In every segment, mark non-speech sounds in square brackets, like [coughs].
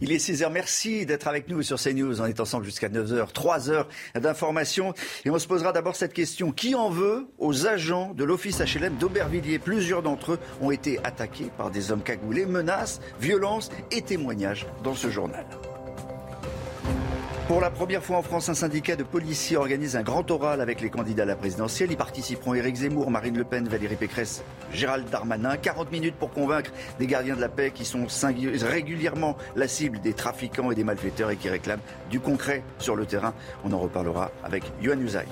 Il est 6h. Merci d'être avec nous sur CNews. On est ensemble jusqu'à 9h. 3 heures d'informations. Et on se posera d'abord cette question. Qui en veut aux agents de l'office HLM d'Aubervilliers? Plusieurs d'entre eux ont été attaqués par des hommes cagoulés. Menaces, violences et témoignages dans ce journal. Pour la première fois en France, un syndicat de policiers organise un grand oral avec les candidats à la présidentielle. Y participeront Éric Zemmour, Marine Le Pen, Valérie Pécresse, Gérald Darmanin. 40 minutes pour convaincre des gardiens de la paix qui sont régulièrement la cible des trafiquants et des malfaiteurs et qui réclament du concret sur le terrain. On en reparlera avec Yohann Usaï.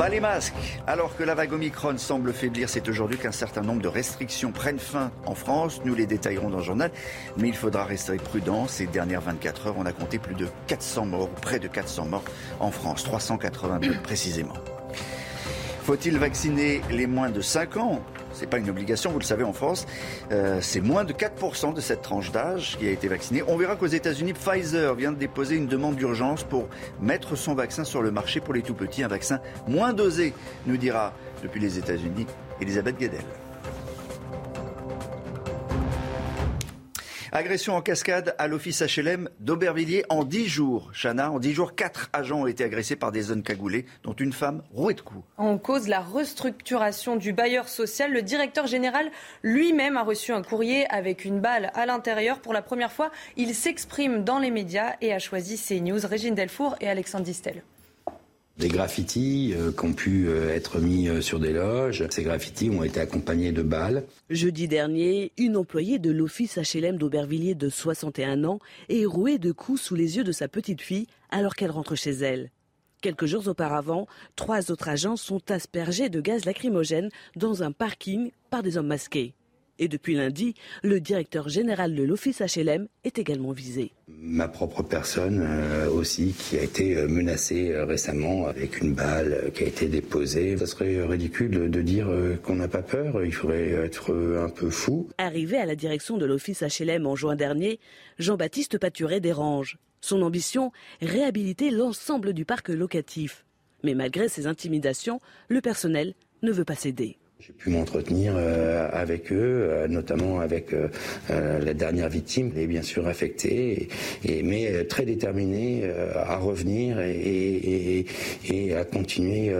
Bas les masques. Alors que la vague Omicron semble faiblir, c'est aujourd'hui qu'un certain nombre de restrictions prennent fin en France. Nous les détaillerons dans le journal. Mais il faudra rester prudent. Ces dernières 24 heures, on a compté plus de 400 morts, près de 400 morts en France. 382 précisément. Faut-il vacciner les moins de 5 ans? Ce n'est pas une obligation, vous le savez en France. Euh, c'est moins de 4% de cette tranche d'âge qui a été vaccinée. On verra qu'aux États-Unis, Pfizer vient de déposer une demande d'urgence pour mettre son vaccin sur le marché pour les tout petits, un vaccin moins dosé, nous dira depuis les États-Unis Elisabeth Guedel. Agression en cascade à l'office HLM d'Aubervilliers en 10 jours. Chana, en 10 jours, 4 agents ont été agressés par des zones cagoulées, dont une femme rouée de coups. En cause la restructuration du bailleur social, le directeur général lui-même a reçu un courrier avec une balle à l'intérieur. Pour la première fois, il s'exprime dans les médias et a choisi CNews, Régine Delfour et Alexandre Distel des graffitis euh, qui ont pu euh, être mis euh, sur des loges. Ces graffitis ont été accompagnés de balles. Jeudi dernier, une employée de l'office HLM d'Aubervilliers de 61 ans est rouée de coups sous les yeux de sa petite fille alors qu'elle rentre chez elle. Quelques jours auparavant, trois autres agents sont aspergés de gaz lacrymogène dans un parking par des hommes masqués. Et depuis lundi, le directeur général de l'office HLM est également visé. Ma propre personne euh, aussi, qui a été euh, menacée euh, récemment avec une balle qui a été déposée. Ça serait ridicule de dire qu'on n'a pas peur, il faudrait être un peu fou. Arrivé à la direction de l'office HLM en juin dernier, Jean-Baptiste Paturet dérange. Son ambition, réhabiliter l'ensemble du parc locatif. Mais malgré ces intimidations, le personnel ne veut pas céder. J'ai pu m'entretenir euh, avec eux, euh, notamment avec euh, la dernière victime, elle est bien sûr affectée, mais très déterminée à revenir et, et à continuer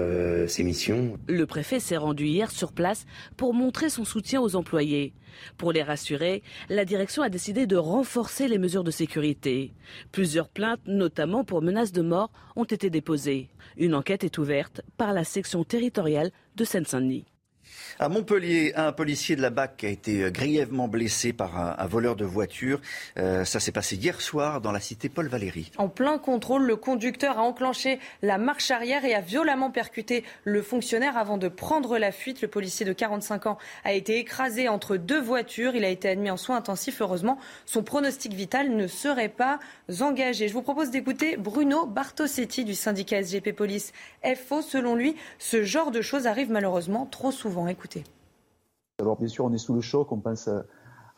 ses missions. Le préfet s'est rendu hier sur place pour montrer son soutien aux employés. Pour les rassurer, la direction a décidé de renforcer les mesures de sécurité. Plusieurs plaintes, notamment pour menaces de mort, ont été déposées. Une enquête est ouverte par la section territoriale de Seine-Saint-Denis. À Montpellier, un policier de la BAC a été euh, grièvement blessé par un, voleur de voiture. Euh, ça s'est passé hier soir dans la cité Paul Valéry. En plein contrôle, le conducteur a enclenché la marche arrière et a violemment percuté le fonctionnaire avant de prendre la fuite. Le policier de 45 ans a été écrasé entre deux voitures. Il a été admis en soins intensifs. Heureusement, son pronostic vital ne serait pas engagé. Je vous propose d'écouter Bruno Bartosetti du syndicat SGP Police FO. Selon lui, ce genre de choses arrive malheureusement trop souvent. Alors bien sûr, on est sous le choc, on pense à,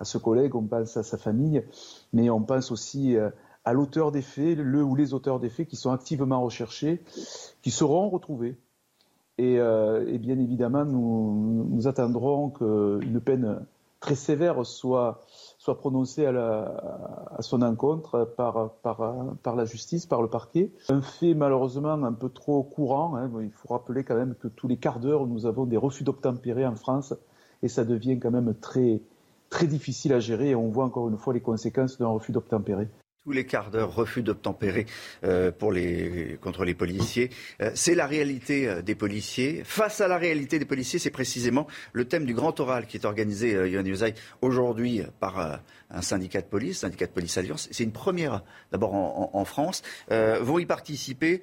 ce collègue, on pense à sa famille, mais on pense aussi euh, à l'auteur des faits, le ou les auteurs des faits qui sont activement recherchés, qui seront retrouvés. Et, euh, bien évidemment, nous, nous attendrons qu'une peine très sévère soit, soit prononcée à, son encontre par, par, la justice, par le parquet. Un fait malheureusement un peu trop courant. Hein. Il faut rappeler quand même que tous les quarts d'heure, nous avons des refus d'obtempérer en France et ça devient quand même très, très difficile à gérer et on voit encore une fois les conséquences d'un refus d'obtempérer tous les quarts d'heure, refus d'obtempérer euh, les, contre les policiers. Euh, c'est la réalité euh, des policiers. Face à la réalité des policiers, c'est précisément le thème du grand oral qui est organisé, euh, aujourd'hui par un syndicat de police, syndicat de police Alliance. C'est une première, d'abord en, France. vont y participer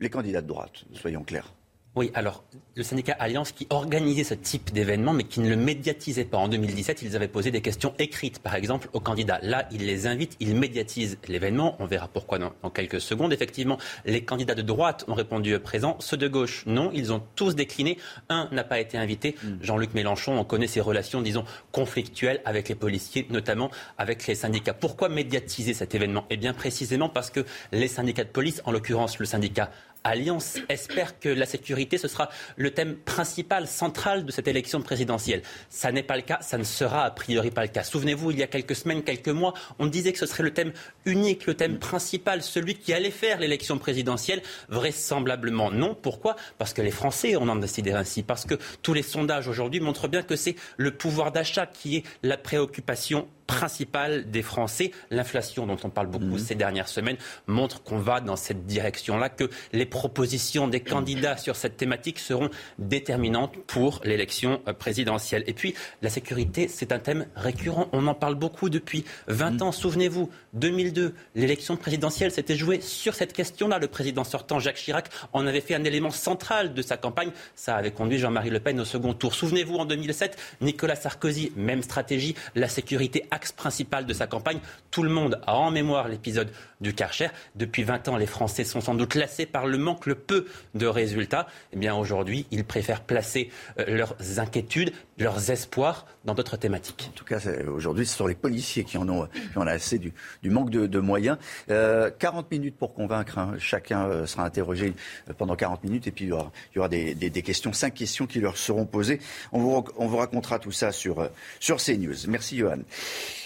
les candidats de droite, soyons clairs. Oui, alors le syndicat Alliance qui organisait ce type d'événement mais qui ne le médiatisait pas. En 2017, ils avaient posé des questions écrites, par exemple, aux candidats. Là, ils les invitent, ils médiatisent l'événement. On verra pourquoi dans, quelques secondes. Effectivement, les candidats de droite ont répondu présent. Ceux de gauche, non. Ils ont tous décliné. Un n'a pas été invité. Hmm. Jean-Luc Mélenchon, on connaît ses relations, disons, conflictuelles avec les policiers, notamment avec les syndicats. Pourquoi médiatiser cet événement? Eh bien, précisément parce que les syndicats de police, en l'occurrence le syndicat Alliance espère que la sécurité, sera le thème principal, central de cette élection présidentielle. Ça n'est pas le cas, ça ne sera a priori pas le cas. Souvenez-vous, il y a quelques semaines, quelques mois, on disait que ce serait le thème unique, le thème principal, celui qui allait faire l'élection présidentielle. Vraisemblablement non. Pourquoi? Parce que les Français en ont décidé ainsi. Parce que tous les sondages aujourd'hui montrent bien que c'est le pouvoir d'achat qui est la préoccupation principale des Français. L'inflation dont on parle beaucoup mmh. ces dernières semaines montre qu'on va dans cette direction-là, que les propositions des candidats sur cette thématique seront déterminantes pour l'élection euh, présidentielle. Et puis, la sécurité, c'est un thème récurrent. On en parle beaucoup depuis 20 ans. Souvenez-vous, 2002, l'élection présidentielle s'était jouée sur cette question-là. Le président sortant, Jacques Chirac, en avait fait un élément central de sa campagne. Ça avait conduit Jean-Marie Le Pen au second tour. Souvenez-vous, en 2007, Nicolas Sarkozy, même stratégie, la sécurité axe principal de sa campagne. Tout le monde a en mémoire l'épisode du Karcher. Depuis 20 ans, les Français sont sans doute lassés par le manque, le peu de résultats. Eh bien, aujourd'hui, ils préfèrent placer euh, leurs inquiétudes, leurs espoirs dans d'autres thématiques. En tout cas, aujourd'hui, ce sont les policiers qui en ont, qui assez du, manque de, moyens. 40 euh, minutes pour convaincre. Hein. Chacun euh, sera interrogé pendant 40 minutes et puis il y aura, des, questions, cinq questions qui leur seront posées. On vous, on vous racontera tout ça sur, sur CNews. Merci, Johan.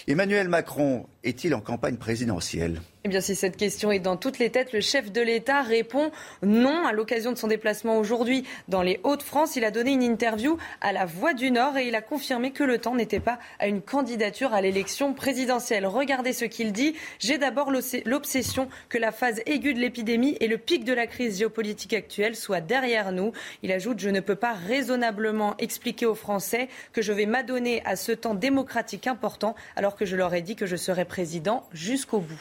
Emmanuel Macron est-il en campagne présidentielle? Eh bien, si cette question est dans toutes les têtes, le chef de l'État répond non. À l'occasion de son déplacement aujourd'hui dans les Hauts-de-France, il a donné une interview à la Voix du Nord et il a confirmé que le temps n'était pas à une candidature à l'élection présidentielle. Regardez ce qu'il dit. J'ai d'abord l'obsession que la phase aiguë de l'épidémie et le pic de la crise géopolitique actuelle soient derrière nous. Il ajoute Je ne peux pas raisonnablement expliquer aux Français que je vais m'adonner à ce temps démocratique important alors que je leur ai dit que je serai président jusqu'au bout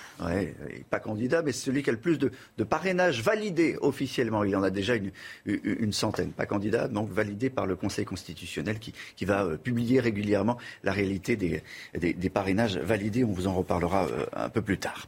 pas candidat, mais celui qui a le plus de, parrainage validé officiellement. Il en a déjà une, centaine. Pas candidat, donc validé par le Conseil constitutionnel qui, va euh, publier régulièrement la réalité des, des, parrainages validés. On vous en reparlera euh, un peu plus tard.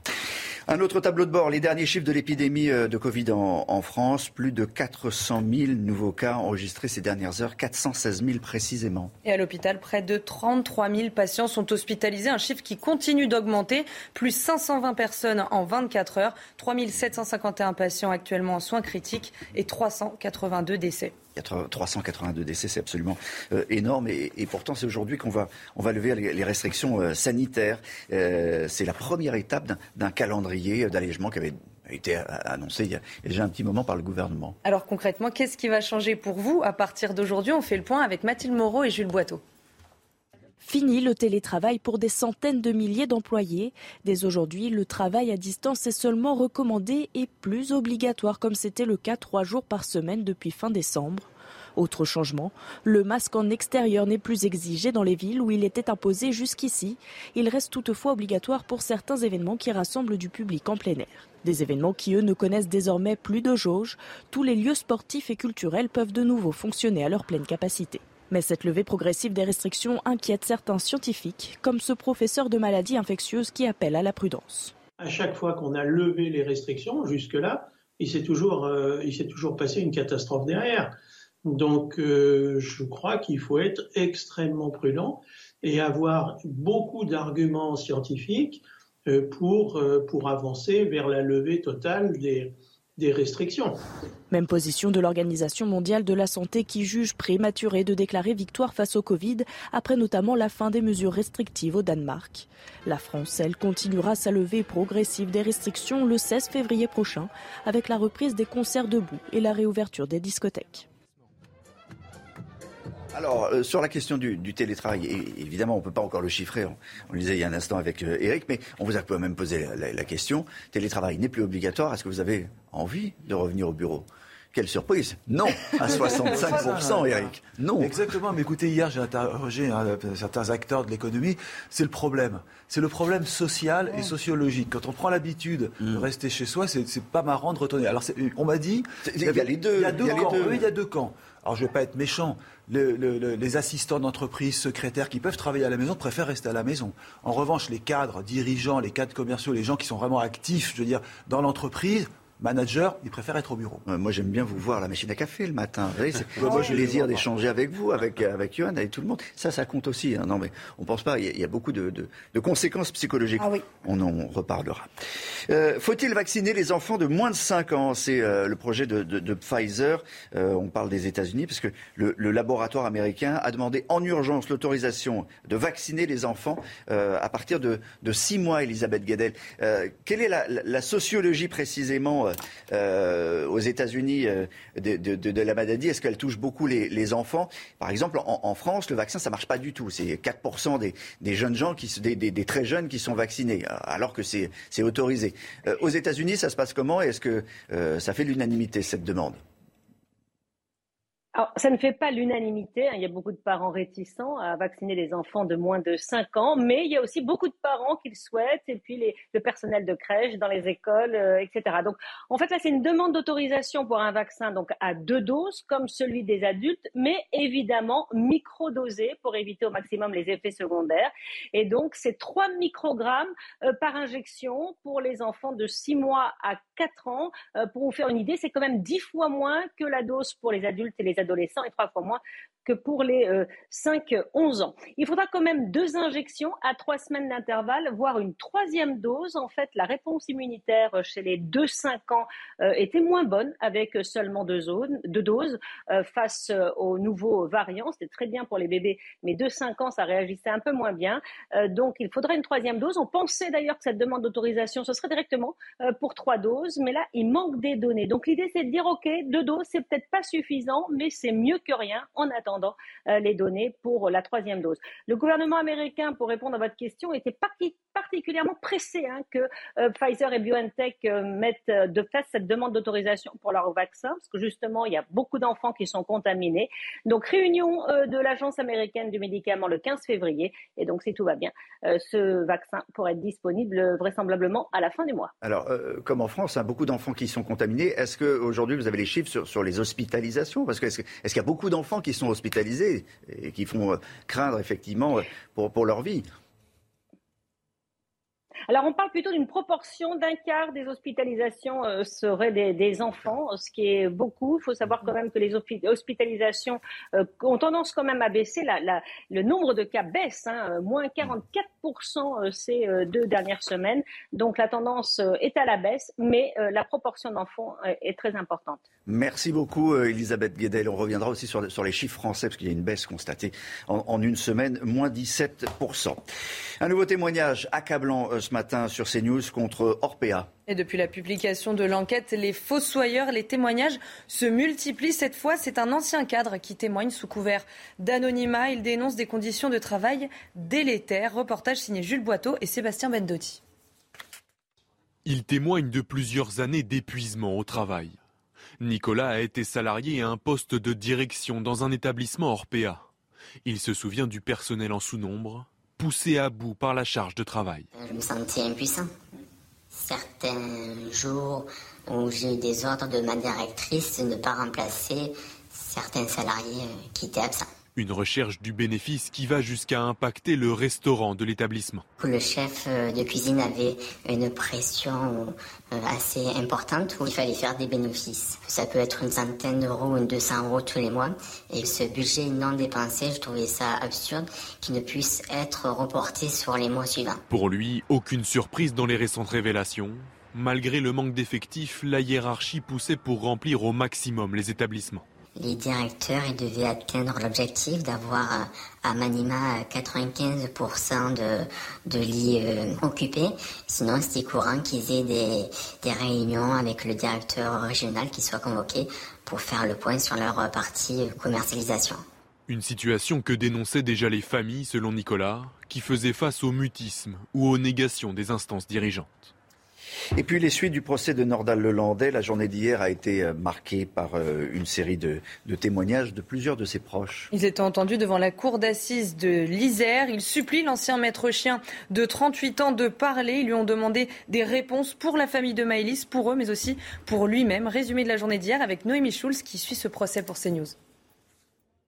Un autre tableau de bord, les derniers chiffres de l'épidémie euh, de Covid en, France. Plus de 400 000 nouveaux cas enregistrés ces dernières heures, 416 000 précisément. Et à l'hôpital, près de 33 000 patients sont hospitalisés, un chiffre qui continue d'augmenter. Plus 520 personnes en 24 heures, 3 751 patients actuellement en soins critiques et 382 décès. 382 décès, c'est absolument euh, énorme. Et, pourtant, c'est aujourd'hui qu'on va, on va lever les, restrictions euh, sanitaires. Euh, c'est la première étape d'un calendrier d'allègement qui avait été annoncé il y, a, déjà un petit moment par le gouvernement. Alors concrètement, qu'est-ce qui va changer pour vous à partir d'aujourd'hui? On fait le point avec Mathilde Moreau et Jules Boiteau. Fini le télétravail pour des centaines de milliers d'employés. Dès aujourd'hui, le travail à distance est seulement recommandé et plus obligatoire comme c'était le cas trois jours par semaine depuis fin décembre. Autre changement, le masque en extérieur n'est plus exigé dans les villes où il était imposé jusqu'ici. Il reste toutefois obligatoire pour certains événements qui rassemblent du public en plein air. Des événements qui, eux, ne connaissent désormais plus de jauge. Tous les lieux sportifs et culturels peuvent de nouveau fonctionner à leur pleine capacité. Mais cette levée progressive des restrictions inquiète certains scientifiques, comme ce professeur de maladies infectieuses qui appelle à la prudence. À chaque fois qu'on a levé les restrictions, jusque-là, il s'est toujours, euh, toujours passé une catastrophe derrière. Donc, euh, je crois qu'il faut être extrêmement prudent et avoir beaucoup d'arguments scientifiques euh, pour, pour avancer vers la levée totale des, des restrictions. Même position de l'Organisation mondiale de la santé qui juge prématuré de déclarer victoire face au Covid, après notamment la fin des mesures restrictives au Danemark. La France, elle, continuera sa levée progressive des restrictions le 16 février prochain, avec la reprise des concerts debout et la réouverture des discothèques. Alors, euh, sur la question du, télétravail, évidemment, on ne peut pas encore le chiffrer, on, le disait il y a un instant avec euh, Eric, mais on vous a quand même posé la, la question. Télétravail n'est plus obligatoire. Est-ce que vous avez envie de revenir au bureau? Quelle surprise Non, à 65%, Eric. Non. Exactement. Mais écoutez, hier, j'ai interrogé hein, certains acteurs de l'économie. C'est le problème. C'est le problème social et sociologique. Quand on prend l'habitude de mm. rester chez soi, c'est pas marrant de retourner. Alors, on m'a dit... Il y, a les deux. Il y a deux camps. il y a deux camps. Alors, je ne vais pas être méchant. les assistants d'entreprise, secrétaires qui peuvent travailler à la maison préfèrent rester à la maison. En revanche, les cadres, dirigeants, les cadres commerciaux, les gens qui sont vraiment actifs, je veux dire, dans l'entreprise, manager, ils préfèrent être au bureau. moi, j'aime bien vous voir à la machine à café le matin. [laughs] moi, j'ai le plaisir d'échanger avec vous, avec, avec Johan, avec tout le monde. Ça, ça compte aussi. Hein. Non, mais on pense pas. Il y, a, beaucoup de, conséquences psychologiques. Ah on en reparlera. Euh, faut-il vacciner les enfants de moins de 5 ans? C'est euh, le projet de, Pfizer. Euh, on parle des États-Unis parce que le, laboratoire américain a demandé en urgence l'autorisation de vacciner les enfants à partir de, de 6 mois, Elisabeth Guedel. quelle est la, sociologie précisément aux États-Unis de, la maladie Est-ce qu'elle touche beaucoup les, enfants? Par exemple, en, France, le vaccin, ça marche pas du tout. C'est 4% des, jeunes gens, qui, des, des, très jeunes qui sont vaccinés, alors que c'est autorisé. Euh, aux États-Unis, ça se passe comment? Est-ce que euh, ça fait l'unanimité, cette demande? Alors, ça ne fait pas l'unanimité. Hein. Il y a beaucoup de parents réticents à vacciner les enfants de moins de 5 ans, mais il y a aussi beaucoup de parents qui le souhaitent, et puis les, le personnel de crèche dans les écoles, euh, etc. Donc, en fait, là, c'est une demande d'autorisation pour un vaccin donc à deux doses, comme celui des adultes, mais évidemment microdosé pour éviter au maximum les effets secondaires. Et donc, c'est 3 microgrammes euh, par injection pour les enfants de 6 mois à 4 ans. Euh, pour vous faire une idée, c'est quand même 10 fois moins que la dose pour les adultes et les adolescents et trois fois moins que pour les 5-11 euh, ans. Il faudra quand même deux injections à trois semaines d'intervalle, voire une troisième dose. En fait, la réponse immunitaire chez les 2-5 ans euh, était moins bonne avec seulement deux, zones, deux doses euh, face aux nouveaux variants. C'était très bien pour les bébés, mais 2-5 ans, ça réagissait un peu moins bien. donc, il faudrait une troisième dose. On pensait d'ailleurs que cette demande d'autorisation, ce serait directement pour trois doses, mais là, il manque des données. Donc, l'idée, c'est de dire, OK, deux doses, c'est peut-être pas suffisant, mais c'est mieux que rien en attendant euh, les données pour la troisième dose. Le gouvernement américain, pour répondre à votre question, était particulièrement pressé hein, que euh, Pfizer et BioNTech euh, mettent de fait cette demande d'autorisation pour leur vaccin, parce que justement, il y a beaucoup d'enfants qui sont contaminés. Donc, réunion de l'Agence américaine du médicament le 15 février, et donc, si tout va bien, ce vaccin pourrait être disponible vraisemblablement à la fin du mois. Alors, comme en France, hein, beaucoup d'enfants qui sont contaminés. Est-ce qu'aujourd'hui, vous avez les chiffres sur, les hospitalisations? Parce que est-ce qu'il y a beaucoup d'enfants qui sont hospitalisés et qui font euh, craindre effectivement euh, pour, leur vie? Alors, on parle plutôt d'une proportion d'un quart des hospitalisations euh, seraient des, enfants, ce qui est beaucoup. Il faut savoir quand même que les hospitalisations euh, ont tendance quand même à baisser. Le nombre de cas baisse, hein, moins 44% euh, ces deux dernières semaines. Donc, la tendance est à la baisse, mais la proportion d'enfants est très importante. Merci beaucoup, Elisabeth Guedel. On reviendra aussi sur, sur les chiffres français, parce qu'il y a une baisse constatée en, en une semaine, moins 17%. Un nouveau témoignage accablant ce matin sur CNews contre Orpea. Et depuis la publication de l'enquête, les fossoyeurs, les témoignages se multiplient. Cette fois, c'est un ancien cadre qui témoigne sous couvert d'anonymat. Il dénonce des conditions de travail délétères. Reportage signé Jules Boiteau et Sébastien Bendotti. Il témoigne de plusieurs années d'épuisement au travail. Nicolas a été salarié à un poste de direction dans un établissement Orpea. Il se souvient du personnel en sous-nombre, poussé à bout par la charge de travail. Je me sentais impuissant. Certains jours où j'ai eu des ordres de ma directrice de ne pas remplacer certains salariés qui étaient absents. Une recherche du bénéfice qui va jusqu'à impacter le restaurant de l'établissement. Le chef euh, de cuisine avait une pression euh, assez importante où il fallait faire des bénéfices. Ça peut être une centaine d'euros ou une 200 euros tous les mois. Et ce budget non dépensé, je trouvais ça absurde qu'il ne puisse être reporté sur les mois suivants. Pour lui, aucune surprise dans les récentes révélations. Malgré le manque d'effectifs, la hiérarchie poussait pour remplir au maximum les établissements les directeurs devaient atteindre l'objectif d'avoir à Manima 95% de, de lits euh, occupés. Sinon, c'était courant qu'ils aient des, des réunions avec le directeur régional qui soit convoqué pour faire le point sur leur partie commercialisation. Une situation que dénonçaient déjà les familles, selon Nicolas, qui faisaient face au mutisme ou aux négations des instances dirigeantes. Et puis les suites du procès de Nordal Lelandais, la journée d'hier a été euh, marquée par euh, une série de, témoignages de plusieurs de ses proches. Ils étaient entendus devant la cour d'assises de l'Isère. Ils supplient l'ancien maître chien de 38 ans de parler. Ils lui ont demandé des réponses pour la famille de Maëlys, pour eux, mais aussi pour lui-même. Résumé de la journée d'hier avec Noémie Schulz qui suit ce procès pour CNews.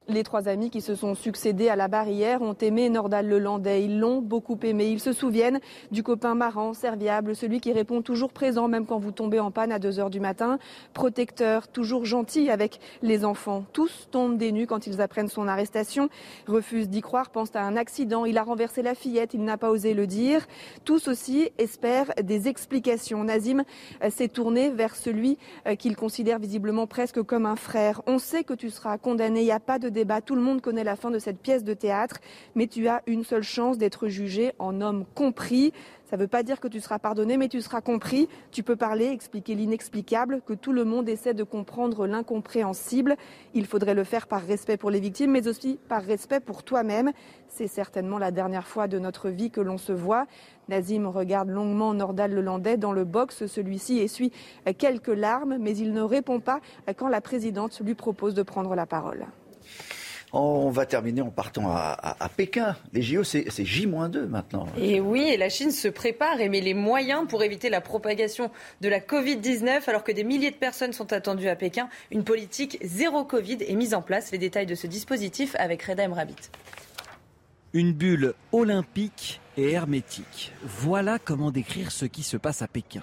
Les trois amis qui se sont succédés à la barrière ont aimé Nordal Lelandais. Ils l'ont beaucoup aimé. Ils se souviennent du copain marrant, serviable, celui qui répond toujours présent même quand vous tombez en panne à 2 heures du matin, protecteur, toujours gentil avec les enfants. Tous tombent des nues quand ils apprennent son arrestation, refusent d'y croire, pensent à un accident. Il a renversé la fillette, il n'a pas osé le dire. Tous aussi espèrent des explications. Nazim s'est tourné vers celui euh, qu'il considère visiblement presque comme un frère. On sait que tu seras condamné. Il n'y a pas de débat. Tout le monde connaît la fin de cette pièce de théâtre, mais tu as une seule chance d'être jugé en homme compris. Ça ne veut pas dire que tu seras pardonné, mais tu seras compris. Tu peux parler, expliquer l'inexplicable, que tout le monde essaie de comprendre l'incompréhensible. Il faudrait le faire par respect pour les victimes, mais aussi par respect pour toi-même. C'est certainement la dernière fois de notre vie que l'on se voit. Nazim regarde longuement Nordal Lelandais dans le box. Celui-ci essuie quelques larmes, mais il ne répond pas quand la présidente lui propose de prendre la parole. On va terminer en partant à, Pékin. Les JO, c'est J-2 maintenant. Et oui, et la Chine se prépare et met les moyens pour éviter la propagation de la Covid-19 alors que des milliers de personnes sont attendues à Pékin. Une politique zéro Covid est mise en place. Les détails de ce dispositif avec Reda Emrabit. Une bulle olympique et hermétique. Voilà comment décrire ce qui se passe à Pékin.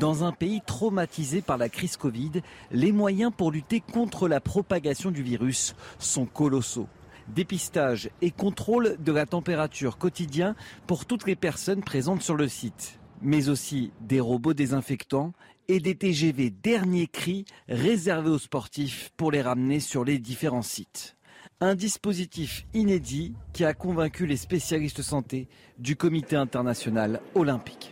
Dans un pays traumatisé par la crise Covid, les moyens pour lutter contre la propagation du virus sont colossaux. Dépistage et contrôle de la température quotidien pour toutes les personnes présentes sur le site, mais aussi des robots désinfectants et des TGV dernier cri réservés aux sportifs pour les ramener sur les différents sites. Un dispositif inédit qui a convaincu les spécialistes santé du comité international olympique.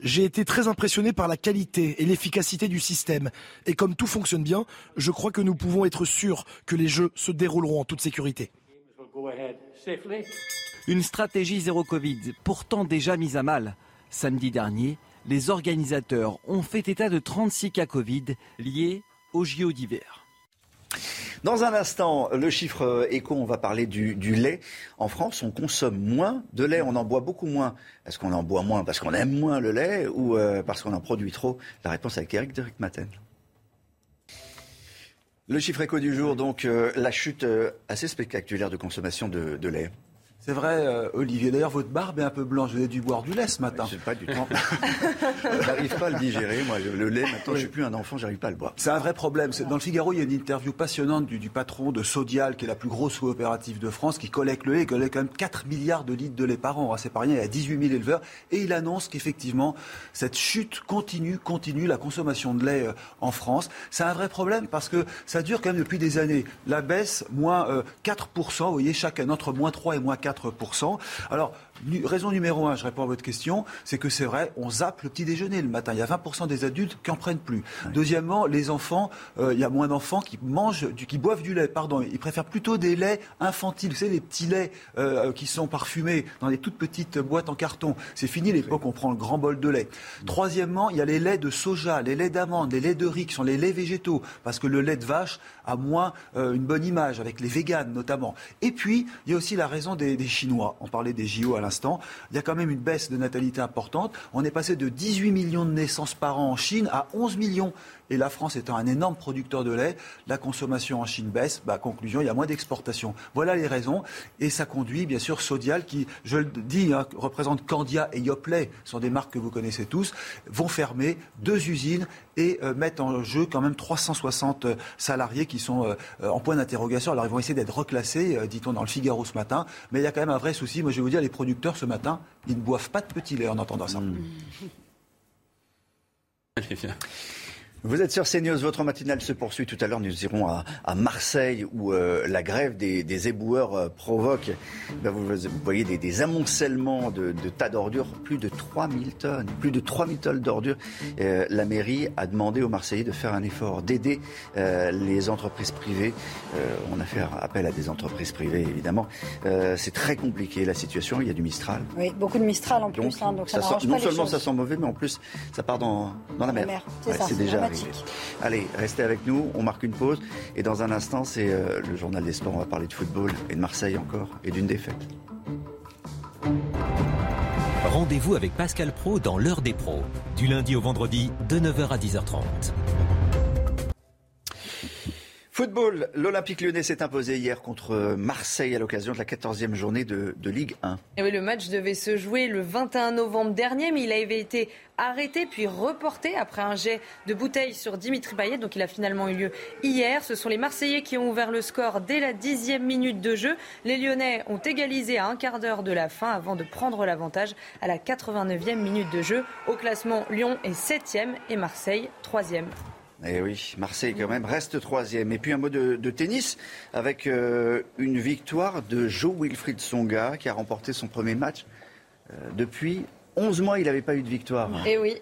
J'ai été très impressionné par la qualité et l'efficacité du système. Et comme tout fonctionne bien, je crois que nous pouvons être sûrs que les Jeux se dérouleront en toute sécurité. Une stratégie zéro Covid, pourtant déjà mise à mal. Samedi dernier, les organisateurs ont fait état de 36 cas Covid liés aux JO d'hiver. Dans un instant, le chiffre éco, on va parler du, lait. En France, on consomme moins de lait, on en boit beaucoup moins. Est-ce qu'on en boit moins parce qu'on aime moins le lait ou euh, parce qu'on en produit trop? La réponse avec Eric Derek Maten. Le chiffre éco du jour, donc euh, la chute euh, assez spectaculaire de consommation de lait. C'est vrai, euh, Olivier. D'ailleurs, votre barbe est un peu blanche. Vous avez dû boire du lait ce matin. Je pas du temps. [laughs] j'arrive pas à le digérer. Moi, le lait, maintenant, je suis plus un enfant, j'arrive pas à le boire. C'est un vrai problème. Dans le Figaro, il y a une interview passionnante du, patron de Sodial, qui est la plus grosse coopérative de France, qui collecte le lait. Collecte quand même 4 milliards de litres de lait par an. C'est pas rien. Il y a 18 000 éleveurs. Et il annonce qu'effectivement, cette chute continue, continue, la consommation de lait euh, en France. C'est un vrai problème parce que ça dure quand même depuis des années. La baisse, moins 4%, euh, vous voyez, chaque année, entre moins 3 et moins 4 4%. Alors, raison numéro un, je réponds à votre question, c'est que c'est vrai, on zappe le petit déjeuner le matin. Il y a 20% des adultes qui en prennent plus. Deuxièmement, les enfants, euh, il y a moins d'enfants qui mangent, du, qui boivent du lait. Pardon, ils préfèrent plutôt des laits infantiles. Vous savez, les petits laits euh, qui sont parfumés dans des toutes petites boîtes en carton. C'est fini l'époque où on prend le grand bol de lait. Troisièmement, il y a les laits de soja, les laits d'amande, les laits de riz qui sont les laits végétaux, parce que le lait de vache a moins euh, une bonne image avec les véganes notamment. Et puis, il y a aussi la raison des, des Chinois. On parlait des JO à il y a quand même une baisse de natalité importante. On est passé de 18 millions de naissances par an en Chine à 11 millions. Et la France étant un énorme producteur de lait, la consommation en Chine baisse. Bah, conclusion, il y a moins d'exportation. Voilà les raisons. Et ça conduit, bien sûr, Sodial, qui, je le dis, hein, représente Candia et Yoplait, sont des marques que vous connaissez tous, vont fermer deux usines et euh, mettre en jeu quand même 360 euh, salariés qui sont euh, en point d'interrogation. Alors ils vont essayer d'être reclassés, dit-on dans le Figaro ce matin. Mais il y a quand même un vrai souci. Moi, je vais vous dire, les producteurs ce matin, ils ne boivent pas de petit lait en entendant ça. Mmh. [laughs] Vous êtes sur CNews, votre matinale se poursuit. Tout à l'heure, nous irons à, Marseille où euh, la grève des, éboueurs euh, provoque, ben, vous, voyez, des, amoncellements de, tas d'ordures, plus de 3000 tonnes, plus de 3000 tonnes d'ordures. Euh, la mairie a demandé aux Marseillais de faire un effort, d'aider les entreprises privées. on a fait appel à des entreprises privées, évidemment. C'est très compliqué la situation, il y a du Mistral. Oui, beaucoup de Mistral en plus, hein, donc, ça, Non seulement ça sent mauvais, mais en plus ça part dans, la mer. c'est déjà Allez, restez avec nous, on marque une pause. Et dans un instant, c'est euh, le journal des sports. On va parler de football et de Marseille encore et d'une défaite. Rendez-vous avec Pascal Pro dans l'heure des pros, du lundi au vendredi de 9h à 10h30. Football, l'Olympique lyonnais s'est imposé hier contre Marseille à l'occasion de la 14e journée de, Ligue 1. Et oui, le match devait se jouer le 21 novembre dernier, mais il avait été arrêté puis reporté après un jet de bouteille sur Dimitri Payet. Donc il a finalement eu lieu hier. Ce sont les Marseillais qui ont ouvert le score dès la dixième minute de jeu. Les Lyonnais ont égalisé à un quart d'heure de la fin avant de prendre l'avantage à la 89e minute de jeu. Au classement, Lyon est 7e et Marseille 3e. Eh oui, Marseille quand même reste troisième. Et puis un mot de, tennis avec euh, une victoire de Joe Wilfried Songa qui a remporté son premier match euh, depuis 11 mois, il n'avait pas eu de victoire. Eh oui.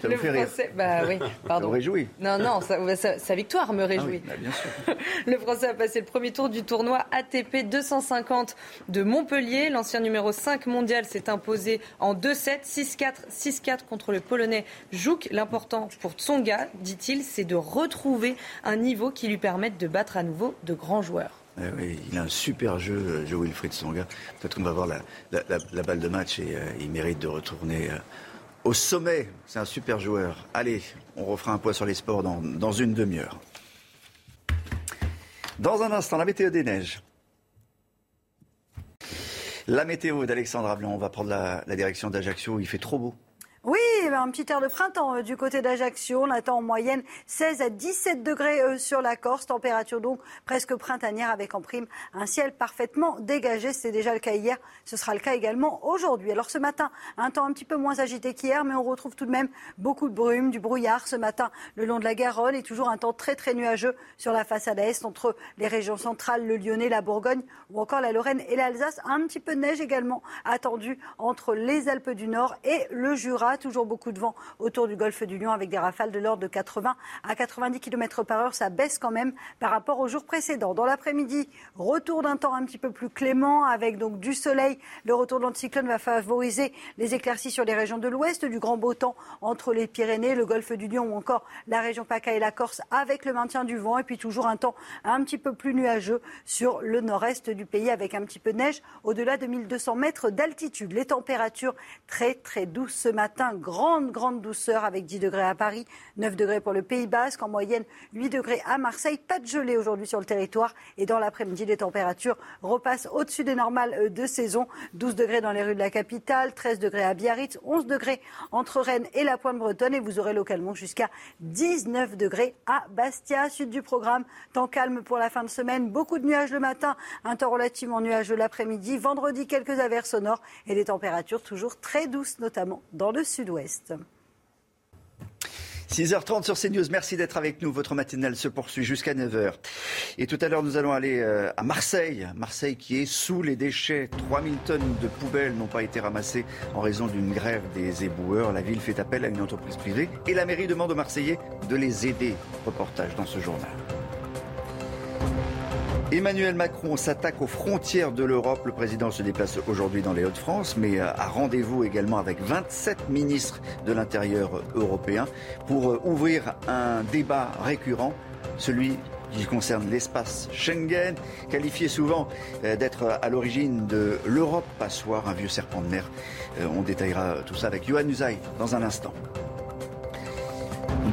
Ça le fait Français, bah oui, pardon. Ça réjouit. Non, non, sa, victoire me réjouit. Ah oui, bah, bien sûr. [laughs] le Français a passé le premier tour du tournoi ATP 250 de Montpellier. L'ancien numéro 5 mondial s'est imposé en 2-7, 6-4, 6-4 contre le Polonais Jouk. L'important pour Tsonga, dit-il, c'est de retrouver un niveau qui lui permette de battre à nouveau de grands joueurs. Eh il a un super jeu, Joe Wilfried Songa. Peut-être qu'on va voir la, balle de match et euh, il mérite de retourner euh, au sommet. C'est un super joueur. Allez, on refera un point sur les sports dans, une demi-heure. Dans un instant, la météo des neiges. La météo d'Alexandra Blanc. On va prendre la direction d'Ajaccio. Il fait trop beau. Oui, un petit air de printemps euh, du côté d'Ajaccio. On attend en moyenne 16 à 17 degrés euh, sur la Corse. Température donc presque printanière avec en prime un ciel parfaitement dégagé. C'était déjà le cas hier. Ce sera le cas également aujourd'hui. Alors ce matin, un temps un petit peu moins agité qu'hier, mais on retrouve tout de même beaucoup de brume, du brouillard ce matin le long de la Garonne et toujours un temps très très nuageux sur la façade est entre les régions centrales, le Lyonnais, la Bourgogne ou encore la Lorraine et l'Alsace. Un petit peu de neige également attendu entre les Alpes du Nord et le Jura toujours beaucoup de vent autour du golfe du Lion avec des rafales de l'ordre de 80 à 90 km par heure. Ça baisse quand même par rapport au jour précédent. Dans l'après-midi, retour d'un temps un petit peu plus clément avec donc du soleil. Le retour de l'anticyclone va favoriser les éclaircies sur les régions de l'ouest, du grand beau temps entre les Pyrénées, le golfe du Lion ou encore la région PACA et la Corse avec le maintien du vent et puis toujours un temps un petit peu plus nuageux sur le nord-est du pays avec un petit peu de neige au-delà de 1200 mètres d'altitude. Les températures très très douces ce matin grande, grande douceur avec 10 degrés à Paris, 9 degrés pour le Pays Basque, en moyenne 8 degrés à Marseille. Pas de gelée aujourd'hui sur le territoire et dans l'après-midi, les températures repassent au-dessus des normales euh, de saison. 12 degrés dans les rues de la capitale, 13 degrés à Biarritz, 11 degrés entre Rennes et la Pointe Bretonne et vous aurez localement jusqu'à 19 degrés à Bastia. Suite du programme, temps calme pour la fin de semaine, beaucoup de nuages le matin, un temps relativement nuageux l'après-midi. Vendredi, quelques averses nord et des températures toujours très douces, notamment dans le sud-ouest. 6h30 sur CNews, merci d'être avec nous. Votre matinale se poursuit jusqu'à 9h. Et tout à l'heure, nous allons aller euh, à Marseille. Marseille qui est sous les déchets. 3000 tonnes de poubelles n'ont pas été ramassées en raison d'une grève des éboueurs. La ville fait appel à une entreprise privée et la mairie demande aux Marseillais de les aider. Reportage dans ce journal. Emmanuel Macron s'attaque aux frontières de l'Europe. Le président se déplace aujourd'hui dans les Hauts-de-France, mais a rendez-vous également avec 27 ministres de l'Intérieur européen pour euh, ouvrir un débat récurrent, celui qui concerne l'espace Schengen, qualifié souvent euh, d'être à l'origine de l'Europe passoire, un vieux serpent de mer. Euh, on détaillera tout ça avec Johan Usaï dans un instant.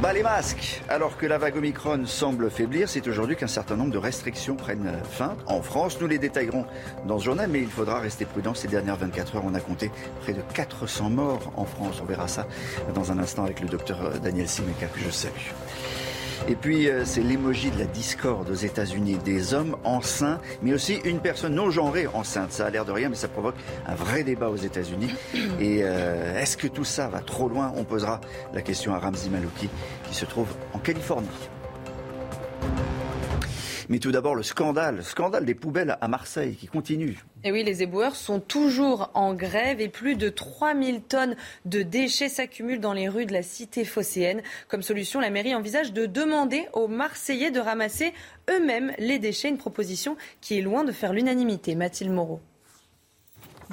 Bas les masques Alors que la vague Omicron semble faiblir, c'est aujourd'hui qu'un certain nombre de restrictions prennent fin en France. Nous les détaillerons dans ce journal, mais il faudra rester prudent. Ces dernières 24 heures, on a compté près de 400 morts en France. On verra ça dans un instant avec le docteur Daniel Simeka, que je salue. Et puis, euh, c'est l'émoji de la discorde aux États-Unis des hommes enceints, mais aussi une personne non genrée enceinte. Ça a l'air de rien, mais ça provoque un vrai débat aux États-Unis. [coughs] Et euh, est-ce que tout ça va trop loin? On posera la question à Ramzi Malouki, qui se trouve en Californie. Mais tout d'abord, le scandale, le scandale des poubelles à Marseille qui continue. Et oui, les éboueurs sont toujours en grève et plus de 3000 tonnes de déchets s'accumulent dans les rues de la cité phocéenne. Comme solution, la mairie envisage de demander aux Marseillais de ramasser eux-mêmes les déchets, une proposition qui est loin de faire l'unanimité. Mathilde Moreau.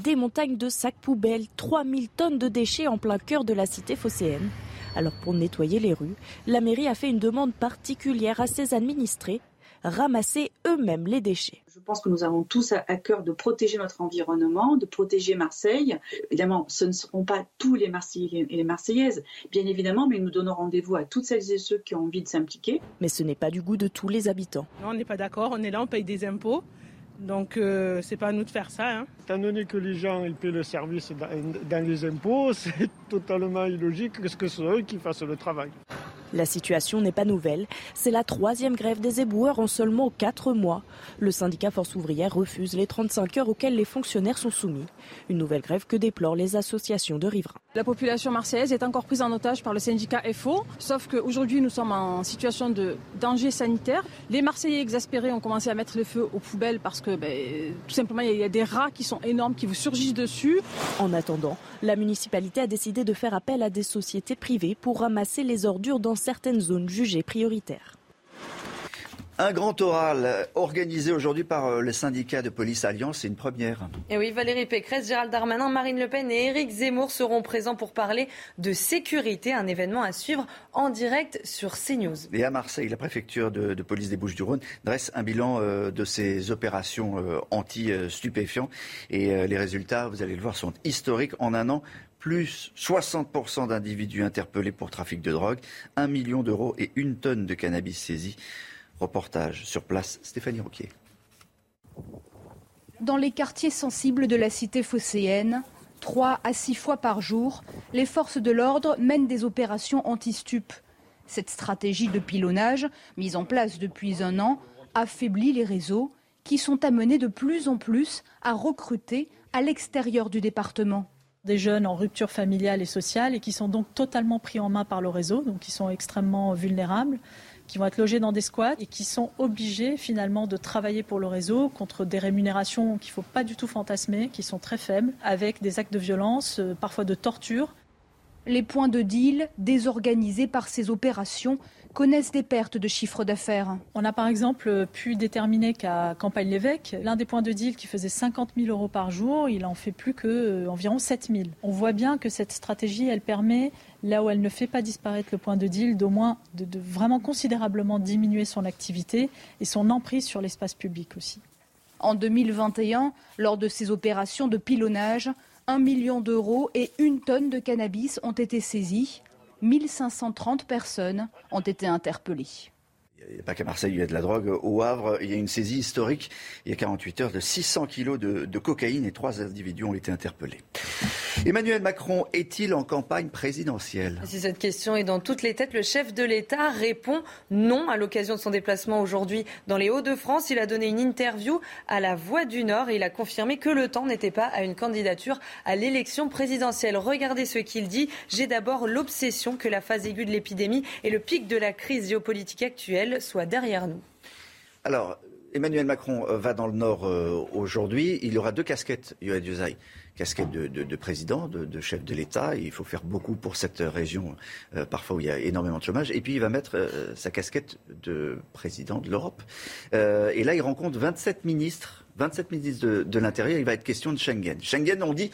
Des montagnes de sacs poubelles, 3000 tonnes de déchets en plein cœur de la cité phocéenne. Alors pour nettoyer les rues, la mairie a fait une demande particulière à ses administrés ramasser eux-mêmes les déchets. Je pense que nous avons tous à cœur de protéger notre environnement, de protéger Marseille. Évidemment, ce ne seront pas tous les Marseillais et les Marseillaises, bien évidemment, mais nous donnons rendez-vous à toutes celles et ceux qui ont envie de s'impliquer. Mais ce n'est pas du goût de tous les habitants. Non, on n'est pas d'accord, on est là, on paye des impôts. Donc euh, c'est pas à nous de faire ça. Hein. Étant donné que les gens ils paient le service dans, dans les impôts, [laughs] c'est totalement illogique que ce soit eux qui fassent le travail. La situation n'est pas nouvelle. C'est la troisième grève des éboueurs en seulement quatre mois. Le syndicat Force ouvrière refuse les 35 heures auxquelles les fonctionnaires sont soumis. Une nouvelle grève que déplorent les associations de riverains. La population marseillaise est encore prise en otage par le syndicat FO, sauf qu'aujourd'hui nous sommes en situation de danger sanitaire. Les Marseillais exaspérés ont commencé à mettre le feu aux poubelles parce que ben, tout simplement il y a des rats qui sont énormes qui vous surgissent dessus. En attendant, la municipalité a décidé de faire appel à des sociétés privées pour ramasser les ordures dans certaines zones jugées prioritaires. Un grand oral organisé aujourd'hui par euh, le syndicat de police Alliance, c'est une première. Et oui, Valérie Pécresse, Gérald Darmanin, Marine Le Pen et Éric Zemmour seront présents pour parler de sécurité, un événement à suivre en direct sur CNews. Et à Marseille, la préfecture de, police des Bouches-du-Rhône dresse un bilan euh, de ces opérations euh, anti-stupéfiants. Et les résultats, vous allez le voir, sont historiques. En un an, plus 60% d'individus interpellés pour trafic de drogue, un million d'euros et une tonne de cannabis saisie. Reportage sur place, Stéphanie Rouquier. Dans les quartiers sensibles de la cité phocéenne, trois à six fois par jour, les forces de l'ordre mènent des opérations anti-stup. Cette stratégie de pilonnage, mise en place depuis un an, affaiblit les réseaux qui sont amenés de plus en plus à recruter à l'extérieur du département des jeunes en rupture familiale et sociale et qui sont donc totalement pris en main par le réseau, donc qui sont extrêmement vulnérables qui vont être logés dans des squats et qui sont obligés finalement de travailler pour le réseau contre des rémunérations qu'il ne faut pas du tout fantasmer, qui sont très faibles, avec des actes de violence, euh, parfois de torture. Les points de deal désorganisés par ces opérations connaissent des pertes de chiffre d'affaires. On a par exemple pu déterminer qu'à Campagne-l'Évêque, l'un des points de deal qui faisait 50 000 euros par jour, il en fait plus que 7 euh, 000. On voit bien que cette stratégie, elle permet, là où elle ne fait pas disparaître le point de deal, d'au moins de, de vraiment considérablement diminuer son activité et son emprise sur l'espace public aussi. En 2021, lors de ces opérations de pilonnage, un million d'euros et une tonne de cannabis ont été saisis. 1530 personnes ont été interpellées. Il n'y a pas qu'à Marseille, il y a de la drogue. Au Havre, il y a une saisie historique. Il y a 48 heures de 600 kilos de, de cocaïne et trois individus ont été interpellés. Emmanuel Macron est-il en campagne présidentielle? Si cette question est dans toutes les têtes, le chef de l'État répond non à l'occasion de son déplacement aujourd'hui dans les Hauts-de-France. Il a donné une interview à la Voix du Nord et il a confirmé que le temps n'était pas à une candidature à l'élection présidentielle. Regardez ce qu'il dit. J'ai d'abord l'obsession que la phase aiguë de l'épidémie et le pic de la crise géopolitique actuelle soient derrière nous. Alors, Emmanuel Macron euh, va dans le Nord euh, aujourd'hui. Il aura deux casquettes, Yoann Diozaï casquette de, président, de, chef de l'État. Il faut faire beaucoup pour cette région, euh, parfois où il y a énormément de chômage. Et puis il va mettre sa casquette de président de l'Europe. Et là, il rencontre 27 ministres, 27 ministres de, l'Intérieur. Il va être question de Schengen. Schengen, on dit,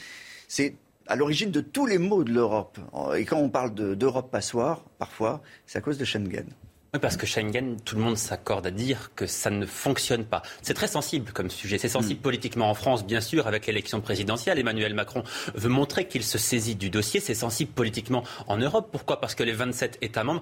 c'est à l'origine de tous les maux de l'Europe. Et quand on parle d'Europe passoire, parfois, c'est à cause de Schengen. Oui, parce que Schengen, tout le monde s'accorde à dire que ça ne fonctionne pas. C'est très sensible comme sujet. C'est sensible mm. politiquement en France, bien sûr, avec l'élection présidentielle. Emmanuel Macron veut montrer qu'il se saisit du dossier. C'est sensible politiquement en Europe. Pourquoi? Parce que les 27 États membres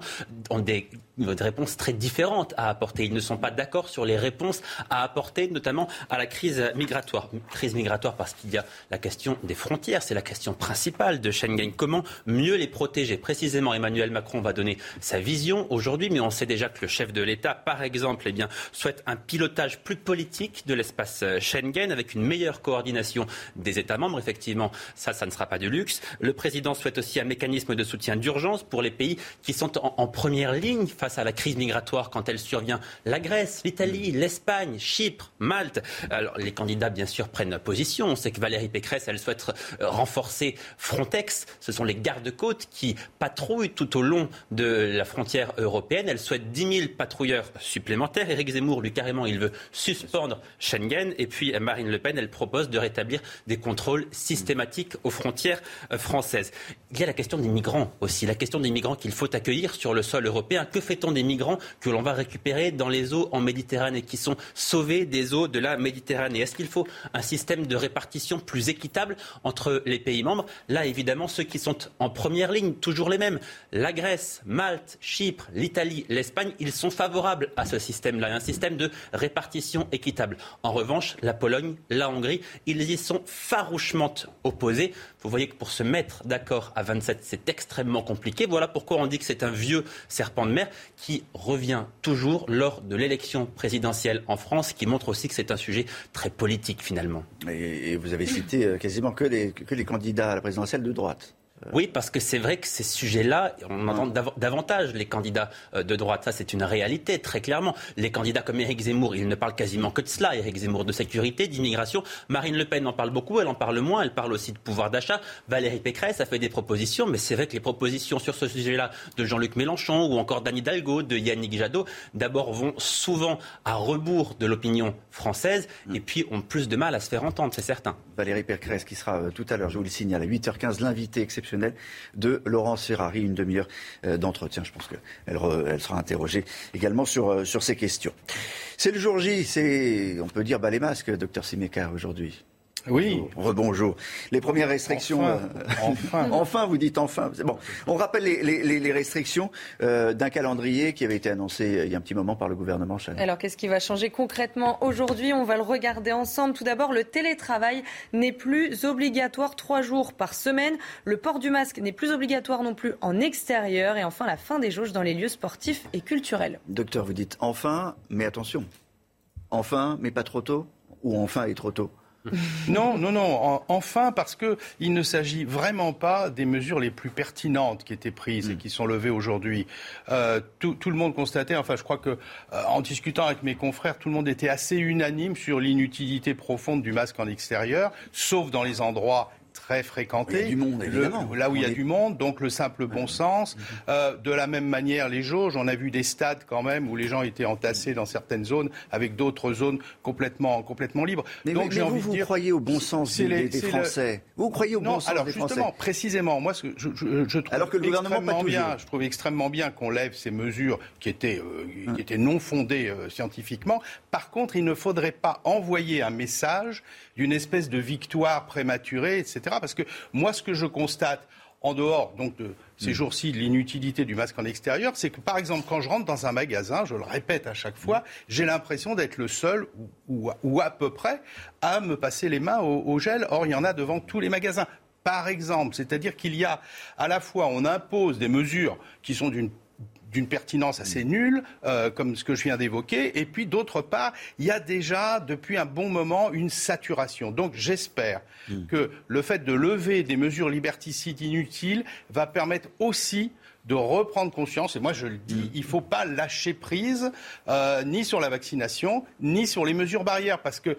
ont des, des réponses très différentes à apporter. Ils ne sont pas d'accord sur les réponses à apporter, notamment à la crise migratoire. Crise migratoire parce qu'il y a la question des frontières. C'est la question principale de Schengen. Comment mieux les protéger? Précisément, Emmanuel Macron va donner sa vision aujourd'hui, mais on sait déjà que le chef de l'État, par exemple, eh bien, souhaite un pilotage plus politique de l'espace euh, Schengen avec une meilleure coordination des États membres. Effectivement, ça, ça ne sera pas de luxe. Le président souhaite aussi un mécanisme de soutien d'urgence pour les pays qui sont en, première ligne face à la crise migratoire quand elle survient. La Grèce, l'Italie, l'Espagne, Chypre, Malte. Alors, les candidats, bien sûr, prennent position. On sait que Valérie Pécresse, elle souhaite euh, renforcer Frontex. Ce sont les gardes-côtes qui patrouillent tout au long de la frontière européenne. Souhaite 10 000 patrouilleurs supplémentaires. Éric Zemmour, lui, carrément, il veut suspendre Schengen. Et puis Marine Le Pen, elle propose de rétablir des contrôles systématiques aux frontières euh, françaises. Il y a la question des migrants aussi, la question des migrants qu'il faut accueillir sur le sol européen. Que fait-on des migrants que l'on va récupérer dans les eaux en Méditerranée, qui sont sauvés des eaux de la Méditerranée? Est-ce qu'il faut un système de répartition plus équitable entre les pays membres? Là, évidemment, ceux qui sont en première ligne, toujours les mêmes, la Grèce, Malte, Chypre, l'Italie, l'Espagne, ils sont favorables à ce système-là, un système de répartition équitable. En revanche, la Pologne, la Hongrie, ils y sont farouchement opposés. Vous voyez que pour se mettre d'accord à 27, c'est extrêmement compliqué. Voilà pourquoi on dit que c'est un vieux serpent de mer qui revient toujours lors de l'élection présidentielle en France, qui montre aussi que c'est un sujet très politique finalement. Et, vous avez cité euh, quasiment que les, que les candidats à la présidentielle de droite. Euh. Oui, parce que c'est vrai que ces sujets-là, on entend davantage les candidats euh, de droite. Ça, c'est une réalité, très clairement. Les candidats comme Éric Zemmour, ils ne parlent quasiment que de cela. Éric Zemmour de sécurité, d'immigration. Marine Le Pen en parle beaucoup, elle en parle moins. Elle parle aussi de pouvoir d'achat. Valérie Pécresse a fait des propositions, mais c'est vrai que les propositions sur ce sujet-là de Jean-Luc Mélenchon ou encore d'Anne Hidalgo, de Yannick Jadot, d'abord vont souvent à rebours de l'opinion française mm. et puis ont plus de mal à se faire entendre, c'est certain. Valérie Pécresse qui sera euh, tout à l'heure, je vous le signale, à 8h15, l'invité exceptionnel de Laurence Ferrari, une demi-heure euh, d'entretien. Je pense qu'elle elle sera interrogée également sur, euh, sur ces questions. C'est le jour J, c'est, on peut dire, bas les masques, docteur Simeka, aujourd'hui. Oui. Rebonjour. Les premières restrictions. Enfin, euh, enfin. [laughs] vous dites enfin. C'est bon. On rappelle les, restrictions euh, d'un calendrier qui avait été annoncé euh, il y a un petit moment par le gouvernement. Alors, qu'est-ce qui va changer concrètement aujourd'hui? On va le regarder ensemble. Tout d'abord, le télétravail n'est plus obligatoire trois jours par semaine. Le port du masque n'est plus obligatoire non plus en extérieur. Et enfin, la fin des jauges dans les lieux sportifs et culturels. Docteur, vous dites enfin, mais attention. Enfin, mais pas trop tôt Ou enfin et trop tôt? [laughs] non, non, non. Enfin, parce qu'il ne s'agit vraiment pas des mesures les plus pertinentes qui étaient prises et mm. qui sont levées aujourd'hui. Euh, tout, le monde constatait, enfin, je crois que euh, en discutant avec mes confrères, tout le monde était assez unanime sur l'inutilité profonde du masque en extérieur, sauf dans les endroits très fréquenté. du monde, évidemment. là où il y a du monde, donc le simple bon sens. Euh, de la même manière, les jauges, on a vu des stades quand même où les gens étaient entassés dans certaines zones avec d'autres zones complètement, complètement libres. Mais, donc, envie vous, dire, croyez au bon sens des, Français? Vous croyez au bon sens alors, des justement, précisément, moi, ce que je, je, trouve alors que le gouvernement bien, je trouve extrêmement bien qu'on lève ces mesures qui étaient, euh, qui étaient non fondées euh, scientifiquement. Par contre, il ne faudrait pas envoyer un message d'une espèce de victoire prématurée, etc. Parce que moi, ce que je constate, en dehors donc de ces mm. jours-ci de l'inutilité du masque en extérieur, c'est que par exemple quand je rentre dans un magasin, je le répète à chaque fois, j'ai l'impression d'être le seul ou, à peu près à me passer les mains au, au gel. Or il y en a devant tous les magasins. Par exemple, c'est-à-dire qu'il y a à la fois on impose des mesures qui sont d'une d'une pertinence assez nulle, euh, comme ce que je viens d'évoquer. Et puis, d'autre part, il y a déjà, depuis un bon moment, une saturation. Donc, j'espère hmm. que le fait de lever des mesures liberticides inutiles va permettre aussi de reprendre conscience, et moi je le dis, hmm. il ne faut pas lâcher prise euh, ni sur la vaccination, ni sur les mesures barrières, parce que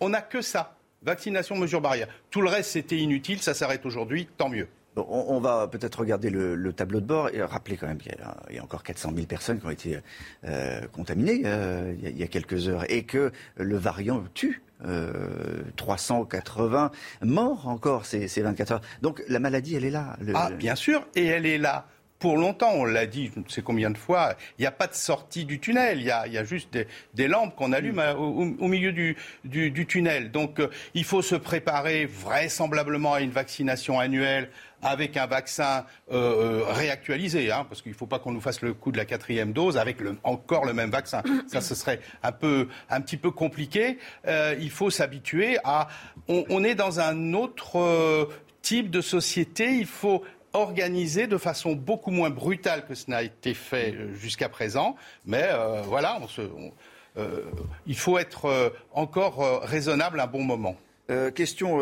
on n'a que ça. Vaccination, mesures barrières. Tout le reste, c'était inutile, ça s'arrête aujourd'hui, tant mieux on, va peut-être regarder le, tableau de bord et rappeler quand même qu'il y, a encore 400 000 personnes qui ont été euh, contaminées euh, il, y a, quelques heures et que le variant tue. 380 euh, morts encore ces, 24 heures. Donc la maladie, elle est là. ah, bien sûr, et elle est là pour longtemps, on l'a dit, je ne sais combien de fois, il n'y a pas de sortie du tunnel, il y a, juste des, lampes qu'on allume mm. au, milieu du, tunnel. Donc euh, il faut se préparer vraisemblablement à une vaccination annuelle avec un vaccin euh, euh, réactualisé, hein, parce qu'il ne faut pas qu'on nous fasse le coup de la quatrième dose avec encore le même vaccin. [clears throat] Ça, ce serait un, peu, un petit peu compliqué. il faut s'habituer à... on, est dans un autre type de société. Il faut organisé de façon beaucoup moins brutale que ce n'a été fait euh, jusqu'à présent. Mais euh, voilà, euh, il faut être encore raisonnable un bon moment. Question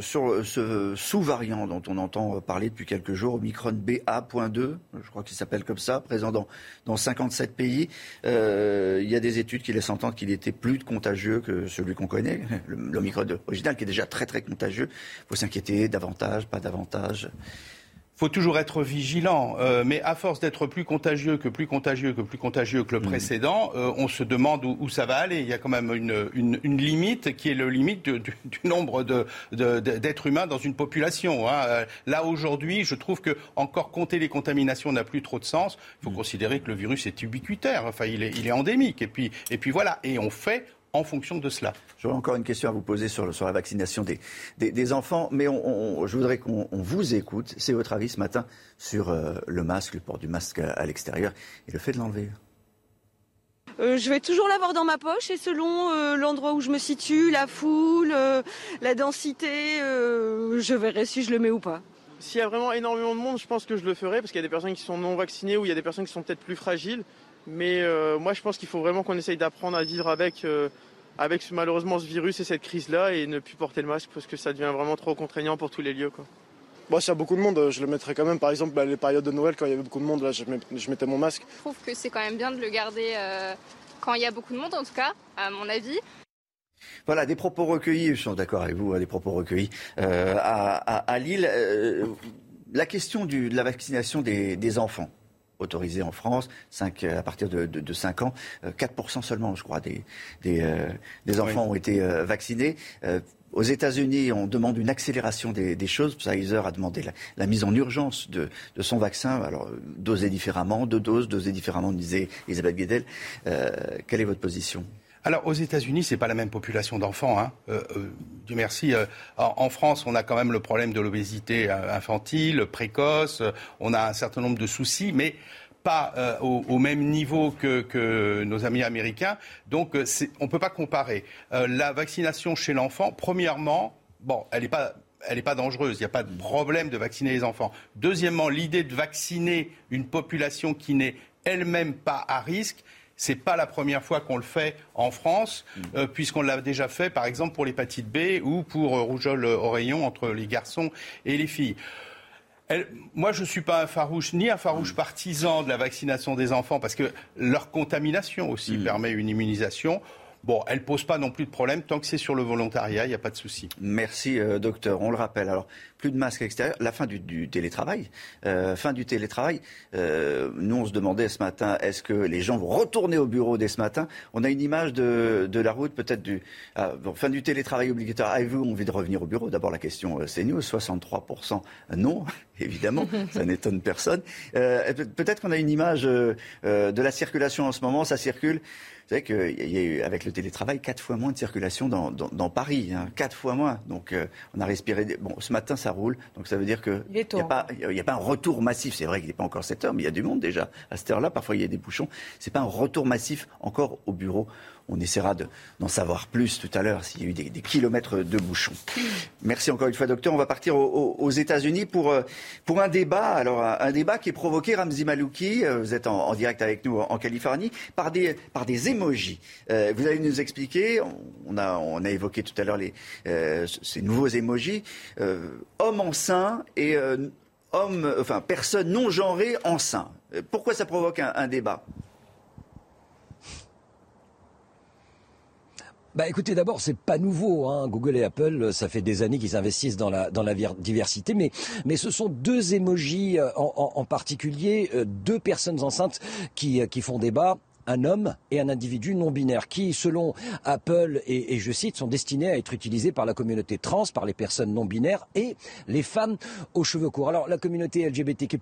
sur ce sous-variant dont on entend parler depuis quelques jours, Omicron BA.2, je crois qu'il s'appelle comme ça, présent dans, dans 57 pays. il y a des études qui laissent entendre qu'il était plus contagieux que celui qu'on connaît, [laughs] l'Omicron original, qui est déjà très très contagieux. Faut s'inquiéter davantage, pas davantage faut toujours être vigilant, euh, mais à force d'être plus contagieux que plus contagieux que plus contagieux que le mmh. précédent, euh, on se demande où, ça va aller. Il y a quand même une, limite qui est le limite du, nombre d'êtres humains dans une population. Hein. Là aujourd'hui, je trouve que encore compter les contaminations n'a plus trop de sens. Il faut mmh. considérer que le virus est ubiquitaire. Enfin, il est, il est endémique. Et puis, et puis voilà. Et on fait en fonction de cela. J'aurais encore une question à vous poser sur, sur la vaccination des, des, enfants, mais je voudrais qu'on vous écoute. C'est votre avis ce matin sur euh, le masque, le port du masque à, l'extérieur et le fait de l'enlever euh, je vais toujours l'avoir dans ma poche et selon euh, l'endroit où je me situe, la foule, la densité, je verrai si je le mets ou pas. S'il y a vraiment énormément de monde, je pense que je le ferai parce qu'il y a des personnes qui sont non vaccinées ou il y a des personnes qui sont peut-être plus fragiles. Mais euh, moi, je pense qu'il faut vraiment qu'on essaye d'apprendre à vivre avec, euh, avec malheureusement ce virus et cette crise-là et ne plus porter le masque parce que ça devient vraiment trop contraignant pour tous les lieux. Quoi. Bon, s'il y a beaucoup de monde, je le mettrais quand même. Par exemple, bah, les périodes de Noël, quand il y avait beaucoup de monde, là, je, mettais mon masque. Je trouve que c'est quand même bien de le garder euh, quand il y a beaucoup de monde, en tout cas, à mon avis. Voilà, des propos recueillis, je suis d'accord avec vous, hein, des propos recueillis à, Lille. la question de la vaccination des enfants autorisé en France, 5, euh, à partir de, de, 5 ans. 4% euh, seulement, je crois, des, des, euh, des enfants ont été vaccinés. Aux États-Unis, on demande une accélération des, des choses. Pfizer a demandé la, mise en urgence de, de, son vaccin. Alors, dosé différemment, deux doses, dosé différemment, disait Elisabeth Guedel. quelle est votre position? Alors aux États-Unis, c'est pas la même population d'enfants. Hein. Euh, euh, Dieu merci. Euh, en, France, on a quand même le problème de l'obésité infantile, précoce. On a un certain nombre de soucis, mais pas au, même niveau que, nos amis américains. Donc on ne peut pas comparer. la vaccination chez l'enfant, premièrement, bon, elle n'est pas elle n'est pas dangereuse, il n'y a pas de problème de vacciner les enfants. Deuxièmement, l'idée de vacciner une population qui n'est elle-même pas à risque, c'est pas la première fois qu'on le fait en France, mm. euh, puisqu'on l'a déjà fait, par exemple, pour l'hépatite B ou pour euh, rougeole oreillon entre les garçons et les filles. moi, je ne suis pas un farouche, ni un farouche mm. partisan de la vaccination des enfants, parce que leur contamination aussi mm. permet une immunisation. Bon, elle pose pas non plus de problème tant que c'est sur le volontariat, il n'y a pas de souci. Merci, euh, docteur. On le rappelle. Alors, plus de masques extérieurs, la fin du, télétravail. Euh, fin du télétravail. Euh, nous, on se demandait ce matin, est-ce que les gens vont retourner au bureau dès ce matin? On a une image de, la route, peut-être du ah, fin du télétravail obligatoire. Avez-vous envie de revenir au bureau? D'abord, la question, c'est nous, 63% non, [laughs] évidemment, [laughs] ça n'étonne personne. peut-être qu'on a une image de la circulation en ce moment, ça circule. Vous savez qu'il y a eu, avec le télétravail, quatre fois moins de circulation dans, dans, Paris. Hein, quatre fois moins. Donc, euh, on a respiré. Bon, ce matin, ça roule. Donc, ça veut dire qu'il n'y a, pas, a pas un retour massif. C'est vrai qu'il n'est pas encore 7 heures, mais il y a du monde déjà. À cette heure-là, parfois, il y a des bouchons. Ce n'est pas un retour massif encore au bureau on essaiera d'en savoir plus tout à l'heure s'il y a eu des, kilomètres de bouchons. Merci encore une fois, docteur. On va partir aux, États-Unis pour, euh, pour un débat. Alors, un, débat qui est provoqué, Ramzi Malouki, euh, vous êtes en, direct avec nous en, Californie, par des, par émojis. Euh, vous allez nous expliquer, on a, évoqué tout à l'heure ces nouveaux émojis, homme enceint et homme, enfin, personne non genrée enceint. Pourquoi ça provoque un débat? Bah écoutez, d'abord, c'est pas nouveau. Hein. Google et Apple, ça fait des années qu'ils investissent dans la, dans la diversité, mais, mais ce sont deux émojis euh, en, en, particulier, euh, deux personnes enceintes qui, euh, qui font débat un homme et un individu non binaire qui, selon Apple, et, je cite, sont destinés à être utilisés par la communauté trans, par les personnes non binaires et les femmes aux cheveux courts. Alors la communauté LGBTQ+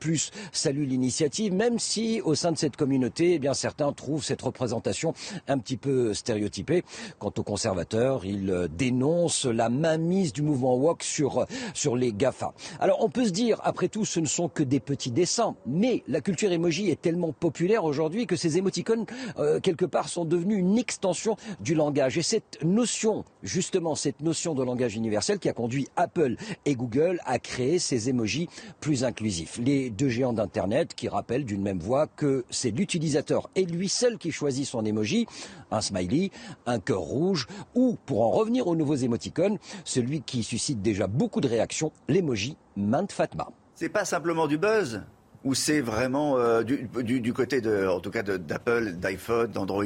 salue l'initiative, même si au sein de cette communauté, eh bien certains trouvent cette représentation un petit peu stéréotypée. Quant aux conservateurs, ils dénoncent la mainmise du mouvement woke sur sur les Gafa. Alors on peut se dire, après tout, ce ne sont que des petits dessins, mais la culture emoji est tellement populaire aujourd'hui que ces émoticônes euh, quelque part, sont devenus une extension du langage. Et cette notion, justement, cette notion de langage universel qui a conduit Apple et Google à créer ces emojis plus inclusifs. Les deux géants d'Internet qui rappellent d'une même voix que c'est l'utilisateur et lui seul qui choisit son emoji, un smiley, un cœur rouge, ou, pour en revenir aux nouveaux émoticônes, celui qui suscite déjà beaucoup de réactions, l'emoji main de Fatma. C'est pas simplement du buzz ou c'est vraiment euh, du, côté de, en tout cas d'Apple, d'iPhone, d'Android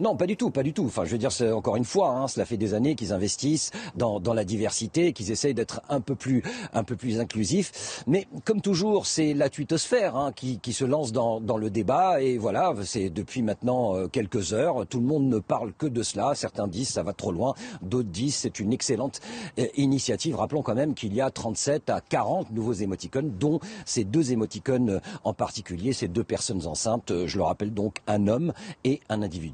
Non, pas du tout, pas du tout. Enfin, je veux dire, encore une fois, hein, cela fait des années qu'ils investissent dans, la diversité, qu'ils essayent d'être un peu plus, un inclusifs. Mais comme toujours, c'est la twittosphère hein, qui, se lance dans, dans le débat. Et voilà, c'est depuis maintenant euh, quelques heures, tout le monde ne parle que de cela. Certains disent ça va trop loin, d'autres disent c'est une excellente euh, initiative. Rappelons quand même qu'il y a 37 à 40 nouveaux émoticônes, dont ces deux émoticônes euh, en particulier, ces deux personnes enceintes. Je le rappelle donc, un homme et un individu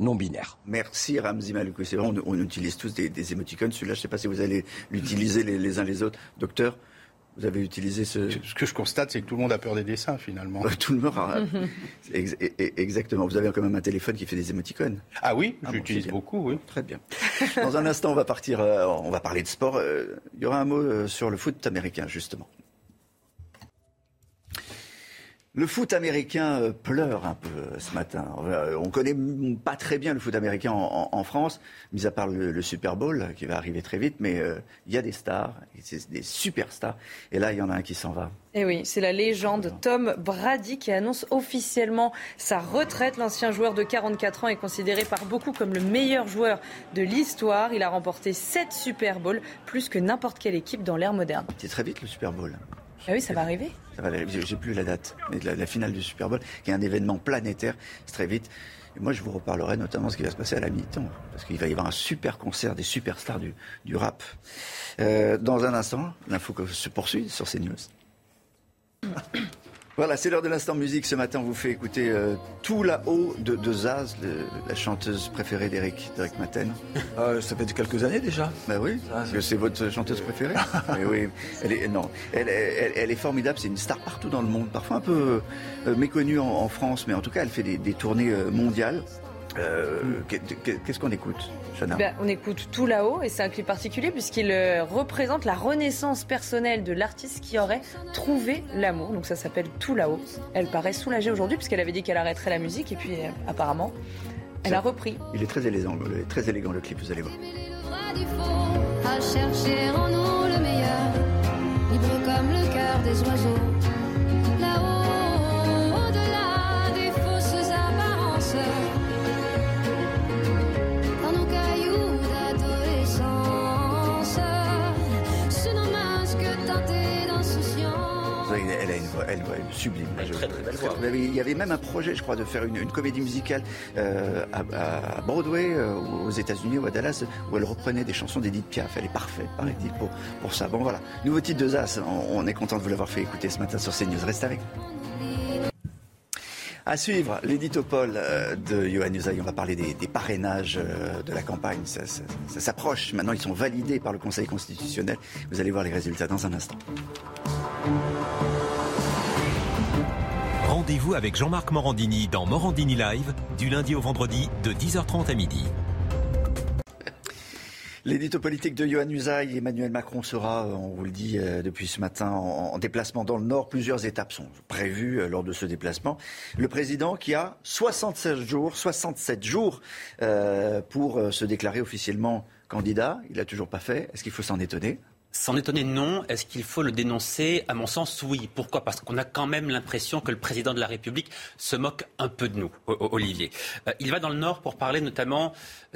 non binaire. Merci Ramzi Maloukou. C'est vrai, on, utilise tous des, émoticônes. Celui-là, je ne sais pas si vous allez l'utiliser les, uns les autres. Docteur vous avez utilisé ce... Ce que je constate, c'est que tout le monde a peur des dessins, finalement. [laughs] tout le monde a... [laughs] Exactement. Vous avez quand même un téléphone qui fait des émoticônes. Ah oui, ah j'utilise beaucoup, oui. Très bien. Dans un instant, on va partir, euh, on va parler de sport. Euh, il y aura un mot euh, sur le foot américain, justement. Le foot américain euh, pleure un peu euh, ce matin. Euh, on connaît pas très bien le foot américain en, France, mis à part le, Super Bowl qui va arriver très vite, mais il y a des stars, des superstars. Et là, il y en a un qui s'en va. Et eh oui, c'est la légende Tom Brady qui annonce officiellement sa retraite. L'ancien joueur de 44 ans est considéré par beaucoup comme le meilleur joueur de l'histoire. Il a remporté 7 Super Bowls, plus que n'importe quelle équipe dans l'ère moderne. C'est très vite le Super Bowl. Ah oui, ça va arriver. Ça va arriver. J'ai plus la date, mais la, finale du Super Bowl, qui est un événement planétaire, c'est très vite. Moi, je vous reparlerai notamment ce qui va se passer à la mi-temps, parce qu'il va y avoir un super concert des superstars du, du rap. Euh, dans un instant, l'info se poursuit sur CNews. Voilà, c'est l'heure de l'instant musique. Ce matin, on vous fait écouter euh, Tout là-haut de, Zaz, la chanteuse préférée d'Eric, d'Eric Maten. Euh, ça fait quelques années déjà. Ben oui, parce que c'est votre chanteuse préférée. [laughs] Mais oui, elle est, non, elle, elle, est formidable. C'est une star partout dans le monde, parfois un peu euh, méconnue en, France, mais en tout cas, elle fait des, des tournées mondiales. Euh, qu'est-ce qu'on écoute, ben, On écoute Tout là-haut, et c'est un clip particulier puisqu'il euh, représente la renaissance personnelle de l'artiste qui aurait trouvé l'amour. Donc ça s'appelle Tout là-haut. Elle paraît soulagée aujourd'hui puisqu'elle avait dit qu'elle arrêterait la musique, et puis euh, apparemment, elle a repris. Il est très élégant, très élégant le clip, vous allez voir. À chercher en nous le meilleur, libre comme le cœur des oiseaux. Elle, sublime. Il y avait même un projet, je crois, de faire une, comédie musicale euh, à, Broadway, euh, aux États-Unis ou à Dallas, où elle reprenait des chansons d'Edith Piaf. Elle est parfaite, paraît-il, pour, pour ça. Bon, voilà. Nouveau titre de Zas. On, est content de vous l'avoir fait écouter ce matin sur CNews. Reste avec à suivre, l'éditopole euh, de Johan Usaï. On va parler des, parrainages de la campagne. Ça, ça s'approche. Maintenant, ils sont validés par le Conseil constitutionnel. Vous allez voir les résultats dans un instant. Rendez-vous avec Jean-Marc Morandini dans Morandini Live du lundi au vendredi de 10h30 à midi. L'édito politique de Johan Usaï, Emmanuel Macron sera, euh, on vous le dit euh, depuis ce matin, en déplacement dans le Nord. Plusieurs étapes sont prévues euh, lors de ce déplacement. Le président qui a 67 jours, 67 jours pour se déclarer officiellement candidat. Il l'a toujours pas fait. Est-ce qu'il faut s'en étonner? S'en étonner, non. Est-ce qu'il faut le dénoncer? À mon sens, oui. Pourquoi? Parce qu'on a quand même l'impression que le président de la République se moque un peu de nous, Olivier. Euh, il va dans le Nord pour parler notamment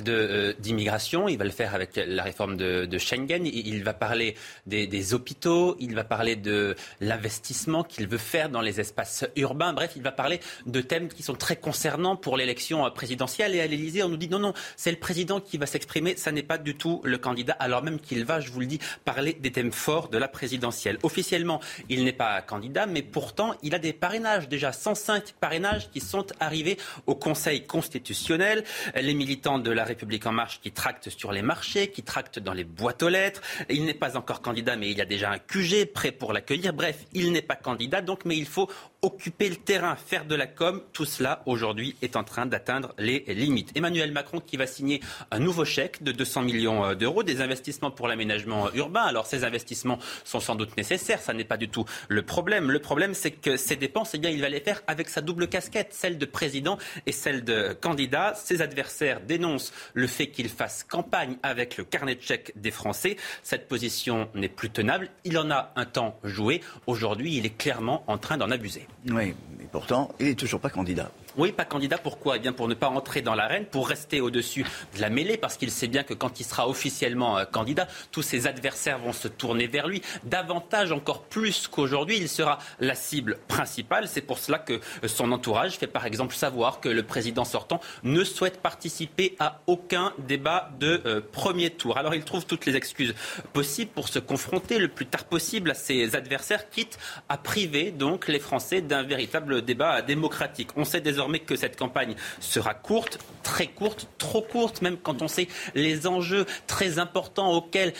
euh, d'immigration. il va le faire avec la réforme de, Schengen. Il, va parler des, hôpitaux. Il va parler de l'investissement qu'il veut faire dans les espaces urbains. Bref, il va parler de thèmes qui sont très concernants pour l'élection présidentielle. Et à l'Élysée, on nous dit non, non, c'est le président qui va s'exprimer. Ça n'est pas du tout le candidat. Alors même qu'il va, je vous le dis, parler des thèmes forts de la présidentielle. Officiellement, il n'est pas candidat, mais pourtant, il a des parrainages, déjà 105 parrainages qui sont arrivés au Conseil constitutionnel. Les militants de la République en marche qui tractent sur les marchés, qui tractent dans les boîtes aux lettres. Il n'est pas encore candidat, mais il y a déjà un QG prêt pour l'accueillir. Bref, il n'est pas candidat, donc, mais il faut occuper le terrain, faire de la com, tout cela aujourd'hui est en train d'atteindre les limites. Emmanuel Macron qui va signer un nouveau chèque de 200 millions euh, d'euros, des investissements pour l'aménagement urbain. Alors ces investissements sont sans doute nécessaires, ça n'est pas du tout le problème. Le problème c'est que ces dépenses, eh bien, il va les faire avec sa double casquette, celle de président et celle de candidat. Ses adversaires dénoncent le fait qu'il fasse campagne avec le carnet de chèques des Français. Cette position n'est plus tenable. Il en a un temps joué. Aujourd'hui, il est clairement en train d'en abuser. Oui, mais pourtant, il n'est toujours pas candidat. Oui, pas candidat. Pourquoi? Eh bien, pour ne pas entrer dans l'arène, pour rester au-dessus de la mêlée, parce qu'il sait bien que quand il sera officiellement euh, candidat, tous ses adversaires vont se tourner vers lui. Davantage, encore plus qu'aujourd'hui, il sera la cible principale. C'est pour cela que euh, son entourage fait par exemple savoir que le président sortant ne souhaite participer à aucun débat de euh, premier tour. Alors, il trouve toutes les excuses possibles pour se confronter le plus tard possible à ses adversaires, quitte à priver donc les Français d'un véritable débat démocratique. On sait désormais que cette campagne sera courte, très courte, trop courte, même quand on sait les enjeux très importants auxquels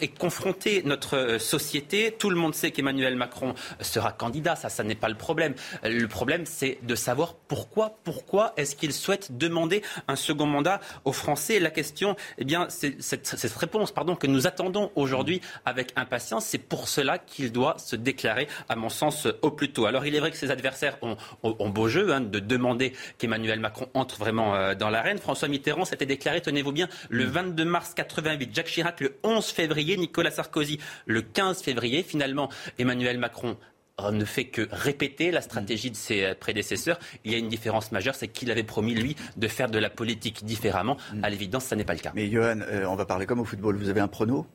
est confrontée notre euh, société. Tout le monde sait qu'Emmanuel Macron sera candidat, ça, ça n'est pas le problème. Le problème, c'est de savoir pourquoi, pourquoi est-ce qu'il souhaite demander un second mandat aux Français. La question, eh bien, c'est cette, réponse, pardon, que nous attendons aujourd'hui avec impatience. C'est pour cela qu'il doit se déclarer, à mon sens, au plus tôt. Alors, il est vrai que ses adversaires ont, ont, beau jeu hein, de demander qu'Emmanuel Macron entre vraiment euh, dans l'arène. François Mitterrand s'était déclaré, tenez-vous bien, le 22 mm. mars 88. Jacques Chirac le 11 février. Nicolas Sarkozy le 15 février. Finalement, Emmanuel Macron euh, ne fait que répéter la stratégie de ses euh, prédécesseurs. Il y a une différence majeure, c'est qu'il avait promis, lui, de faire de la politique différemment. Mm. À l'évidence, ça n'est pas le cas. Mais Johan, on va parler comme au football. Vous avez un prono?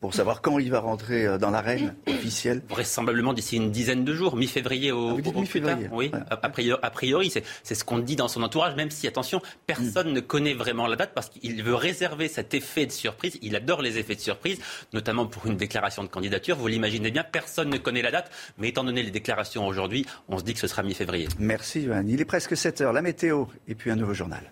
Pour savoir quand il va rentrer euh, dans l'arène officielle Vraisemblablement d'ici une dizaine de jours, mi-février au, ah, mi-février. Oui, a priori, a priori c'est ce qu'on dit dans son entourage, même si, attention, personne mm. ne connaît vraiment la date parce qu'il veut réserver cet effet de surprise. Il adore les effets de surprise, notamment pour une déclaration de candidature. Vous l'imaginez bien, personne ne connaît la date, mais étant donné les déclarations aujourd'hui, on se dit que ce sera mi-février. Merci, Johan. Il est presque 7 heures. La météo et puis un nouveau journal.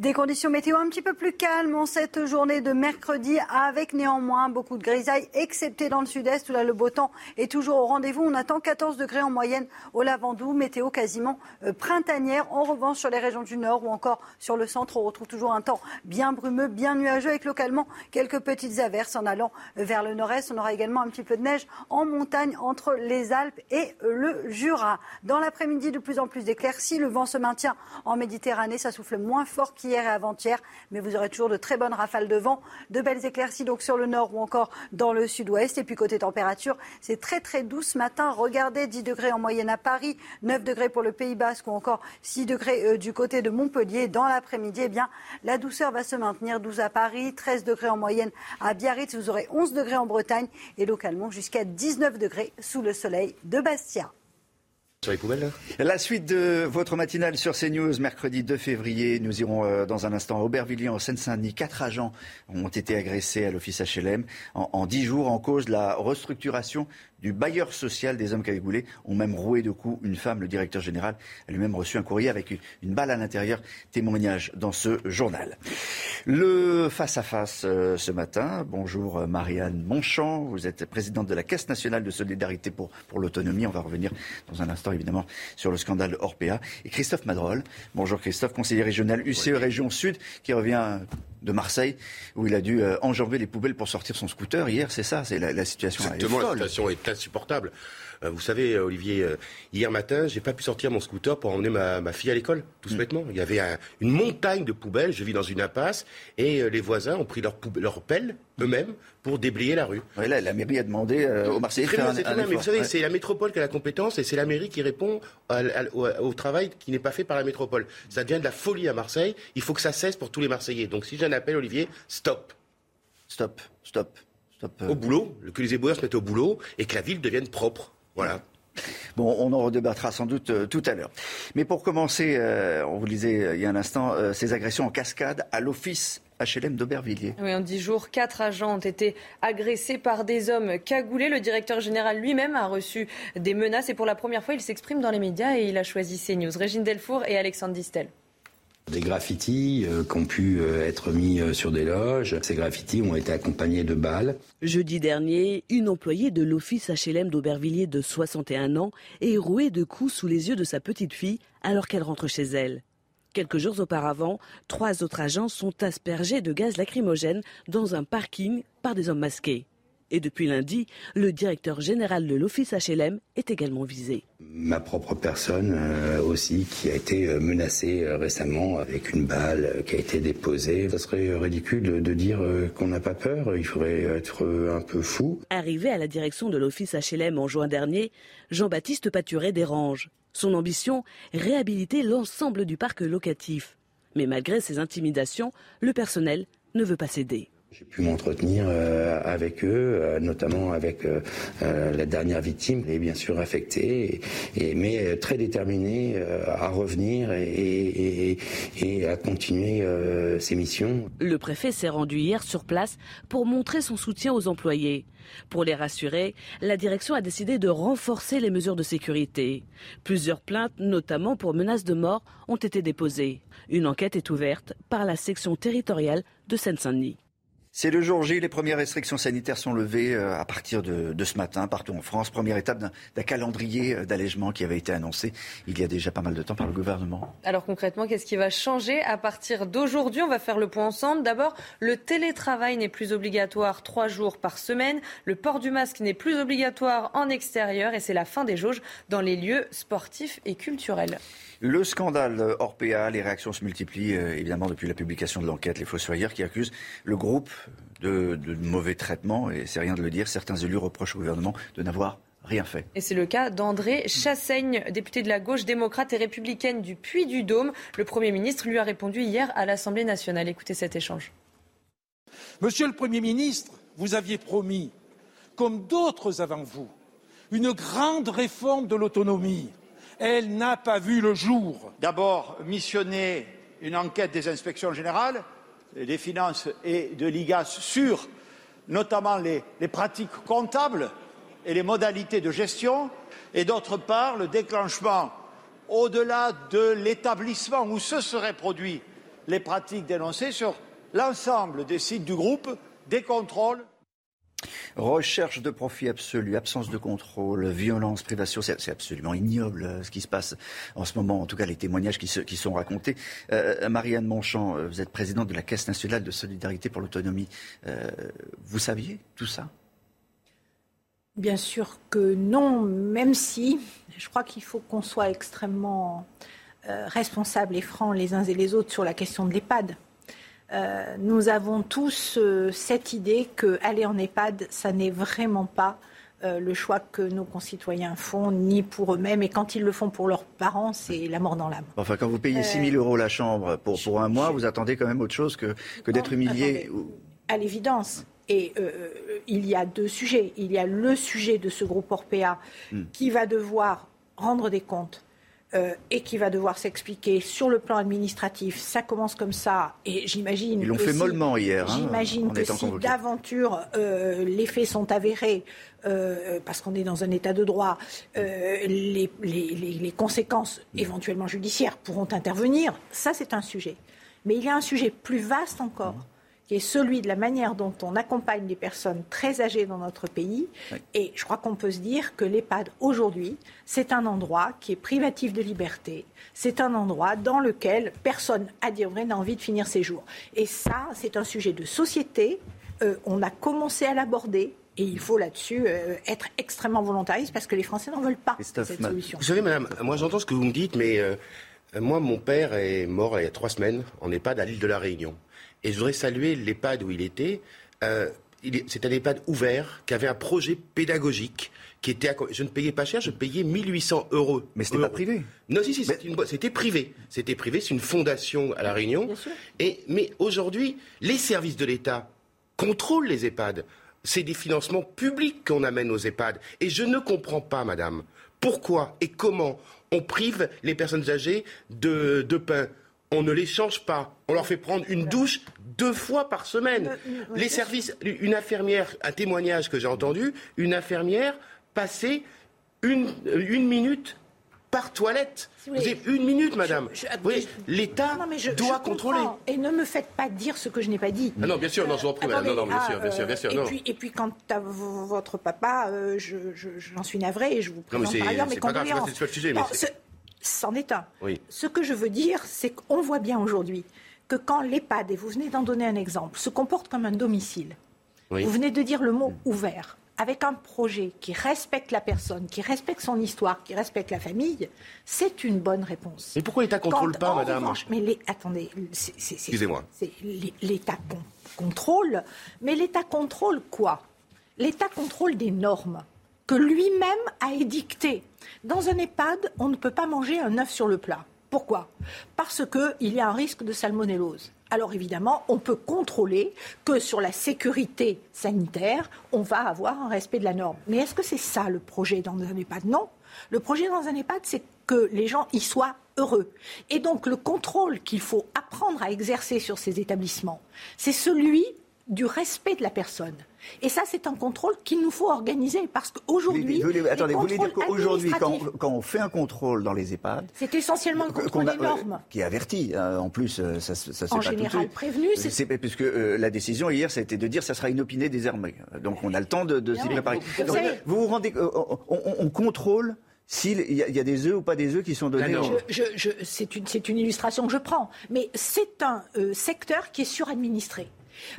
Des conditions météo un petit peu plus calmes en cette journée de mercredi, avec néanmoins beaucoup de grisailles, excepté dans le sud-est où là le beau temps est toujours au rendez-vous. On attend 14 degrés en moyenne au Lavandou, météo quasiment euh, printanière. En revanche, sur les régions du nord ou encore sur le centre, on retrouve toujours un temps bien brumeux, bien nuageux, avec localement quelques petites averses en allant vers le nord-est. On aura également un petit peu de neige en montagne entre les Alpes et le Jura. Dans l'après-midi, de plus en plus d'éclaircies. Le vent se maintient en Méditerranée, ça souffle moins fort hier et avant-hier, mais vous aurez toujours de très bonnes rafales de vent, de belles éclaircies donc sur le nord ou encore dans le sud-ouest. Et puis côté température, c'est très très doux ce matin. Regardez, 10 degrés en moyenne à Paris, 9 degrés pour le Pays Basque ou encore 6 degrés euh, du côté de Montpellier. Dans l'après-midi, eh bien, la douceur va se maintenir. 12 à Paris, 13 degrés en moyenne à Biarritz. Vous aurez 11 degrés en Bretagne et localement jusqu'à 19 degrés sous le soleil de Bastia. La suite de votre matinale sur CNews, mercredi 2 février. Nous irons euh, dans un instant à Aubervilliers, en Seine-Saint-Denis. Quatre agents ont été agressés à l'office HLM en dix jours en cause de la restructuration du bailleur social des hommes cagoulés ont même roué de coups une femme, le directeur général, a lui-même reçu un courrier avec une balle à l'intérieur. Témoignage dans ce journal. Le face-à-face euh, ce matin. Bonjour euh, Marianne Monchamp. Vous êtes présidente de la Caisse nationale de solidarité pour, pour l'autonomie. On va revenir dans un instant évidemment sur le scandale Orpea. Et Christophe Madrol. Bonjour Christophe, conseiller régional UCE Région Sud qui revient de Marseille, où il a dû euh, enjamber les poubelles pour sortir son scooter. Hier, c'est ça, c'est la, situation. Exactement, la situation est insupportable. Euh, vous savez, euh, Olivier, euh, hier matin, j'ai pas pu sortir mon scooter pour emmener ma, fille à l'école, tout mm. bêtement. Il y avait une montagne de poubelles. Je vis dans une impasse et les voisins ont pris leur, leur pelle eux-mêmes pour déblayer la rue. là, la mairie a demandé aux Marseillais de faire un, Mais vous savez, c'est la métropole qui a la compétence et c'est la mairie qui répond au, travail qui n'est pas fait par la métropole. Ça devient de la folie à Marseille. Il faut que ça cesse pour tous les Marseillais. Donc si j'ai un appel, Olivier, stop. Stop, stop. Stop. Au boulot, que les éboueurs se mettent au boulot et que la ville devienne propre. Voilà. [laughs] Bon, on en redébattra sans doute euh, tout à l'heure. Mais pour commencer, euh, on vous le disait euh, il y a un instant, ces agressions en cascade à l'office HLM d'Aubervilliers. Oui, en dix jours, quatre agents ont été agressés par des hommes cagoulés. Le directeur général lui-même a reçu des menaces et pour la première fois, il s'exprime dans les médias et il a choisi CNews. Régine Delfour et Alexandre Distel. Des graffitis euh, qui ont pu euh, être mis euh, sur des loges. Ces graffitis ont été accompagnés de balles. Jeudi dernier, une employée de l'office HLM d'Aubervilliers de 61 ans est rouée de coups sous les yeux de sa petite fille alors qu'elle rentre chez elle. Quelques jours auparavant, trois autres agents sont aspergés de gaz lacrymogène dans un parking par des hommes masqués. Et depuis lundi, le directeur général de l'office HLM est également visé. Ma propre personne euh, aussi, qui a été euh, menacée euh, récemment avec une balle qui a été déposée. Ça serait ridicule de dire qu'on n'a pas peur, il faudrait être un peu fou. Arrivé à la direction de l'office HLM en juin dernier, Jean-Baptiste Paturet dérange. Son ambition, réhabiliter l'ensemble du parc locatif. Mais malgré ces intimidations, le personnel ne veut pas céder. J'ai pu m'entretenir euh, avec eux, euh, notamment avec euh, la dernière victime, et bien sûr affectée, mais très déterminée à revenir et, et à continuer ses missions. Le préfet s'est rendu hier sur place pour montrer son soutien aux employés. Pour les rassurer, la direction a décidé de renforcer les mesures de sécurité. Plusieurs plaintes, notamment pour menaces de mort, ont été déposées. Une enquête est ouverte par la section territoriale de Seine-Saint-Denis. C'est le jour J. Les premières restrictions sanitaires sont levées euh, à partir de, ce matin partout en France. Première étape d'un calendrier euh, d'allègement qui avait été annoncé il y a déjà pas mal de temps par le gouvernement. Alors concrètement, qu'est-ce qui va changer à partir d'aujourd'hui? On va faire le point ensemble. D'abord, le télétravail n'est plus obligatoire trois jours par semaine. Le port du masque n'est plus obligatoire en extérieur et c'est la fin des jauges dans les lieux sportifs et culturels. Le scandale Orpea, les réactions se multiplient euh, évidemment depuis la publication de l'enquête. Les Fossoyeurs qui accusent le groupe de, mauvais traitement, et c'est rien de le dire. Certains élus reprochent au gouvernement de n'avoir rien fait. Et c'est le cas d'André Chassaigne, député de la gauche démocrate et républicaine du Puy-du-Dôme. Le Premier ministre lui a répondu hier à l'Assemblée nationale. Écoutez cet échange. Monsieur le Premier ministre, vous aviez promis, comme d'autres avant vous, une grande réforme de l'autonomie elle n'a pas vu le jour. D'abord, missionner une enquête des inspections générales, des finances et de l'IGAS sur notamment les, pratiques comptables et les modalités de gestion, et d'autre part, le déclenchement, au-delà de l'établissement où se seraient produites les pratiques dénoncées, sur l'ensemble des sites du groupe, des contrôles Recherche de profit absolu, absence de contrôle, violence, privation, c'est absolument ignoble euh, ce qui se passe en ce moment, en tout cas les témoignages qui, sont racontés. Euh, Marianne Monchamp, euh, vous êtes présidente de la Caisse nationale de solidarité pour l'autonomie. vous saviez tout ça? Bien sûr que non, même si je crois qu'il faut qu'on soit extrêmement responsables et francs les uns et les autres sur la question de l'EHPAD. Euh, nous avons tous euh, cette idée que aller en EHPAD, ça n'est vraiment pas euh, le choix que nos concitoyens font, ni pour eux-mêmes. Et quand ils le font pour leurs parents, c'est la mort dans l'âme. Enfin, quand vous payez 6 000 euros la chambre pour, pour un mois, vous attendez quand même autre chose que, que d'être humilié. À l'évidence. Et il y a deux sujets. Il y a le sujet de ce groupe Orpea hmm. qui va devoir rendre des comptes euh, et qui va devoir s'expliquer sur le plan administratif. Ça commence comme ça, et j'imagine. Ils l'ont fait mollement hier. Hein, j'imagine que si d'aventure euh, les faits sont avérés, euh, parce qu'on est dans un état de droit, les, les, conséquences éventuellement judiciaires pourront intervenir. Ça, c'est un sujet. Mais il y a un sujet plus vaste encore qui est celui de la manière dont on accompagne les personnes très âgées dans notre pays. Et je crois qu'on peut se dire que l'EHPAD, aujourd'hui, c'est un endroit qui est privatif de liberté. C'est un endroit dans lequel personne, à dire vrai, n'a envie de finir ses jours. Et ça, c'est un sujet de société. Euh, on a commencé à l'aborder. Et il faut là-dessus euh, être extrêmement volontariste parce que les Français n'en veulent pas cette solution. Vous savez, madame, moi j'entends ce que vous me dites, mais euh, moi, mon père est mort il y a trois semaines en EHPAD à l'île de la Réunion. Et je voudrais saluer l'EHPAD où il était. Euh, c'est un EHPAD ouvert qui avait un projet pédagogique qui était je ne payais pas cher, je payais 1800 euros. Mais c'était pas privé. Non, si, si, c'était privé. C'était privé, c'est une fondation à La Réunion. Et, mais aujourd'hui, les services de l'État contrôlent les EHPAD. C'est des financements publics qu'on amène aux EHPAD. Et je ne comprends pas, madame, pourquoi et comment on prive les personnes âgées de, de pain on ne les change pas. On leur fait prendre une douche deux fois par semaine. Les services, une infirmière, un témoignage que j'ai entendu, une infirmière passait une, une minute par toilette. vous, avez une minute, madame. l'État doit contrôler. Et ne me faites pas dire ce que je n'ai pas dit. Ah non, bien sûr, non, je vous en prie, madame. Non, bien sûr, bien sûr, bien sûr. Et, Puis, et puis, quant à votre papa, euh, j'en suis navré et je vous présente par ailleurs mes condoléances. C'en est un. Ce que je veux dire, c'est qu'on voit bien aujourd'hui que quand l'EHPAD, et vous venez d'en donner un exemple, se comporte comme un domicile, vous venez de dire le mot ouvert, avec un projet qui respecte la personne, qui respecte son histoire, qui respecte la famille, c'est une bonne réponse. Mais pourquoi l'État ne contrôle pas, madame Mais les, attendez, excusez-moi. L'État contrôle, mais l'État contrôle quoi? L'État contrôle des normes. Que lui-même a édicté. Dans un EHPAD, on ne peut pas manger un œuf sur le plat. Pourquoi? Parce qu'il y a un risque de salmonellose. Alors évidemment, on peut contrôler que sur la sécurité sanitaire, on va avoir un respect de la norme. Mais est-ce que c'est ça le projet dans un EHPAD? Non. Le projet dans un EHPAD, c'est que les gens y soient heureux. Et donc le contrôle qu'il faut apprendre à exercer sur ces établissements, c'est celui du respect de la personne. Et ça, c'est un contrôle qu'il nous faut organiser parce qu'aujourd'hui. Attendez, vous voulez dire qu'aujourd'hui, quand, on fait un contrôle dans les EHPAD. C'est essentiellement le contrôle des normes. qui est averti. Hein, en plus, euh, ça, ça En général, prévenu. C'est puisque euh, la décision hier, ça a été de dire que ça sera inopiné désormais. Donc on a le temps de, de s'y préparer. vous vous rendez. Euh, on contrôle s'il y, y, a des œufs ou pas des œufs qui sont donnés. c'est une, une, illustration que je prends, mais c'est un euh, secteur qui est suradministré.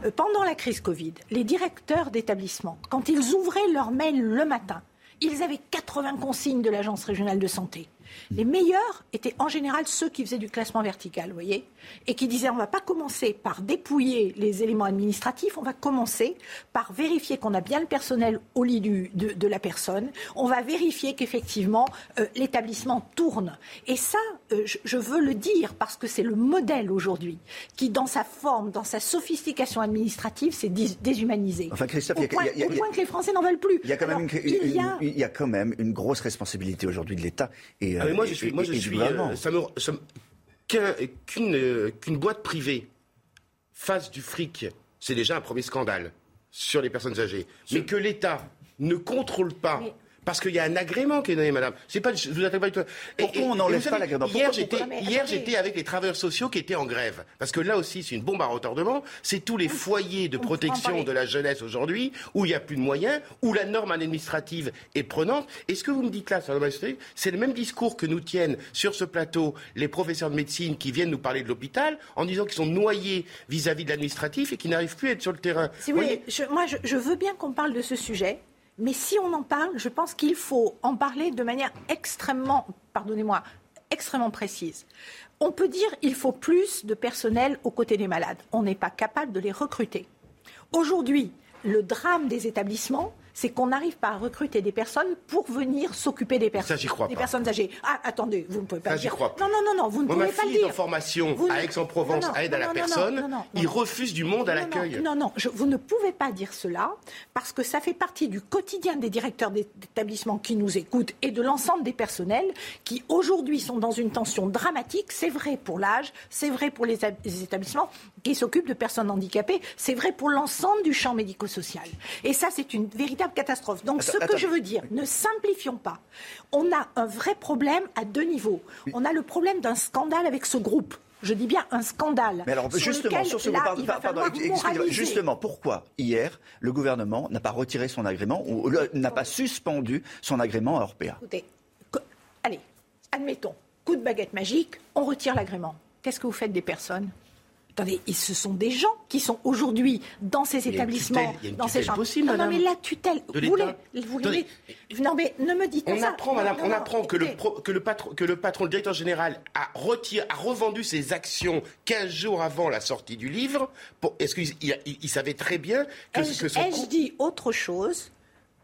Euh, pendant la crise Covid, les directeurs d'établissements, quand ils ouvraient leur mail le matin, ils avaient 80 consignes de l'Agence régionale de santé. Les meilleurs étaient en général ceux qui faisaient du classement vertical, vous voyez, et qui disaient on ne va pas commencer par dépouiller les éléments administratifs, on va commencer par vérifier qu'on a bien le personnel au lit de, la personne, on va vérifier qu'effectivement euh, l'établissement tourne. Et ça, euh, je, veux le dire parce que c'est le modèle aujourd'hui qui, dans sa forme, dans sa sophistication administrative, s'est déshumanisé. Enfin, Christophe, au, point, que les Français n'en veulent plus. Il y a quand, même, une, il y a... quand même une grosse responsabilité aujourd'hui de l'État. Et, ah, moi, je suis, moi, je suis euh, ça qu'une boîte privée fasse du fric, c'est déjà un premier scandale sur les personnes âgées. Mais que l'État ne contrôle pas parce qu'il y a un agrément qui est donné, madame. C'est pas, je vous pas Pourquoi on n'enlève pas l'agrément Hier, j'étais, hier, j'étais avec les travailleurs sociaux qui étaient en grève. Parce que là aussi, c'est une bombe à retardement. C'est tous les foyers de protection de la jeunesse aujourd'hui où il n'y a plus de moyens, où la norme administrative est prenante. Et ce que vous me dites là, c'est le même discours que nous tiennent sur ce plateau les professeurs de médecine qui viennent nous parler de l'hôpital en disant qu'ils sont noyés vis-à-vis de l'administratif et qu'ils n'arrivent plus à être sur le terrain? Si vous voyez, moi, je veux bien qu'on parle de ce sujet. Mais si on en parle, je pense qu'il faut en parler de manière extrêmement, pardonnez-moi, extrêmement précise. On peut dire qu'il faut plus de personnel aux côtés des malades. On n'est pas capable de les recruter. Aujourd'hui, le drame des établissements, c'est qu'on n'arrive pas à recruter des personnes pour venir s'occuper des personnes, des personnes âgées. Ah, attendez, vous ne pouvez pas ça, dire. Crois non, non, non, non, vous ne pouvez pas le dire. formation à Aix-en-Provence à aide à la personne, il refuse du monde à l'accueil. Non, non, vous ne pouvez pas dire cela parce que ça fait partie du quotidien des directeurs d'établissements qui nous écoutent et de l'ensemble des personnels qui aujourd'hui sont dans une tension dramatique. C'est vrai pour l'âge, c'est vrai pour les établissements qui s'occupent de personnes handicapées, c'est vrai pour l'ensemble du champ médico-social. Et ça, c'est une véritable catastrophe. Donc ce que je veux dire, ne simplifions pas. On a un vrai problème à deux niveaux. On a le problème d'un scandale avec ce groupe. Je dis bien un scandale. Mais alors, justement, sur ce là, justement, pourquoi hier le gouvernement n'a pas retiré son agrément ou n'a pas suspendu son agrément à Orpea? Écoutez, allez, admettons, coup de baguette magique, on retire l'agrément. Qu'est-ce que vous faites des personnes? Attendez, ce sont des gens qui sont aujourd'hui dans ces établissements, dans ces chambres. Possible, non, non, mais la tutelle, vous voulez, non, mais ne me dites on pas ça. Apprend, madame, on apprend que le, que, le patron, que le patron, le directeur général, a, retiré, a revendu ses actions 15 jours avant la sortie du livre. Est-ce qu'il il, savait très bien que, que son Ai-je dit autre chose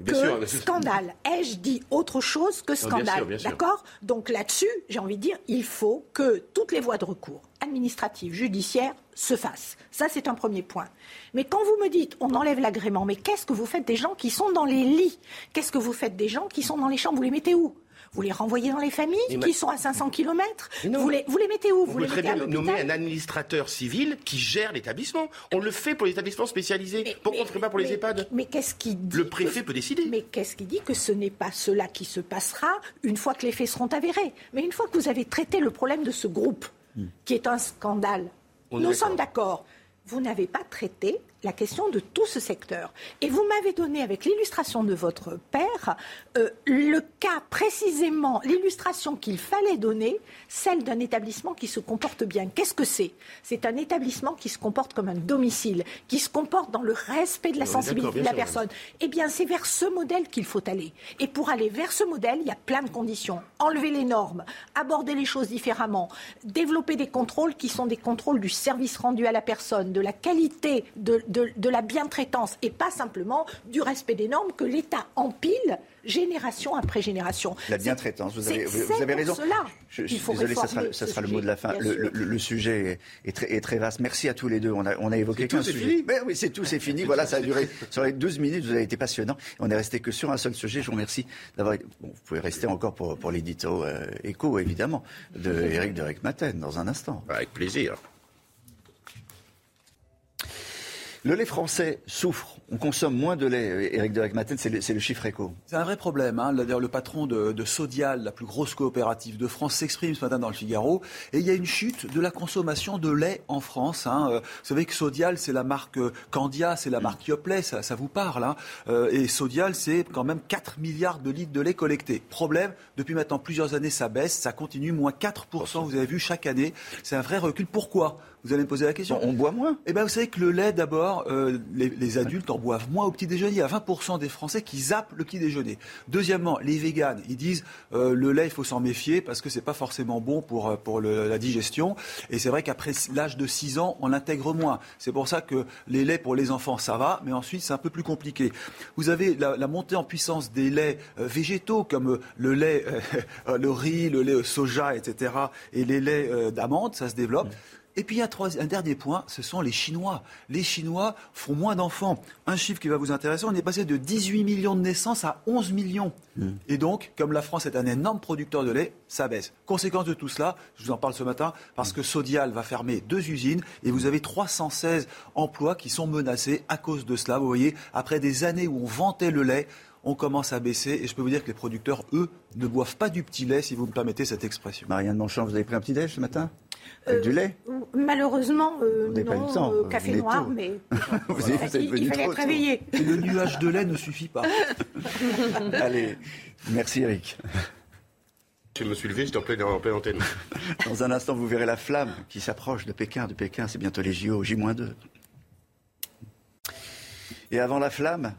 que scandale. Ai-je dit autre chose que scandale D'accord Donc là-dessus, j'ai envie de dire, il faut que toutes les voies de recours, administratives, judiciaires, se fassent. Ça, c'est un premier point. Mais quand vous me dites, on enlève l'agrément, mais qu'est-ce que vous faites des gens qui sont dans les lits? Qu'est-ce que vous faites des gens qui sont dans les chambres? Vous les mettez où? Vous les renvoyez dans les familles qui sont à 500 km vous les, vous les mettez où vous On peut très bien nommer un administrateur civil qui gère l'établissement. On le fait pour les établissements spécialisés. Pourquoi on ne le pas pour les EHPAD Mais qu'est-ce qui dit Le préfet peut décider. Mais qu'est-ce qui dit que ce n'est pas cela qui se passera une fois que les faits seront avérés Mais une fois que vous avez traité le problème de ce groupe, hmm. qui est un scandale, nous sommes d'accord. Vous n'avez pas traité la question de tout ce secteur. Et vous m'avez donné, avec l'illustration de votre père, euh, le cas précisément, l'illustration qu'il fallait donner, celle d'un établissement qui se comporte bien. Qu'est-ce que c'est? C'est un établissement qui se comporte comme un domicile, qui se comporte dans le respect de la sensibilité de la personne. Eh bien, c'est vers ce modèle qu'il faut aller. Et pour aller vers ce modèle, il y a plein de conditions. Enlever les normes, aborder les choses différemment, développer des contrôles qui sont des contrôles du service rendu à la personne, de la qualité de de, la bientraitance et pas simplement du respect des normes que l'État empile génération après génération. La bientraitance, vous avez, vous, avez raison. Cela. Je, suis désolé, ça sera, ça sera le mot de la fin. Le, sujet est très, est très, vaste. Merci à tous les deux. On a, on a évoqué qu'un sujet. Mais oui, c'est tout, c'est fini. voilà, ça a duré sur les 12 minutes. Vous avez été passionnant. On est resté que sur un seul sujet. Je vous remercie d'avoir. Bon, vous pouvez rester encore pour, pour l'édito euh, écho, évidemment, de Eric de Maten dans un instant. Avec plaisir. Le lait français souffre. On consomme moins de lait. Éric de Maten, c'est le, chiffre éco. C'est un vrai problème. Hein. D'ailleurs, le patron de, Sodial, la plus grosse coopérative de France, s'exprime ce matin dans le Figaro. Et il y a une chute de la consommation de lait en France. Hein. Euh, vous savez que Sodial, c'est la marque euh, Candia, c'est la mm. marque Yoplait, ça, ça vous parle. Hein. Euh, et Sodial, c'est quand même 4 milliards de litres de lait collectés. Problème, depuis maintenant plusieurs années, ça baisse, ça continue, moins 4%, vous avez vu, chaque année. C'est un vrai recul. Pourquoi? Vous allez me poser la question. On boit moins Eh bien, vous savez que le lait, d'abord, euh, les, adultes en boivent moins au petit déjeuner. Il y a 20% des Français qui zappent le petit déjeuner. Deuxièmement, les véganes, ils disent euh, le lait, il faut s'en méfier parce que c'est pas forcément bon pour, euh, pour la digestion. Et c'est vrai qu'après l'âge de 6 ans, on l'intègre moins. C'est pour ça que les laits pour les enfants, ça va, mais ensuite, c'est un peu plus compliqué. Vous avez la, montée en puissance des laits végétaux comme le lait, [laughs] le riz, le lait soja, etc. et les laits d'amande, ça se développe. Et puis il y a un dernier point, ce sont les Chinois. Les Chinois font moins d'enfants. Un chiffre qui va vous intéresser, on est passé de 18 millions de naissances à 11 millions. Hmm. Et donc, comme la France est un énorme producteur de lait, ça baisse. Conséquence de tout cela, je vous en parle ce matin, parce que Sodial va fermer deux usines et vous avez 316 emplois qui sont menacés à cause de cela. Vous voyez, après des années où on vantait le lait, on commence à baisser. Et je peux vous dire que les producteurs, eux, ne boivent pas du petit lait, si vous me permettez cette expression. Marianne Manchon, vous avez pris un petit déj ce matin? Avec du lait euh, Malheureusement, euh, non, euh, café noir, mais [laughs] vous il, fallait être réveillé. Et le nuage de lait ne suffit pas. [laughs] Allez, merci Eric. Je me suis levé, j'étais en pleine, en pleine antenne. [laughs] Dans un instant, vous verrez la flamme qui s'approche de Pékin. De Pékin, c'est bientôt les JO, J-2. Et avant la flamme,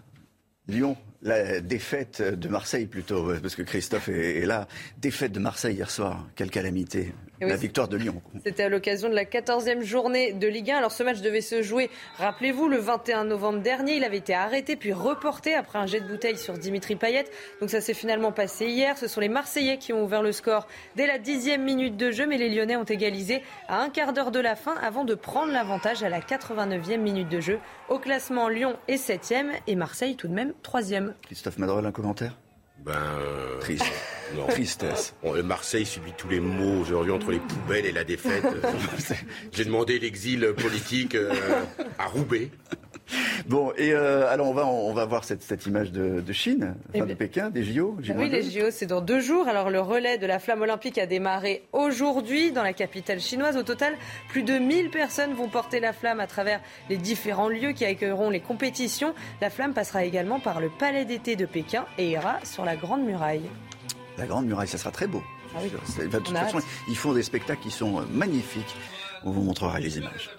Lyon la défaite de Marseille plutôt, parce que Christophe est, là. Défaite de Marseille hier soir, quelle calamité. La victoire de Lyon. C'était à l'occasion de la 14e journée de Ligue 1. Alors ce match devait se jouer, rappelez-vous, le 21 novembre dernier. Il avait été arrêté puis reporté après un jet de bouteille sur Dimitri Payet. Donc ça s'est finalement passé hier. Ce sont les Marseillais qui ont ouvert le score dès la dixième minute de jeu, mais les Lyonnais ont égalisé à un quart d'heure de la fin avant de prendre l'avantage à la 89e minute de jeu. Au classement, Lyon est 7e et Marseille tout de même 3e. Christophe Madrel, un commentaire? Ben, euh, Triste. Tristesse. Marseille subit tous les maux aujourd'hui entre les poubelles et la défaite. [laughs] J'ai demandé l'exil politique euh, à Roubaix. [laughs] Bon, et euh, alors on va, on va voir cette, cette image de, Chine, eh de Pékin, des JO. Oui, les JO, c'est dans deux jours. Alors le relais de la flamme olympique a démarré aujourd'hui dans la capitale chinoise. Au total, plus de 1000 personnes vont porter la flamme à travers les différents lieux qui accueilleront les compétitions. La flamme passera également par le palais d'été de Pékin et ira sur la Grande Muraille. La Grande Muraille, ça sera très beau. Ah de toute façon, ils font des spectacles qui sont euh, magnifiques. On vous montrera les images.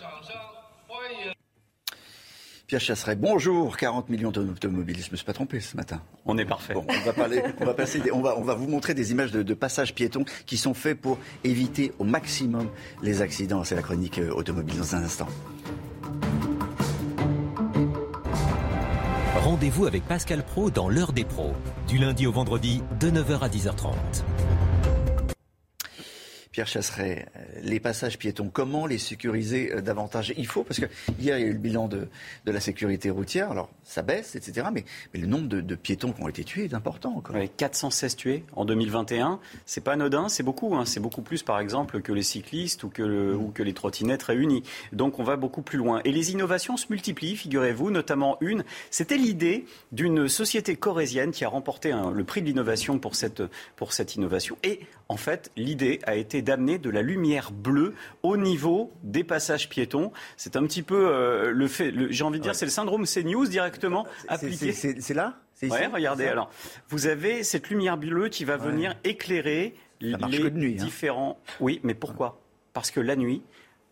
Pierre Chasseret, bonjour. 40 millions d'automobilistes. Je me suis pas trompé ce matin. On est parfait. on va parler, on va passer, on va, on va vous montrer des images de, passages piétons qui sont faits pour éviter au maximum les accidents. C'est la chronique euh, automobile dans un instant. Rendez-vous avec Pascal Pro dans l'heure des pros, du lundi au vendredi de 9h à 10h30. Pierre Chasseret, euh, les passages piétons, comment les sécuriser euh, davantage? Il faut, parce que hier, il y a eu le bilan de, de la sécurité routière, alors ça baisse, etc., mais, le nombre de, piétons qui ont été tués est important. Encore. 416 tués en 2021, c'est pas anodin, c'est beaucoup, hein. c'est beaucoup plus par exemple que les cyclistes ou que, ou que les trottinettes réunies. Donc on va beaucoup plus loin. Et les innovations se multiplient, figurez-vous, notamment une, c'était l'idée d'une société corésienne qui a remporté le prix de l'innovation pour cette, pour cette innovation. Et en fait, l'idée a été d'amener de la lumière bleue au niveau des passages piétons. C'est un petit peu euh, le fait, j'ai envie de dire, c'est le syndrome CNews directement appliqué. C'est là? Oui, regardez. Alors, vous avez cette lumière bleue qui va venir éclairer les nuit, hein. différents. Oui, mais pourquoi? Parce que la nuit,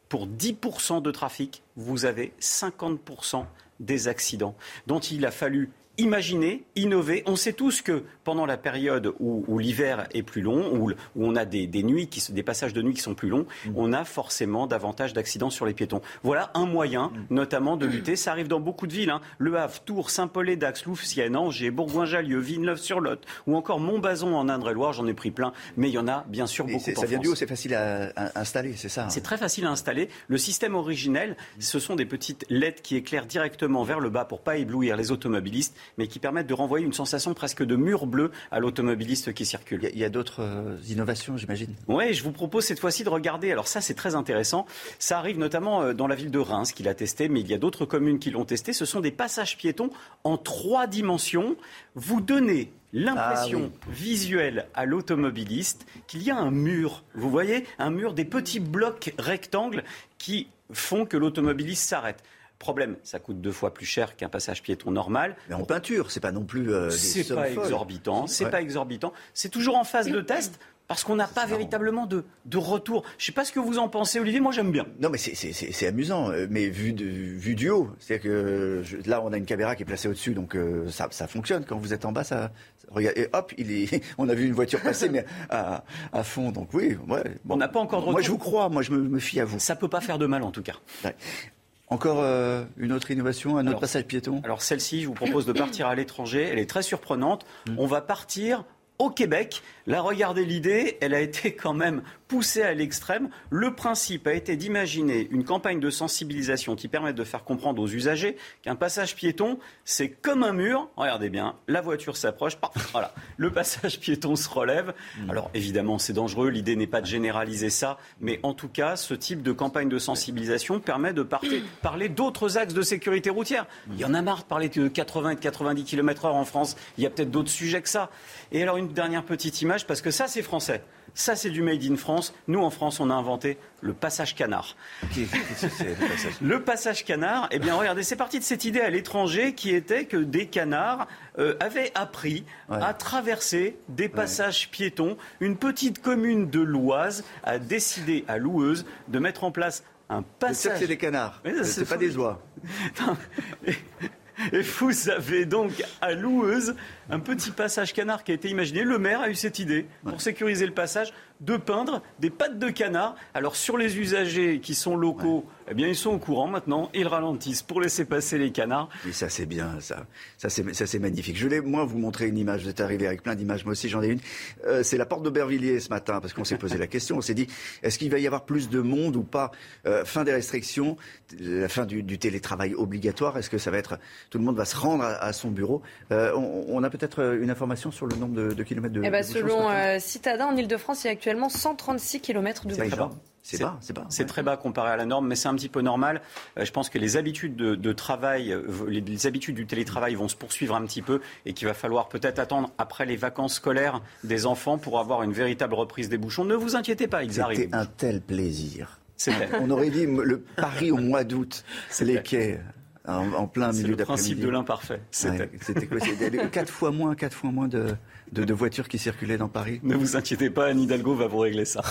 pour 10% de trafic, vous avez 50% des accidents dont il a fallu imaginer, innover. On sait tous que pendant la période où, l'hiver est plus long, où, on a des, nuits qui, des passages de nuit qui sont plus longs, mm. on a forcément davantage d'accidents sur les piétons. Voilà un moyen, mm. notamment, de lutter. Ça arrive dans beaucoup de villes. Hein. Le Havre, Tours, Saint-Paul, Dax, Louvciennes, Angers, Bourgoin-Jallieu, Villeneuve-sur-Lot ou encore Montbazon en Indre-et-Loire. J'en ai pris plein, mais il y en a bien sûr beaucoup Ça vient du haut, c'est facile à, installer, c'est ça hein. C'est très facile à installer. Le système originel, ce sont des petites LED qui éclairent directement vers le bas pour pas éblouir les automobilistes, mais qui permettent de renvoyer une sensation presque de mur bleu à l'automobiliste qui circule. Il y a, d'autres euh, innovations, j'imagine Oui, je vous propose cette fois-ci de regarder. Alors ça, c'est très intéressant. Ça arrive notamment euh, dans la ville de Reims qui l'a testé, mais il y a d'autres communes qui l'ont testé. Ce sont des passages piétons en trois dimensions. Vous donnez l'impression ah visuelle à l'automobiliste qu'il y a un mur. Vous voyez Un mur, des petits blocs rectangles qui font que l'automobiliste s'arrête. Problème, ça coûte deux fois plus cher qu'un passage piéton normal. Mais en peinture, c'est pas non plus. Euh, c'est pas exorbitant. C'est pas exorbitant. C'est toujours en phase de test parce qu'on n'a pas véritablement de, de retour. Je ne sais pas ce que vous en pensez, Olivier. Moi, j'aime bien. Non, mais c'est amusant, euh, mais vu, de, vu du haut. C'est-à-dire que là, on a une caméra qui est placée au-dessus, donc euh, ça, ça, fonctionne. Quand vous êtes en bas, ça. Regarde, et hop, il est, [laughs] on a vu une voiture passer, mais à, à, fond. Donc oui, ouais, bon. on n'a pas encore de retour. Moi, je vous crois. Moi, je me, me fie à vous. Ça peut pas faire de mal, en tout cas. Encore euh, une autre innovation, un autre passage piéton? Alors celle-ci, je vous propose de partir à l'étranger. Elle est très surprenante. Mm. On va partir au Québec. Là, regardez l'idée, elle a été quand même poussée à l'extrême. Le principe a été d'imaginer une campagne de sensibilisation qui permette de faire comprendre aux usagers qu'un passage piéton, c'est comme un mur. Regardez bien, la voiture s'approche, [laughs] voilà, le passage piéton se relève. Mm. Alors évidemment, c'est dangereux, l'idée n'est pas de généraliser ça, mais en tout cas, ce type de campagne de sensibilisation permet de [coughs] parler d'autres axes de sécurité routière. Il y en a marre de parler de 80 et de 90 km/h en France. Il y a peut-être d'autres sujets que ça. Et alors une dernière petite image, parce que ça, c'est français. Ça, c'est du Made in France. Nous, en France, on a inventé le passage canard. le, passage canard, eh bien, regardez, c'est parti de cette idée à l'étranger qui était que des canards euh, avaient appris à traverser des passages piétons. Une petite commune de l'Oise a décidé à Loueuse de mettre en place un passage. C'est des canards. C'est pas des oies. [laughs] Et vous avez donc à Loueuse un petit passage canard qui a été imaginé. Le maire a eu cette idée pour sécuriser le passage de peindre des pattes de canard. Alors sur les usagers qui sont locaux, eh bien ils sont au courant maintenant, ils ralentissent pour laisser passer les canards. Et ça c'est bien, ça, ça c'est magnifique. Je voulais moi vous montrer une image. Vous êtes arrivé avec plein d'images, moi aussi j'en ai une. Euh, c'est la porte d'Aubervilliers ce matin parce qu'on s'est posé la question. On s'est dit est-ce qu'il va y avoir plus de monde ou pas? Euh, Fin des restrictions, la fin du, télétravail obligatoire. Est-ce que ça va être tout le monde va se rendre à, son bureau? Euh, on, a peut-être une information sur le nombre de, kilomètres de. Eh ben, selon Citadin en Ile-de-France, il y a actuellement 136 km de bas. C'est bas, c'est bas. C'est très bas comparé à la norme, mais c'est un petit peu normal. Euh, je pense que les habitudes de, travail, les, habitudes du télétravail vont se poursuivre un petit peu et qu'il va falloir peut-être attendre après les vacances scolaires des enfants pour avoir une véritable reprise des bouchons. Ne vous inquiétez pas, ils arrivent. C'était un tel plaisir. On aurait dit le Paris au mois d'août, les quais. En, plein milieu d'après-midi. C'est le principe de l'imparfait. C'était quoi Quatre fois moins, quatre fois moins de, de, voitures qui circulaient dans Paris. Ne vous inquiétez pas, Anne Hidalgo va vous régler ça.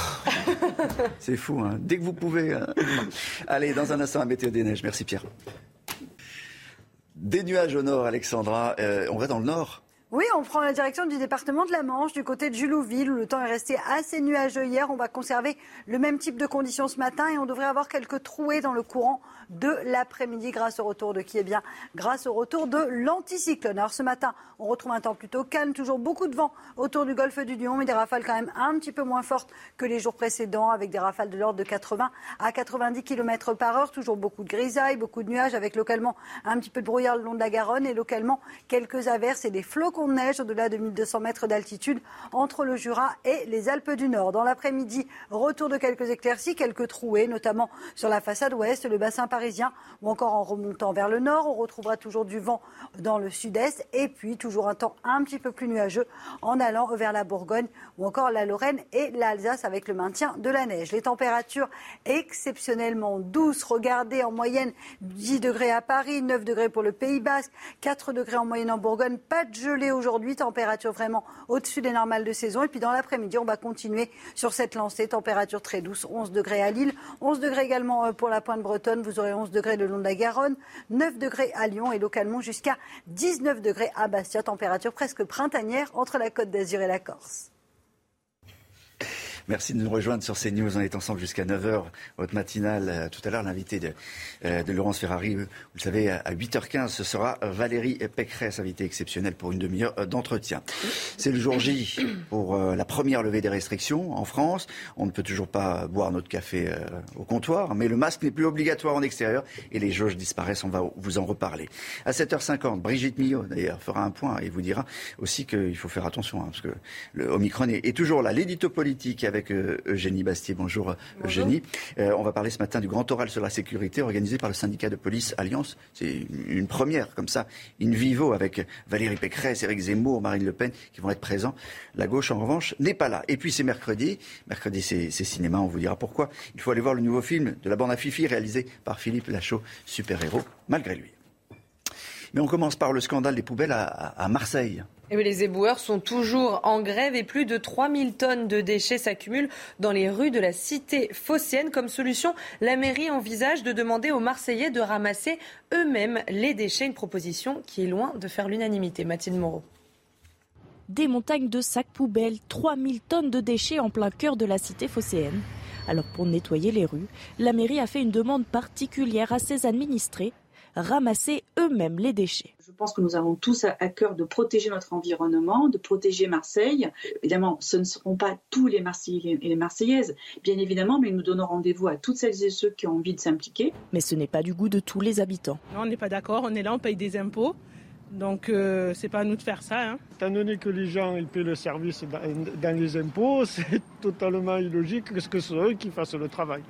[laughs] C'est fou, hein. dès que vous pouvez. Hein. Allez, dans un instant, à météo des neiges. Merci Pierre. Des nuages au nord, Alexandra. Euh, on va dans le nord. Oui, on prend la direction du département de la Manche, du côté de Julouville, où le temps est resté assez nuageux hier. On va conserver le même type de conditions ce matin et on devrait avoir quelques trouées dans le courant de l'après-midi grâce au retour de qui est bien grâce au retour de l'anticyclone. Alors ce matin, on retrouve un temps plutôt calme, toujours beaucoup de vent autour du golfe du Lion, mais des rafales quand même un petit peu moins fortes que les jours précédents, avec des rafales de l'ordre de 80 à 90 km par heure. Toujours beaucoup de grisailles, beaucoup de nuages, avec localement un petit peu de brouillard le long de la Garonne et localement quelques averses et des flocons de neige au-delà de 1200 mètres d'altitude entre le Jura et les Alpes du Nord. Dans l'après-midi, retour de quelques éclaircies, quelques trouées, notamment sur la façade ouest, le bassin parisien ou encore en remontant vers le nord. On retrouvera toujours du vent dans le sud-est et puis toujours un temps un petit peu plus nuageux en allant vers la Bourgogne ou encore la Lorraine et l'Alsace avec le maintien de la neige. Les températures exceptionnellement douces. Regardez en moyenne 10 degrés à Paris, 9 degrés pour le Pays Basque, 4 degrés en moyenne en Bourgogne. Pas de gelée aujourd'hui. Température vraiment au-dessus des normales de saison. Et puis dans l'après-midi, on va continuer sur cette lancée. Température très douce, 11 degrés à Lille, 11 degrés également euh, pour la pointe bretonne. Vous aurez 11 degrés le long de la Garonne, 9 degrés à Lyon et localement jusqu'à 19 degrés à Bastia. Température presque printanière entre la Côte d'Azur et la Corse. Merci de nous rejoindre sur CNews. On est ensemble jusqu'à 9h, votre matinale. Euh, tout à l'heure, l'invité de, euh, de, Laurence Ferrari, vous le savez, à 8h15, ce sera Valérie Pécresse, invitée exceptionnelle pour une demi-heure euh, d'entretien. C'est le jour J pour la première levée des restrictions en France. On ne peut toujours pas boire notre café au comptoir, mais le masque n'est plus obligatoire en extérieur et les jauges disparaissent. On va vous en reparler. À 7h50, Brigitte Millot, d'ailleurs, fera un point et vous dira aussi qu'il faut faire attention, hein, parce que le Omicron est toujours là. L'édito politique avec euh, Eugénie Bastier. Bonjour, Eugénie. Euh, on va parler ce matin du grand oral sur la sécurité organisé par le syndicat de police Alliance. C'est une première comme ça, in vivo, avec Valérie Pécresse, Éric Zemmour, Marine Le Pen qui vont être présents. La gauche, en revanche, n'est pas là. Et puis c'est mercredi. Mercredi, c'est cinéma. On vous dira pourquoi. Il faut aller voir le nouveau film de la bande à Fifi réalisé par Philippe Lachaud, super-héros, malgré lui. Mais on commence par le scandale des poubelles à Marseille. Et les éboueurs sont toujours en grève et plus de 3000 tonnes de déchets s'accumulent dans les rues de la cité phocéenne. Comme solution, la mairie envisage de demander aux Marseillais de ramasser eux-mêmes les déchets, une proposition qui est loin de faire l'unanimité. Mathilde Moreau. Des montagnes de sacs poubelles, 3000 tonnes de déchets en plein cœur de la cité phocéenne. Alors pour nettoyer les rues, la mairie a fait une demande particulière à ses administrés ramasser eux-mêmes les déchets. Je pense que nous avons tous à cœur de protéger notre environnement, de protéger Marseille. Évidemment, ce ne seront pas tous les Marseillais et les Marseillaises, bien évidemment, mais nous donnons rendez-vous à toutes celles et ceux qui ont envie de s'impliquer. Mais ce n'est pas du goût de tous les habitants. on n'est pas d'accord, on est là, on paye des impôts. Donc euh, c'est pas à nous de faire ça. Hein. Étant donné que les gens ils paient le service dans, les impôts, [laughs] c'est totalement illogique que ce soit eux qui fassent le travail.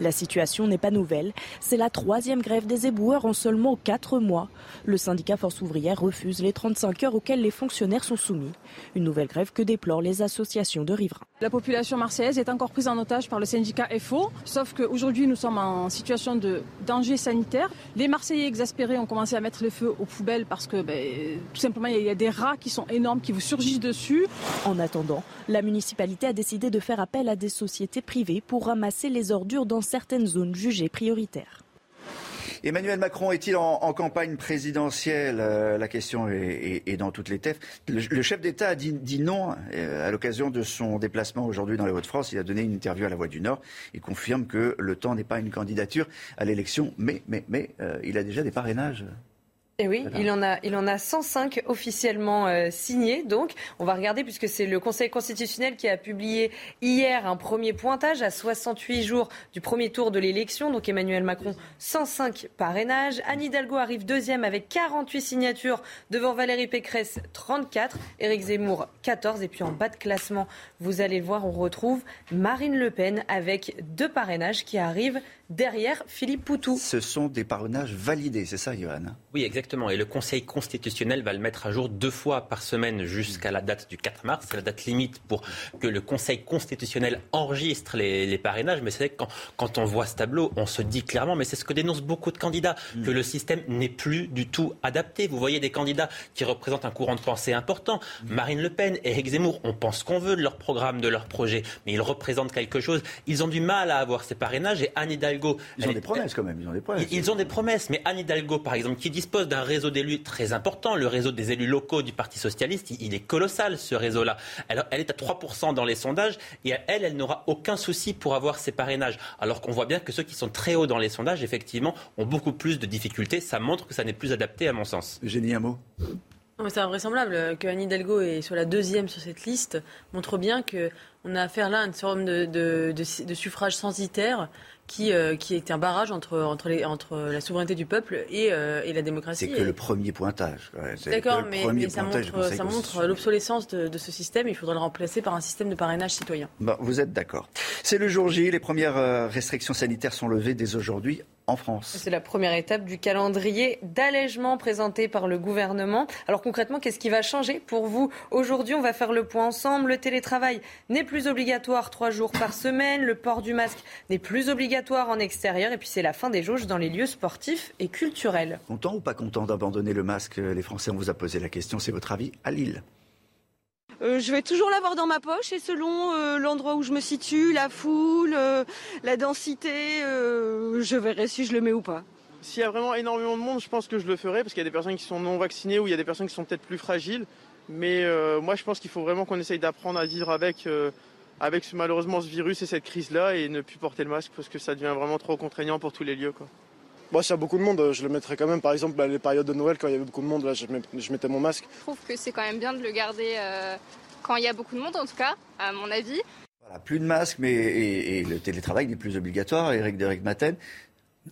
La situation n'est pas nouvelle. C'est la troisième grève des éboueurs en seulement quatre mois. Le syndicat Force ouvrière refuse les 35 heures auxquelles les fonctionnaires sont soumis. Une nouvelle grève que déplorent les associations de riverains. La population marseillaise est encore prise en otage par le syndicat FO, sauf qu'aujourd'hui nous sommes en situation de danger sanitaire. Les Marseillais exaspérés ont commencé à mettre le feu aux poubelles parce que ben, tout simplement il y a des rats qui sont énormes, qui vous surgissent dessus. En attendant, la municipalité a décidé de faire appel à des sociétés privées pour ramasser les ordures dans certaines zones jugées prioritaires. Emmanuel Macron est-il en, campagne présidentielle? Euh, La question est, dans toutes les têtes. Le, chef d'État a dit, non euh, à l'occasion de son déplacement aujourd'hui dans les Hauts-de-France. Il a donné une interview à La Voix du Nord. Il confirme que le temps n'est pas une candidature à l'élection, mais, mais, mais euh, il a déjà des parrainages. Et eh oui, il en a, il en a 105 officiellement euh, signés. Donc, on va regarder puisque c'est le Conseil constitutionnel qui a publié hier un premier pointage à 68 jours du premier tour de l'élection. Donc, Emmanuel Macron, 105 parrainages. Anne Hidalgo arrive deuxième avec 48 signatures devant Valérie Pécresse, 34. Éric Zemmour, 14. Et puis en bas de classement, vous allez le voir, on retrouve Marine Le Pen avec deux parrainages qui arrivent derrière Philippe Poutou. Ce sont des parrainages validés, c'est ça, Johan? Oui, exactement. Et le Conseil constitutionnel va le mettre à jour deux fois par semaine jusqu'à la date du 4 mars. C'est la date limite pour que le Conseil constitutionnel enregistre les, parrainages. Mais c'est vrai que quand, quand, on voit ce tableau, on se dit clairement, mais c'est ce que dénoncent beaucoup de candidats, que le système n'est plus du tout adapté. Vous voyez des candidats qui représentent un courant de pensée important. Marine Le Pen, Éric Zemmour, on pense qu'on veut de leur programme, de leur projet, mais ils représentent quelque chose. Ils ont du mal à avoir ces parrainages et Anne Hidalgo ils ont des promesses quand même. Ils ont des promesses. Ils ont des promesses. Mais Anne Hidalgo, par exemple, qui dispose d'un réseau d'élus très important, le réseau des élus locaux du Parti Socialiste, il est colossal ce réseau-là. Elle, elle est à 3% dans les sondages et elle, elle n'aura aucun souci pour avoir ses parrainages. Alors qu'on voit bien que ceux qui sont très hauts dans les sondages, effectivement, ont beaucoup plus de difficultés. Ça montre que ça n'est plus adapté à mon sens. Génie, un mot? C'est invraisemblable que Anne Hidalgo est sur la deuxième sur cette liste montre bien qu'on a affaire là à une forme de, de, de suffrage censitaire qui, euh, qui est un barrage entre, entre, les, entre la souveraineté du peuple et, euh, et la démocratie. C'est que le premier pointage. D'accord, mais, mais, ça montre, l'obsolescence de, de, ce système. Il faudrait le remplacer par un système de parrainage citoyen. Bon, vous êtes d'accord. C'est le jour J. Les premières euh, restrictions sanitaires sont levées dès aujourd'hui en France. C'est la première étape du calendrier d'allègement présenté par le gouvernement. Alors concrètement, qu'est-ce qui va changer pour vous Aujourd'hui, on va faire le point ensemble. Le télétravail n'est plus obligatoire trois jours par semaine. Le port du masque n'est plus obligatoire en extérieur. Et puis c'est la fin des jauges dans les lieux sportifs et culturels. Content ou pas content d'abandonner le masque? Les Français, on vous a posé la question. C'est votre avis à Lille euh, je vais toujours l'avoir dans ma poche et selon euh, l'endroit où je me situe, la foule, euh, la densité, je verrai si je le mets ou pas. S'il y a vraiment énormément de monde, je pense que je le ferai parce qu'il y a des personnes qui sont non vaccinées ou il y a des personnes qui sont peut-être plus fragiles. Mais moi, je pense qu'il faut vraiment qu'on essaye d'apprendre à vivre avec, avec malheureusement ce virus et cette crise-là et ne plus porter le masque parce que ça devient vraiment trop contraignant pour tous les lieux. Moi, s'il y a beaucoup de monde, je le mettrais quand même. Par exemple, bah, les périodes de Noël, quand il y avait beaucoup de monde, là, je, mettais mon masque. Je trouve que c'est quand même bien de le garder euh, quand il y a beaucoup de monde, en tout cas, à mon avis. Voilà, plus de masque, mais et, le télétravail n'est plus obligatoire. Eric Derek Maten,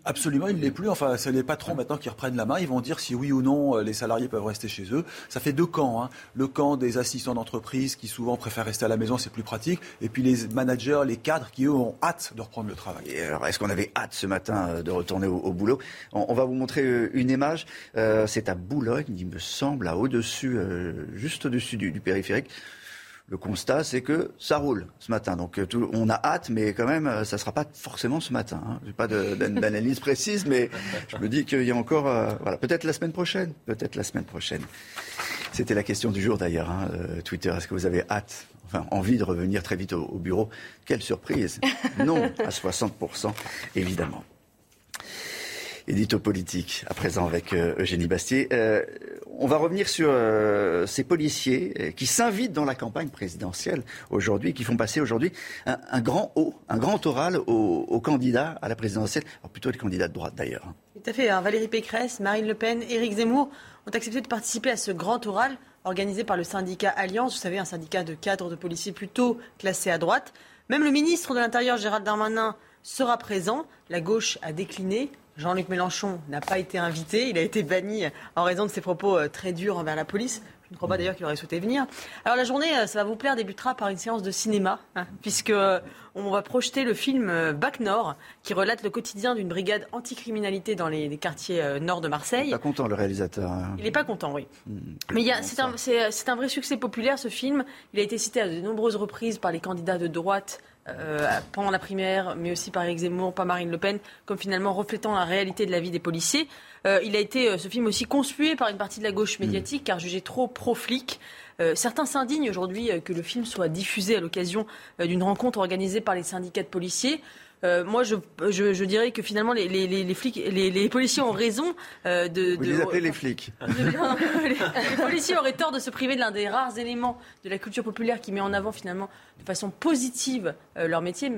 Absolument, il ne l'est plus. Enfin, c'est les patrons maintenant qui reprennent la main. Ils vont dire si oui ou non euh, les salariés peuvent rester chez eux. Ça fait deux camps. Hein. Le camp des assistants d'entreprise qui souvent préfèrent rester à la maison, c'est plus pratique. Et puis les managers, les cadres qui eux ont hâte de reprendre le travail. Et alors, est-ce qu'on avait hâte ce matin euh, de retourner au, boulot? On, va vous montrer euh, une image. c'est à Boulogne, il me semble, à au-dessus, juste au-dessus du périphérique. Le constat, c'est que ça roule ce matin. Donc euh, on a hâte, mais quand même, euh, ça ne sera pas forcément ce matin. Hein. Je n'ai pas d'analyse précise, mais je me dis qu'il y a encore... Euh, voilà, peut-être la semaine prochaine. Peut-être la semaine prochaine. C'était la question du jour d'ailleurs, hein, Twitter. Est-ce que vous avez hâte, enfin envie de revenir très vite au, au bureau? Quelle surprise Non, à 60%, évidemment édito politique, à présent avec euh, Eugénie Bastier. Euh, on va revenir sur euh, ces policiers qui s'invitent dans la campagne présidentielle aujourd'hui, qui font passer aujourd'hui un, grand haut, un grand oral aux, candidats à la présidentielle, plutôt les candidats de droite d'ailleurs. Hein. Tout à fait. Hein. Valérie Pécresse, Marine Le Pen, Éric Zemmour ont accepté de participer à ce grand oral organisé par le syndicat Alliance, vous savez, un syndicat de cadres de policiers plutôt classé à droite. Même le ministre de l'Intérieur, Gérald Darmanin, sera présent. La gauche a décliné. Jean-Luc Mélenchon n'a pas été invité. Il a été banni en raison de ses propos euh, très durs envers la police. Je ne crois pas d'ailleurs qu'il aurait souhaité venir. Alors la journée, euh, ça va vous plaire, débutera par une séance de cinéma, hein, puisque euh, on va projeter le film Bac Nord, qui relate le quotidien d'une brigade anticriminalité dans les, quartiers nord de Marseille. Il n'est pas content le réalisateur. Hein. Il n'est pas content, oui. Hmm, Mais c'est un, un vrai succès populaire ce film. Il a été cité à de nombreuses reprises par les candidats de droite euh, pendant la primaire, mais aussi par Eric Zemmour, par Marine Le Pen, comme finalement reflétant la réalité de la vie des policiers. Euh, il a été, euh, ce film aussi, conspué par une partie de la gauche médiatique, car jugé trop pro-flic. certains s'indignent aujourd'hui que le film soit diffusé à l'occasion d'une rencontre organisée par les syndicats de policiers. Euh, moi, je, je, dirais que finalement, les, les, les flics, les, policiers ont raison euh, de, Vous les appelez les flics. [laughs] les, policiers auraient tort de se priver de l'un des rares éléments de la culture populaire qui met en avant finalement de façon positive euh, leur métier.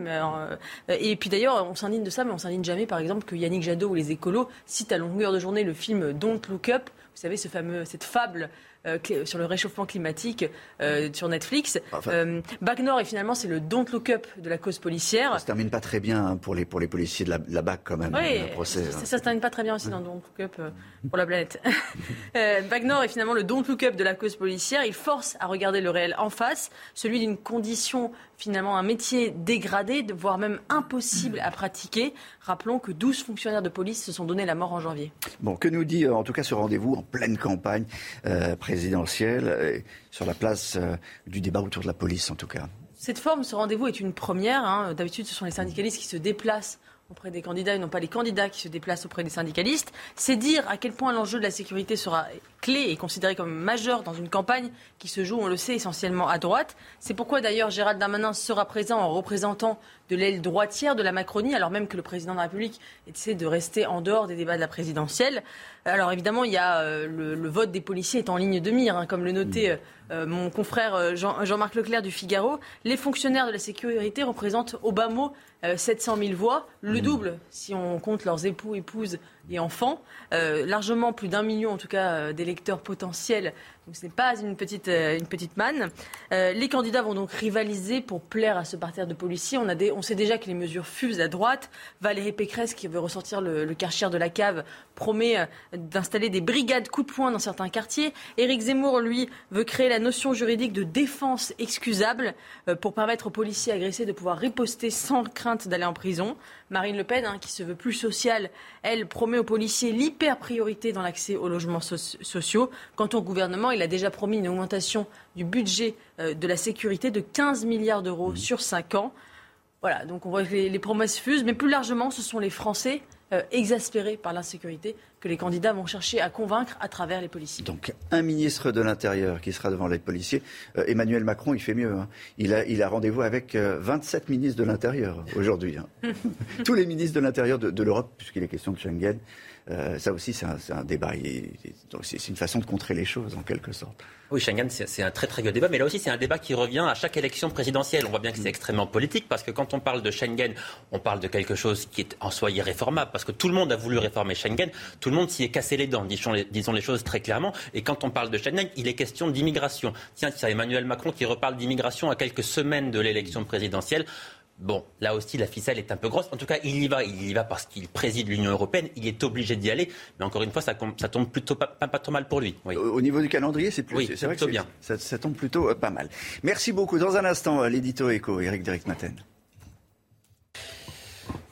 et puis d'ailleurs, on s'indigne de ça, mais on s'indigne jamais, par exemple, que Yannick Jadot ou les écolos citent à longueur de journée le film Don't Look Up. Vous savez, ce fameux, cette fable euh, sur le réchauffement climatique euh, sur Netflix. Euh, BAC Nord, et finalement, c'est le don't look up de la cause policière. Ça se termine pas très bien hein, pour les, pour les policiers de la, la BAC, quand même. Oui, procès, ça, hein. se termine pas très bien aussi dans Don't Look Up pour la planète. [laughs] BAC Nord est finalement le don't look up de la cause policière. Il force à regarder le réel en face, celui d'une condition finalement un métier dégradé, voire même impossible à pratiquer. Rappelons que 12 fonctionnaires de police se sont donné la mort en janvier. Bon, que nous dit euh, en tout cas ce rendez-vous en pleine campagne euh, présidentielle, euh, sur la place du débat autour de la police en tout cas Cette forme, ce rendez-vous est une première. Hein. D'habitude, ce sont les syndicalistes qui se déplacent auprès des candidats et non pas les candidats qui se déplacent auprès des syndicalistes. C'est dire à quel point l'enjeu de la sécurité sera clé et considéré comme majeur dans une campagne qui se joue, on le sait, essentiellement à droite. C'est pourquoi d'ailleurs Gérald Darmanin sera présent en représentant de l'aile droitière de la Macronie, alors même que le président de la République essaie de rester en dehors des débats de la présidentielle. Alors évidemment, il y a euh, le, vote des policiers est en ligne de mire, hein, comme le notait euh, euh, mon confrère Jean-Marc Leclerc du Figaro. Les fonctionnaires de la sécurité représentent au bas mot 700 000 voix, le double si on compte leurs époux, épouses et enfants, largement plus d'un million en tout cas d'électeurs électeurs potentiels. Ce n'est pas une petite, euh, manne. Euh, les candidats vont donc rivaliser pour plaire à ce parterre de policiers. On sait déjà que les mesures fusent à droite. Valérie Pécresse, qui veut ressortir le, le karcher de la cave, promet euh, d'installer des brigades coup de poing dans certains quartiers. Éric Zemmour, lui, veut créer la notion juridique de défense excusable pour permettre aux policiers agressés de pouvoir riposter sans crainte d'aller en prison. Marine Le Pen, hein, qui se veut plus sociale, elle promet aux policiers l'hyper-priorité dans l'accès aux logements sociaux. Quant au gouvernement, il a déjà promis une augmentation du budget euh, de la sécurité de 15 milliards d'euros mmh. sur 5 ans. Voilà, donc on voit que les, promesses fusent, mais plus largement, ce sont les Français euh, exaspérés par l'insécurité que les candidats vont chercher à convaincre à travers les policiers. Donc un ministre de l'Intérieur qui sera devant les policiers. Euh, Emmanuel Macron, il fait mieux. Hein. Il a, il a rendez-vous avec 27 ministres de l'Intérieur aujourd'hui. Hein. [laughs] Tous les ministres de l'Intérieur de, de l'Europe, puisqu'il est question de Schengen. Euh, ça aussi, c'est un, débat. C'est une façon de contrer les choses, en quelque sorte. Oui, Schengen, c'est un très très vieux débat, mais là aussi, c'est un débat qui revient à chaque élection présidentielle. On voit bien que c'est extrêmement politique, parce que quand on parle de Schengen, on parle de quelque chose qui est en soi irréformable, parce que tout le monde a voulu réformer Schengen, tout le monde s'y est cassé les dents, disons les, disons les choses très clairement. Et quand on parle de Schengen, il est question d'immigration. Tiens, c'est Emmanuel Macron qui reparle d'immigration à quelques semaines de l'élection présidentielle. Bon, là aussi, la ficelle est un peu grosse. En tout cas, il y va. Il y va parce qu'il préside l'Union européenne. Il est obligé d'y aller. Mais encore une fois, ça, tombe plutôt pas, trop mal pour lui. Au niveau du calendrier, c'est plus. c'est vrai que bien. Ça, tombe plutôt euh, pas mal. Merci beaucoup. Dans un instant, euh, l'édito éco, Eric Derek Maten.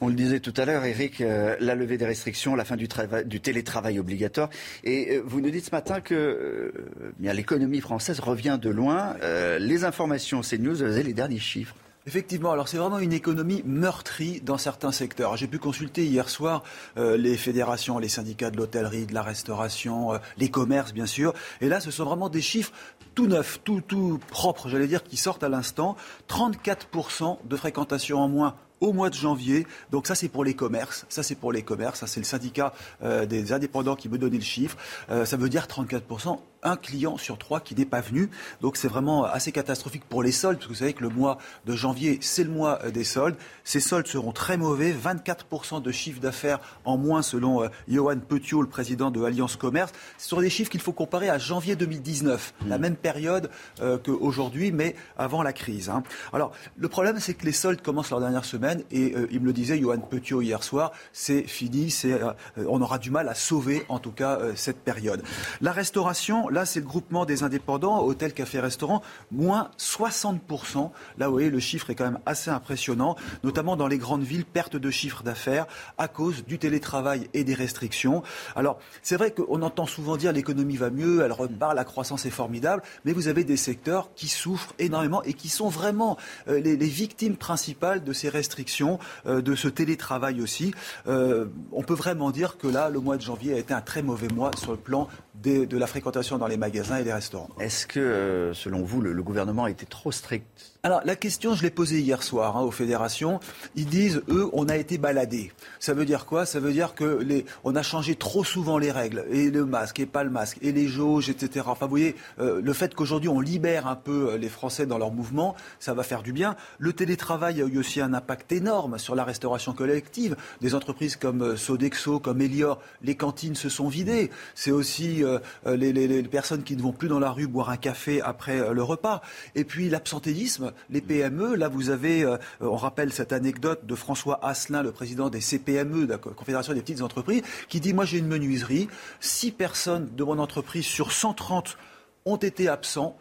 On le disait tout à l'heure, Eric, euh, la levée des restrictions, la fin du, du télétravail obligatoire. Et vous nous dites ce matin que l'économie française revient de loin. les informations CNews, vous avez les derniers chiffres. Effectivement, alors c'est vraiment une économie meurtrie dans certains secteurs. J'ai pu consulter hier soir euh, les fédérations, les syndicats de l'hôtellerie, de la restauration, euh, les commerces bien sûr. Et là, ce sont vraiment des chiffres tout neufs, tout, tout propres, j'allais dire, qui sortent à l'instant. 34% de fréquentation en moins au mois de janvier. Donc ça, c'est pour les commerces. Ça, c'est pour les commerces. Ça, c'est le syndicat euh, des indépendants qui me donnait le chiffre. ça veut dire 34% un client sur trois qui n'est pas venu. Donc c'est vraiment assez catastrophique pour les soldes, parce que vous savez que le mois de janvier, c'est le mois euh, des soldes. Ces soldes seront très mauvais, 24% de chiffre d'affaires en moins selon euh, Johan Petiot, le président de Alliance Commerce. Ce sont des chiffres qu'il faut comparer à janvier 2019, la mmh. même période euh, qu'aujourd'hui, mais avant la crise. Hein. Alors le problème, c'est que les soldes commencent leur dernière semaine, et il me le disait Johan Petiot hier soir, c'est fini, c'est, on aura du mal à sauver en tout cas cette période. La restauration, Là, c'est le groupement des indépendants, hôtel, café, restaurant, moins 60%. Là, vous voyez, le chiffre est quand même assez impressionnant, notamment dans les grandes villes, perte de chiffre d'affaires à cause du télétravail et des restrictions. Alors, c'est vrai qu'on entend souvent dire l'économie va mieux, elle repart, la croissance est formidable, mais vous avez des secteurs qui souffrent énormément et qui sont vraiment euh, les, victimes principales de ces restrictions, euh, de ce télétravail aussi. Euh, on peut vraiment dire que là, le mois de janvier a été un très mauvais mois sur le plan de la fréquentation dans les magasins et les restaurants. Est-ce que, euh, selon vous, le, gouvernement a été trop strict alors la question, je l'ai posée hier soir hein, aux fédérations. Ils disent, eux, on a été baladés. Ça veut dire quoi? Ça veut dire que les, on a changé trop souvent les règles et le masque et pas le masque et les jauges, etc. Enfin, vous voyez, euh, le fait qu'aujourd'hui on libère un peu euh, les Français dans leur mouvement, ça va faire du bien. Le télétravail a eu aussi un impact énorme sur la restauration collective. Des entreprises comme euh, Sodexo, comme Elior, les cantines se sont vidées. C'est aussi les, les, personnes qui ne vont plus dans la rue boire un café après le repas. Et puis l'absentéisme les PME. Là, vous avez, euh, on rappelle cette anecdote de François Asselin, le président des CPME, de la Confédération des petites entreprises, qui dit, moi j'ai une menuiserie, six personnes de mon entreprise sur 130 ont été absents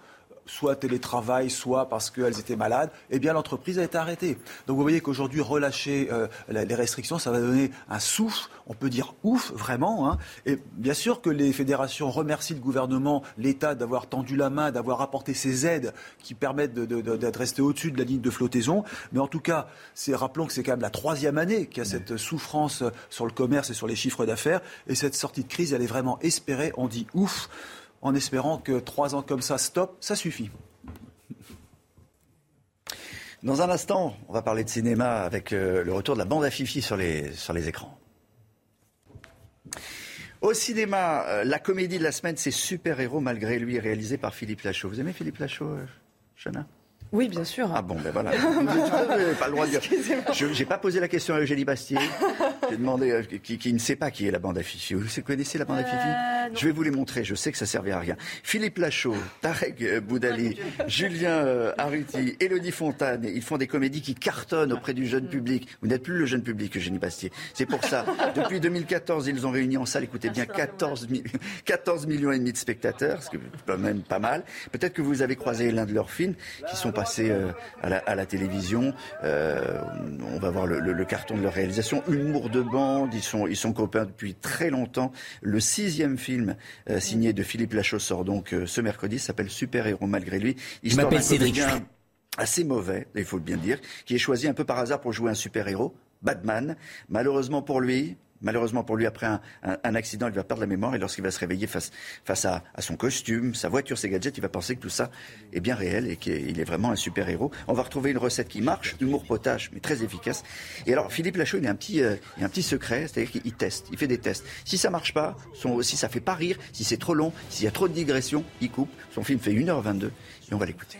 soit télétravail, soit parce qu'elles étaient malades, eh bien l'entreprise a été arrêtée. Donc vous voyez qu'aujourd'hui, relâcher euh, les restrictions, ça va donner un souffle, on peut dire ouf, vraiment. Hein. Et bien sûr que les fédérations remercient le gouvernement, l'État d'avoir tendu la main, d'avoir apporté ces aides qui permettent d'être resté au-dessus de la ligne de flottaison. Mais en tout cas, rappelons que c'est quand même la troisième année qu'il y a cette souffrance sur le commerce et sur les chiffres d'affaires. Et cette sortie de crise, elle est vraiment espérée. On dit ouf en espérant que trois ans comme ça, stop, ça suffit. Dans un instant, on va parler de cinéma avec euh, le retour de la bande à Fifi sur les, écrans. Au cinéma, euh, la comédie de la semaine, c'est Super Héros malgré lui, réalisé par Philippe Lachaud. Vous aimez Philippe Lachaud, euh, Chana? Oui, bien sûr. Ah bon, ben voilà. [laughs] Vous n'avez pas le droit de dire. Je n'ai pas posé la question à Eugénie Bastier. J'ai demandé euh, qui, qui, ne sait pas qui est la bande à Fifi. Vous connaissez la bande à Fifi Euh, Je vais vous les montrer. Je sais que ça ne servira à rien. Philippe Lachaud, Tarek Boudali, Julien euh, Arruti, Élodie Fontane. Ils font des comédies qui cartonnent auprès du jeune public. Vous n'êtes plus le jeune public, Eugénie Bastier. C'est pour ça. Depuis 2014, ils ont réuni en salle, écoutez bien, 14, mi- [laughs] 14 millions et demi de spectateurs, ce qui est quand même pas mal. Peut-être que vous avez croisé l'un de leurs films qui sont passés euh, à, la, à la télévision. Euh, on va voir le, le- le carton de leur réalisation. Humour de bande, ils sont, ils sont copains depuis très longtemps. Le sixième film euh, signé de Philippe Lachaud sort donc ce mercredi, s'appelle Super Héros malgré lui. Histoire m'appelle Cédric. assez mauvais, il faut bien le dire, qui est choisi un peu par hasard pour jouer un super-héros, Batman. Malheureusement pour lui, malheureusement pour lui, après un, un- un accident, il va perdre la mémoire et lorsqu'il va se réveiller face, face à, à son costume, sa voiture, ses gadgets, il va penser que tout ça est bien réel et qu'il est vraiment un super-héros. On va retrouver une recette qui marche, humour potage, mais très efficace. Et alors, Philippe Lachaud, il a un petit, euh, il a un petit secret, c'est-à-dire qu'il teste, il fait des tests. Si ça marche pas, son, si ça fait pas rire, si c'est trop long, s'il y a trop de digressions, il coupe. Son film fait 1h22 et on va l'écouter.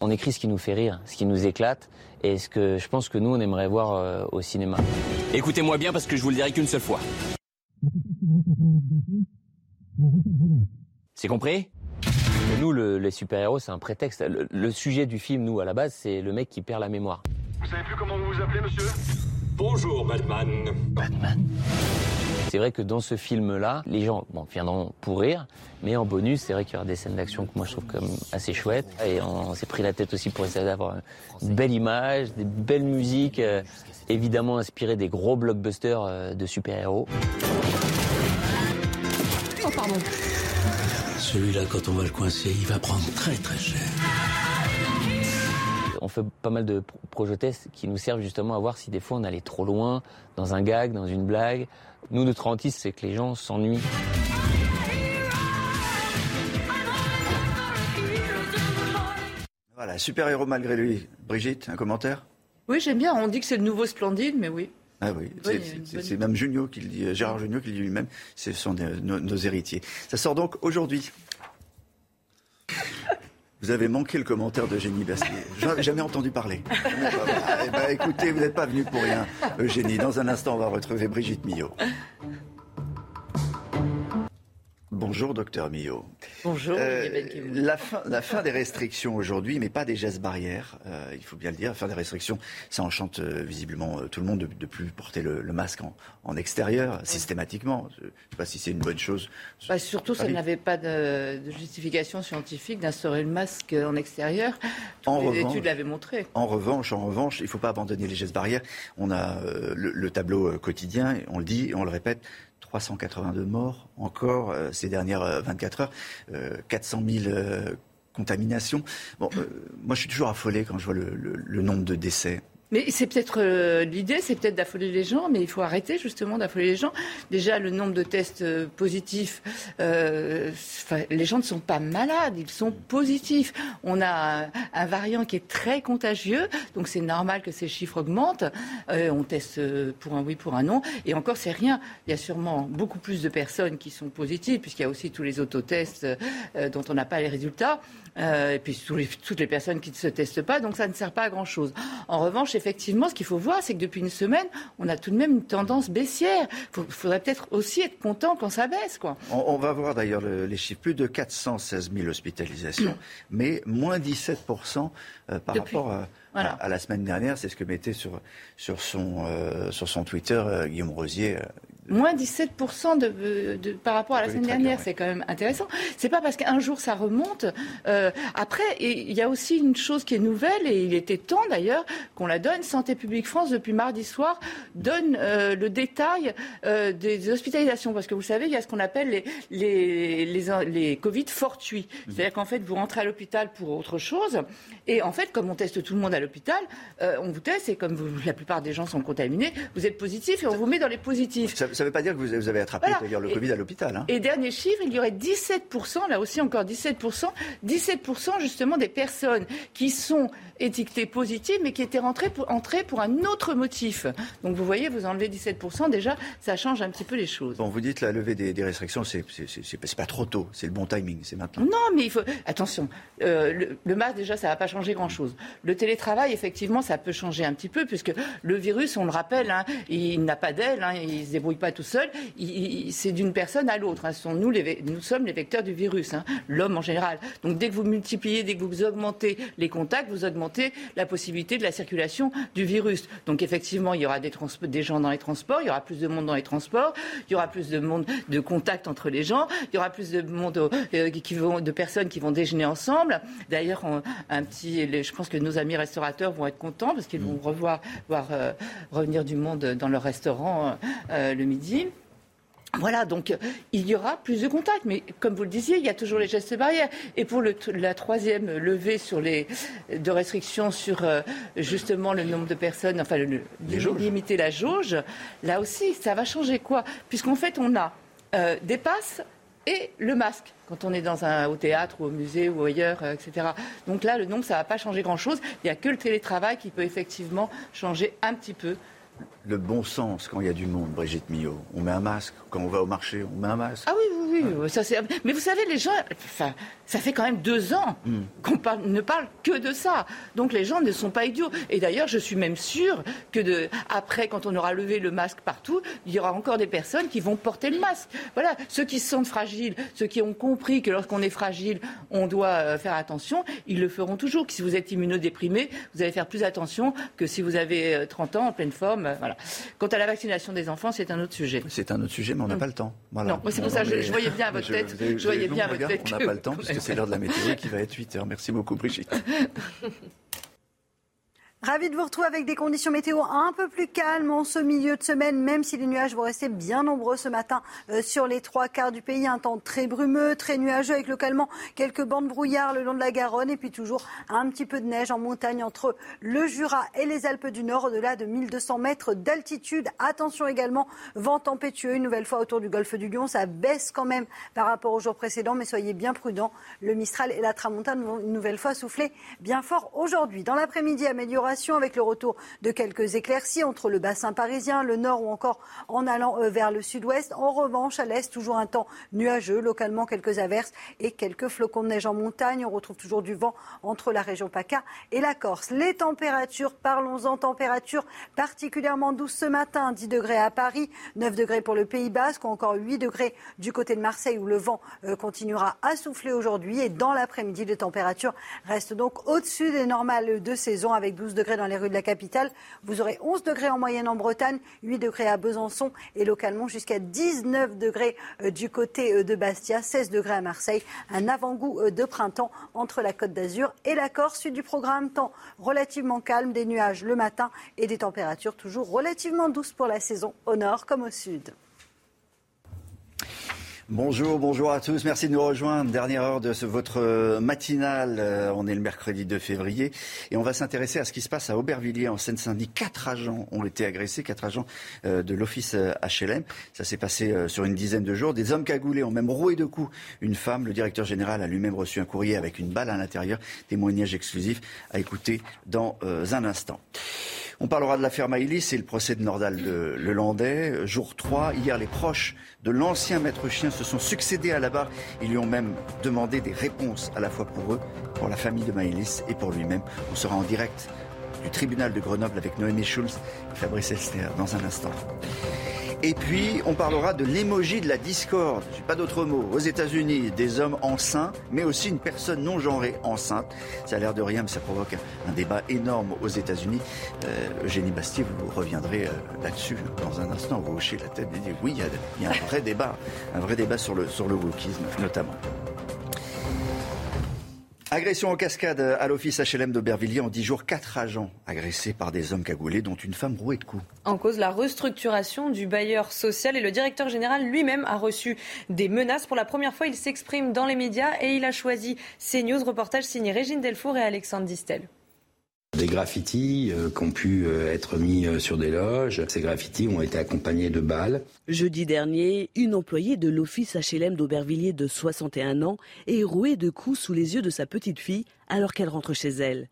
On écrit ce qui nous fait rire, ce qui nous éclate, et ce que je pense que nous, on aimerait voir euh, au cinéma. Écoutez-moi bien parce que je vous le dirai qu'une seule fois. C'est compris? Nous, le- les super-héros, c'est un prétexte. Le, le sujet du film, nous, à la base, c'est le mec qui perd la mémoire. Vous savez plus comment vous vous appelez, monsieur? Bonjour, Batman. Batman C'est vrai que dans ce film-là, les gens bon, viendront pour rire, mais en bonus, c'est vrai qu'il y aura des scènes d'action que moi je trouve comme assez chouettes. Et on s'est pris la tête aussi pour essayer d'avoir une belle image, des belles musiques, euh, évidemment inspirées des gros blockbusters euh, de super-héros. Oh, pardon. Celui-là, quand on va le coincer, il va prendre très très cher. On fait pas mal de pro- projets tests qui nous servent justement à voir si des fois on allait trop loin dans un gag, dans une blague. Nous, notre hantise, c'est que les gens s'ennuient. Voilà, super-héros malgré lui. Brigitte, un commentaire? Oui, j'aime bien. On dit que c'est le nouveau Splendide, mais oui. Ah oui, c'est- même Junio qui le dit, euh, Gérard Junio qui le dit lui-même, ce sont des- nos, nos héritiers. Ça sort donc aujourd'hui. Vous avez manqué le commentaire de Génie Bastier. J'en ai jamais entendu parler. [laughs] Eh ben, écoutez, vous n'êtes pas venu pour rien, Eugénie. Dans un instant, on va retrouver Brigitte Millot. Bonjour, docteur Millot. Bonjour, Euh, la, fin, la fin des restrictions aujourd'hui, mais pas des gestes barrières, euh, il faut bien le dire. La fin des restrictions, ça enchante euh, visiblement euh, tout le monde de, de plus porter le, le masque en, en extérieur, systématiquement. Je ne sais pas si c'est une bonne chose. Bah, surtout, ça n'avait pas de, de justification scientifique d'instaurer le masque en extérieur. Toutes En les revanche- études l'avaient montré. En revanche, en revanche, il ne faut pas abandonner les gestes barrières. On a le, le tableau quotidien, on le dit, on le répète. 382 morts encore euh, ces dernières euh, 24 heures, euh, 400 000 euh, contaminations. Bon, moi, je suis toujours affolé quand je vois le nombre de décès. Mais c'est peut-être euh, l'idée, c'est peut-être d'affoler les gens, mais il faut arrêter justement d'affoler les gens. Déjà, le nombre de tests euh, positifs, euh, les gens ne sont pas malades, ils sont positifs. On a un, un variant qui est très contagieux, donc c'est normal que ces chiffres augmentent. On teste pour un oui, pour un non, et encore c'est rien. Il y a sûrement beaucoup plus de personnes qui sont positives, puisqu'il y a aussi tous les autotests dont on n'a pas les résultats. Euh, et puis tous les- toutes les personnes qui ne se testent pas, donc ça ne sert pas à grand-chose. En revanche, effectivement, ce qu'il faut voir, c'est que depuis une semaine, on a tout de même une tendance baissière. Il faudrait peut-être aussi être content quand ça baisse, quoi. On, on va voir d'ailleurs le- les chiffres. Plus de 416 000 hospitalisations, [coughs] mais moins 17 euh, par Depuis. rapport à, Voilà. à- à la semaine dernière. C'est ce que mettait sur, sur, son, euh, sur son Twitter euh, Guillaume Rosier. euh, Moins 17% de, euh, de- par rapport à la semaine dernière, c'est quand même intéressant. C'est pas parce qu'un jour ça remonte. euh, après, il y a aussi une chose qui est nouvelle et il était temps d'ailleurs qu'on la donne. Santé publique France depuis mardi soir donne euh, le détail euh, des hospitalisations parce que vous savez, il y a ce qu'on appelle les les les, les Covid fortuits. C'est-à-dire qu'en fait, vous rentrez à l'hôpital pour autre chose et en fait, comme on teste tout le monde à l'hôpital, on vous teste et comme vous- la plupart des gens sont contaminés, vous êtes positif et on vous met dans les positifs. Ça ne veut pas dire que vous, vous avez attrapé Voilà. d'ailleurs, le Et- Covid à l'hôpital. hein. Et dernier chiffre, il y aurait 17%, là aussi encore 17%, 17% justement des personnes qui sont étiquetée positive, mais qui était rentrée pour, entrée pour un autre motif. Donc vous voyez, vous enlevez 17%, déjà, ça change un petit peu les choses. Bon, vous dites la levée des, restrictions, c'est pas trop tôt, c'est le bon timing, c'est maintenant. Non, mais il faut. Attention, euh, le, le, masque, déjà, ça va pas changer grand-chose. Le télétravail, effectivement, ça peut changer un petit peu, puisque le virus, on le rappelle, hein, il n'a pas d'aile, hein, il ne se débrouille pas tout seul, c'est d'une personne à l'autre. Hein. Nous, nous sommes les vecteurs du virus, hein, l'homme en général. Donc dès que vous multipliez, dès que vous augmentez les contacts, vous augmentez la possibilité de la circulation du virus. Donc effectivement, il y aura des, des gens dans les transports, il y aura plus de monde dans les transports, il y aura plus de monde de contact entre les gens, il y aura plus de monde euh, qui vont, de personnes qui vont déjeuner ensemble. D'ailleurs, un petit, je pense que nos amis restaurateurs vont être contents parce qu'ils vont mm. revoir, voir euh, revenir du monde dans leur restaurant euh, le midi. Voilà, donc il y aura plus de contacts. Mais comme vous le disiez, il y a toujours les gestes barrières. Et pour la troisième levée sur les, de restrictions sur euh, justement le nombre de personnes, enfin le, limiter la jauge, là aussi, ça va changer quoi? Puisqu'en fait, on a euh, des passes et le masque quand on est dans un, au théâtre ou au musée ou ailleurs, euh, etc. Donc là, le nombre, ça ne va pas changer grand-chose. Il n'y a que le télétravail qui peut effectivement changer un petit peu le bon sens quand il y a du monde, Brigitte Millot. On met un masque. Quand on va au marché, on met un masque. Ah oui, oui, oui. Ça, Mais vous savez, les gens, enfin, ça fait quand même deux ans hmm. qu'on ne parle que de ça. Donc les gens ne sont pas idiots. Et d'ailleurs, je suis même sûre que de, après, quand on aura levé le masque partout, il y aura encore des personnes qui vont porter le masque. Voilà. Ceux qui se sentent fragiles, ceux qui ont compris que lorsqu'on est fragile, on doit euh, faire attention, ils le feront toujours. Si vous êtes immunodéprimé, vous allez faire plus attention que si vous avez 30 euh, ans en pleine forme. Euh, voilà. Quant à la vaccination des enfants, c'est un autre sujet. C'est un autre sujet, mais on n'a pas le temps. Non, c'est pour ça que je, voyais bien à votre tête. Je, voyais bien à votre tête. On n'a pas le temps, parce que c'est l'heure de la météo qui va être 8 heures. Merci beaucoup, Brigitte. [laughs] Ravi de vous retrouver avec des conditions météo un peu plus calmes en ce milieu de semaine, même si les nuages vont rester bien nombreux ce matin euh, sur les trois quarts du pays. Un temps très brumeux, très nuageux, avec localement quelques bandes brouillard le long de la Garonne et puis toujours un petit peu de neige en montagne entre le Jura et les Alpes du Nord, au-delà de 1200 mètres d'altitude. Attention également, vent tempétueux une nouvelle fois autour du golfe du Lion. Ça baisse quand même par rapport aux jours précédents, mais soyez bien prudents. Le Mistral et la Tramontane vont une nouvelle fois souffler bien fort aujourd'hui. Dans l'après-midi, amélioration avec le retour de quelques éclaircies entre le bassin parisien, le nord ou encore en allant euh, vers le sud-ouest. En revanche, à l'est, toujours un temps nuageux, localement quelques averses et quelques flocons de neige en montagne. On retrouve toujours du vent entre la région PACA et la Corse. Les températures, parlons-en températures particulièrement douces ce matin, 10 degrés à Paris, 9 degrés pour le Pays Basque, ou encore 8 degrés du côté de Marseille où le vent euh, continuera à souffler aujourd'hui. Et dans l'après-midi, les températures restent donc au-dessus des normales de saison avec 12 degrés dans les rues de la capitale. Vous aurez 11 degrés en moyenne en Bretagne, 8 degrés à Besançon et localement jusqu'à 19 degrés euh, du côté euh, de Bastia, 16 degrés à Marseille. Un avant-goût euh, de printemps entre la Côte d'Azur et la Corse. Suite du programme, temps relativement calme, des nuages le matin et des températures toujours relativement douces pour la saison au nord comme au sud. Bonjour, bonjour à tous. Merci de nous rejoindre. Dernière heure de votre euh, matinale. Euh, on est le mercredi 2 février et on va s'intéresser à ce qui se passe à Aubervilliers en Seine-Saint-Denis. Quatre agents ont été agressés, quatre agents euh, de l'office HLM. Ça s'est passé sur une dizaine de jours. Des hommes cagoulés ont même roué de coups une femme. Le directeur général a lui-même reçu un courrier avec une balle à l'intérieur. Témoignage exclusif à écouter dans un instant. On parlera de l'affaire Maïlis et le procès de Nordal de Le Landais. Jour 3, hier, les proches de l'ancien maître chien se sont succédés à la barre. Ils lui ont même demandé des réponses à la fois pour eux, pour la famille de Maïlis et pour lui-même. On sera en direct du tribunal de Grenoble avec Noémie Schulz et Fabrice Elster dans un instant. Et puis, on parlera de l'émoji de la discorde. Je pas d'autre mot. Aux États-Unis, des hommes enceints, mais aussi une personne non genrée enceinte. Ça a l'air de rien, mais ça provoque un, débat énorme aux États-Unis. Euh, Eugénie Bastier, vous reviendrez euh, là-dessus dans un instant. Vous hochez la tête et oui, il y, a, un vrai débat, un vrai débat sur le, sur le wokisme, notamment. Agression en cascade à l'office HLM d'Aubervilliers en 10 jours. Quatre agents agressés par des hommes cagoulés, dont une femme rouée de coups. En cause, la restructuration du bailleur social et le directeur général lui-même a reçu des menaces. Pour la première fois, il s'exprime dans les médias et il a choisi CNews. Reportage signé Régine Delfour et Alexandre Distel. Des graffitis euh, qui ont pu euh, être mis euh, sur des loges. Ces graffitis ont été accompagnés de balles. Jeudi dernier, une employée de l'office HLM d'Aubervilliers de 61 ans est rouée de coups sous les yeux de sa petite fille alors qu'elle rentre chez elle.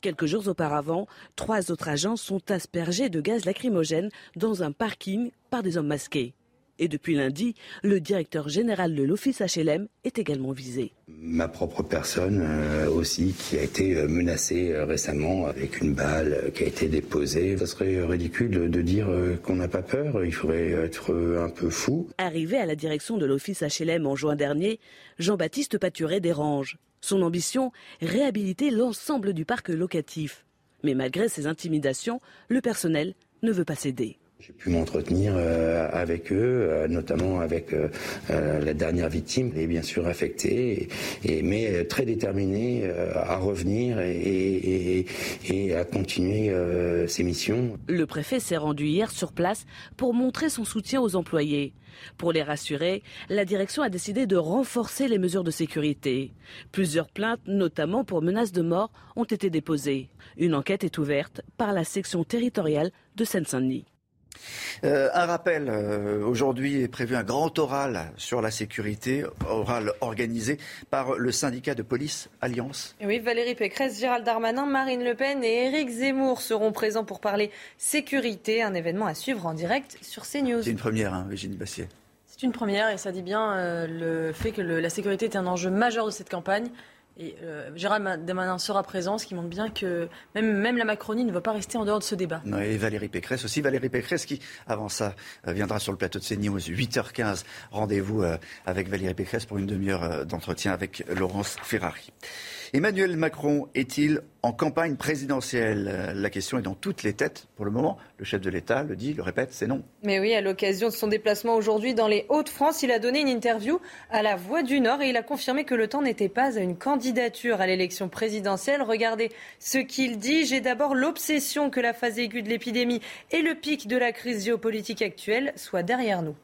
Quelques jours auparavant, trois autres agents sont aspergés de gaz lacrymogène dans un parking par des hommes masqués. Et depuis lundi, le directeur général de l'office HLM est également visé. Ma propre personne euh, aussi, qui a été euh, menacée euh, récemment avec une balle qui a été déposée. Ça serait ridicule de dire qu'on n'a pas peur, il faudrait être un peu fou. Arrivé à la direction de l'office HLM en juin dernier, Jean-Baptiste Paturet dérange. Son ambition, réhabiliter l'ensemble du parc locatif. Mais malgré ces intimidations, le personnel ne veut pas céder. J'ai pu m'entretenir euh, avec eux, euh, notamment avec euh, la dernière victime, et bien sûr affectée, mais très déterminé à revenir et, et à continuer ses missions. Le préfet s'est rendu hier sur place pour montrer son soutien aux employés. Pour les rassurer, la direction a décidé de renforcer les mesures de sécurité. Plusieurs plaintes, notamment pour menaces de mort, ont été déposées. Une enquête est ouverte par la section territoriale de Seine-Saint-Denis. Euh, un rappel, euh, aujourd'hui est prévu un grand oral sur la sécurité, oral organisé par le syndicat de police Alliance. oui, Valérie Pécresse, Gérald Darmanin, Marine Le Pen et Éric Zemmour seront présents pour parler sécurité, un événement à suivre en direct sur CNews. C'est une première, hein, Virginie Bassier. C'est une première et ça dit bien euh, le fait que la sécurité est un enjeu majeur de cette campagne. Et euh, Gérald Darmanin sera présent, ce qui montre bien que même, même la Macronie ne va pas rester en dehors de ce débat. et Valérie Pécresse aussi. Valérie Pécresse qui, avant ça, euh, viendra sur le plateau de CNews 8h15. Rendez-vous euh, avec Valérie Pécresse pour une demi-heure d'entretien avec Laurence Ferrari. Emmanuel Macron est-il en campagne présidentielle? La question est dans toutes les têtes pour le moment. Le chef de l'État le dit, le répète, c'est non. Mais oui, à l'occasion de son déplacement aujourd'hui dans les Hauts-de-France, il a donné une interview à la Voix du Nord et il a confirmé que le temps n'était pas à une candidature à l'élection présidentielle. Regardez ce qu'il dit. J'ai d'abord l'obsession que la phase aiguë de l'épidémie et le pic de la crise géopolitique actuelle soient derrière nous.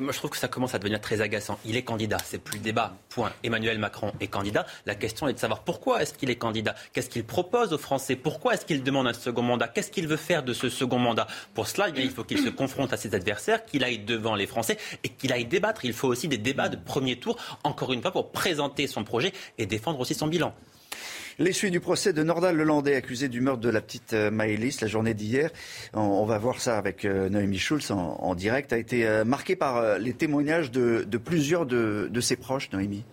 Moi, je trouve que ça commence à devenir très agaçant. Il est candidat, c'est plus débat. Point. Emmanuel Macron est candidat. La question est de savoir pourquoi est-ce qu'il est candidat Qu'est-ce qu'il propose aux Français? Pourquoi est-ce qu'il demande un second mandat? Qu'est-ce qu'il veut faire de ce second mandat? Pour cela, eh il faut qu'il se confronte à ses adversaires, qu'il aille devant les Français et qu'il aille débattre. Il faut aussi des débats de premier tour, encore une fois, pour présenter son projet et défendre aussi son bilan. Suites du procès de Nordal Lelandais, accusé du meurtre de la petite euh, Maëlys, la journée d'hier, on, va voir ça avec euh, Noémie Schulz en, direct, a été euh, marqué par les témoignages de, plusieurs de ses proches, Noémie.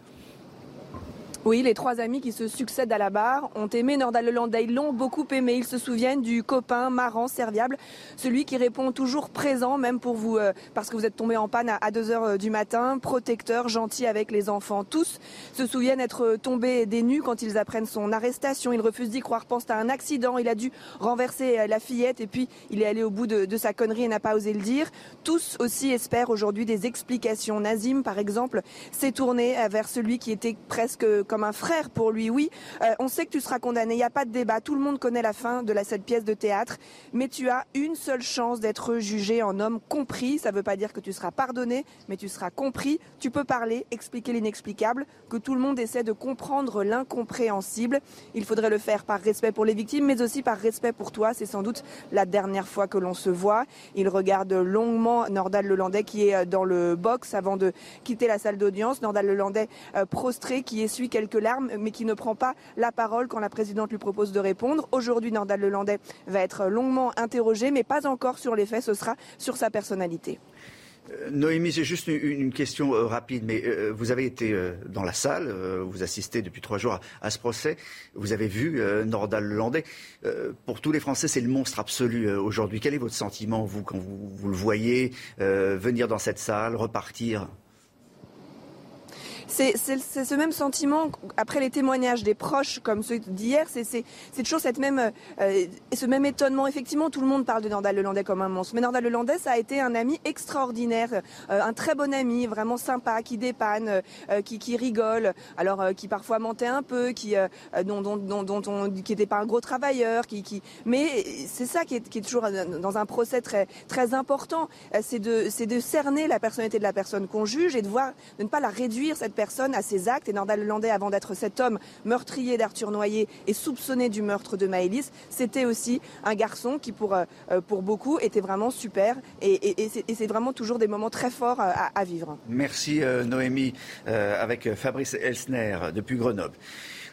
Oui, les trois amis qui se succèdent à la barre ont aimé Nordal. Ils l'ont beaucoup aimé. Ils se souviennent du copain marrant, serviable, celui qui répond toujours présent, même pour vous, euh, parce que vous êtes tombé en panne à 2 heures euh, du matin, protecteur, gentil avec les enfants. Tous se souviennent être tombés des nues quand ils apprennent son arrestation. Ils refusent d'y croire, pensent à un accident. Il a dû renverser euh, la fillette et puis il est allé au bout de, de sa connerie et n'a pas osé le dire. Tous aussi espèrent aujourd'hui des explications. Nazim, par exemple, s'est tourné vers celui qui était presque comme un frère pour lui. Oui, euh, on sait que tu seras condamné, il n'y a pas de débat, tout le monde connaît la fin de la, cette pièce de théâtre, mais tu as une seule chance d'être jugé en homme compris. Ça ne veut pas dire que tu seras pardonné, mais tu seras compris. Tu peux parler, expliquer l'inexplicable, que tout le monde essaie de comprendre l'incompréhensible. Il faudrait le faire par respect pour les victimes, mais aussi par respect pour toi. C'est sans doute la dernière fois que l'on se voit. Il regarde longuement Nordal Lelandais qui est euh, dans le box avant de quitter la salle d'audience. Nordal Lelandais euh, prostré qui essuie quelques quelques larmes, mais qui ne prend pas la parole quand la présidente lui propose de répondre. Aujourd'hui, Nordal Lelandais va être longuement interrogé, mais pas encore sur les faits, ce sera sur sa personnalité. Euh, Noémie, j'ai juste une, question euh, rapide, mais euh, vous avez été dans la salle, vous assistez depuis trois jours à, ce procès, vous avez vu Nordal Lelandais. pour tous les Français, c'est le monstre absolu aujourd'hui. Quel est votre sentiment, vous, quand vous le voyez venir dans cette salle, repartir? C'est ce même sentiment après les témoignages des proches comme ceux d'hier. C'est toujours cette même, euh, ce même étonnement. Effectivement, tout le monde parle de Nordal Lelandais comme un monstre, mais Nordal Lelandais, ça a été un ami extraordinaire, euh, un très bon ami, vraiment sympa, qui dépanne, euh, qui, qui, rigole, alors qui parfois mentait un peu, qui dont, dont, dont, dont on, qui n'était pas un gros travailleur, qui, qui... mais c'est ça qui est, qui est, toujours dans un procès très très important, c'est de de cerner la personnalité de la personne qu'on juge et de voir de ne pas la réduire cette personne à ses actes. Et Nordal Lelandais, avant d'être cet homme meurtrier d'Arthur Noyer et soupçonné du meurtre de Maëlys, c'était aussi un garçon qui, pour, euh, pour beaucoup, était vraiment super. Et, c'est vraiment toujours des moments très forts à, à vivre. Merci euh, Noémie, euh, avec Fabrice Elsner depuis Grenoble.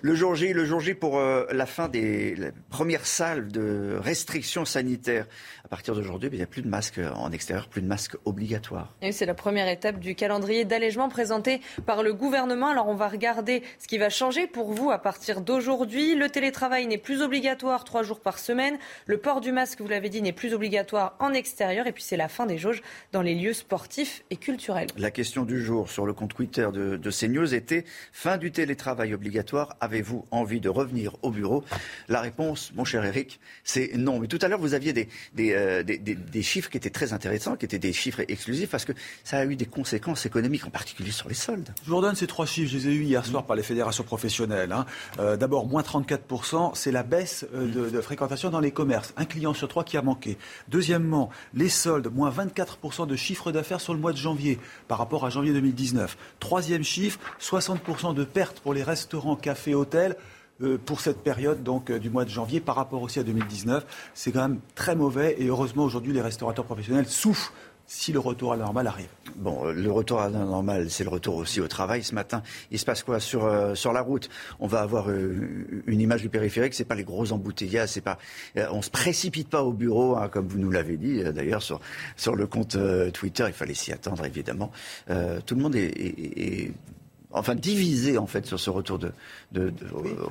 Le jour J, le jour J pour euh, la fin des premières salles de restrictions sanitaires. À partir d'aujourd'hui, il n'y a plus de masques en extérieur, plus de masques obligatoires. c'est la première étape du calendrier d'allègement présenté par le gouvernement. Alors on va regarder ce qui va changer pour vous à partir d'aujourd'hui. Le télétravail n'est plus obligatoire trois jours par semaine. Le port du masque, vous l'avez dit, n'est plus obligatoire en extérieur. Et puis c'est la fin des jauges dans les lieux sportifs et culturels. La question du jour sur le compte Twitter de, de CNews était fin du télétravail obligatoire. Avez-vous envie de revenir au bureau? La réponse, mon cher Eric, c'est non. Mais tout à l'heure, vous aviez euh, des, chiffres qui étaient très intéressants, qui étaient des chiffres exclusifs, parce que ça a eu des conséquences économiques, en particulier sur les soldes. Je vous redonne ces trois chiffres, je les ai eus hier soir par les fédérations professionnelles. Hein. Euh, d'abord, moins 34%, c'est la baisse euh, de, de, fréquentation dans les commerces. Un client sur trois qui a manqué. Deuxièmement, les soldes, moins 24% de chiffre d'affaires sur le mois de janvier par rapport à janvier 2019. Troisième chiffre, 60% de pertes pour les restaurants, cafés, hôtels. Euh, pour cette période donc euh, du mois de janvier par rapport aussi à 2019. C'est quand même très mauvais et heureusement aujourd'hui les restaurateurs professionnels souffrent si le retour à la normale arrive. Bon, euh, le retour à la normale, c'est le retour aussi au travail. Ce matin, il se passe quoi sur sur la route? On va avoir une image du périphérique. C'est pas les gros embouteillages. C'est pas. on se précipite pas au bureau, hein, comme vous nous l'avez dit d'ailleurs sur sur le compte Twitter. Il fallait s'y attendre évidemment. tout le monde est, est enfin divisé en fait sur ce retour de,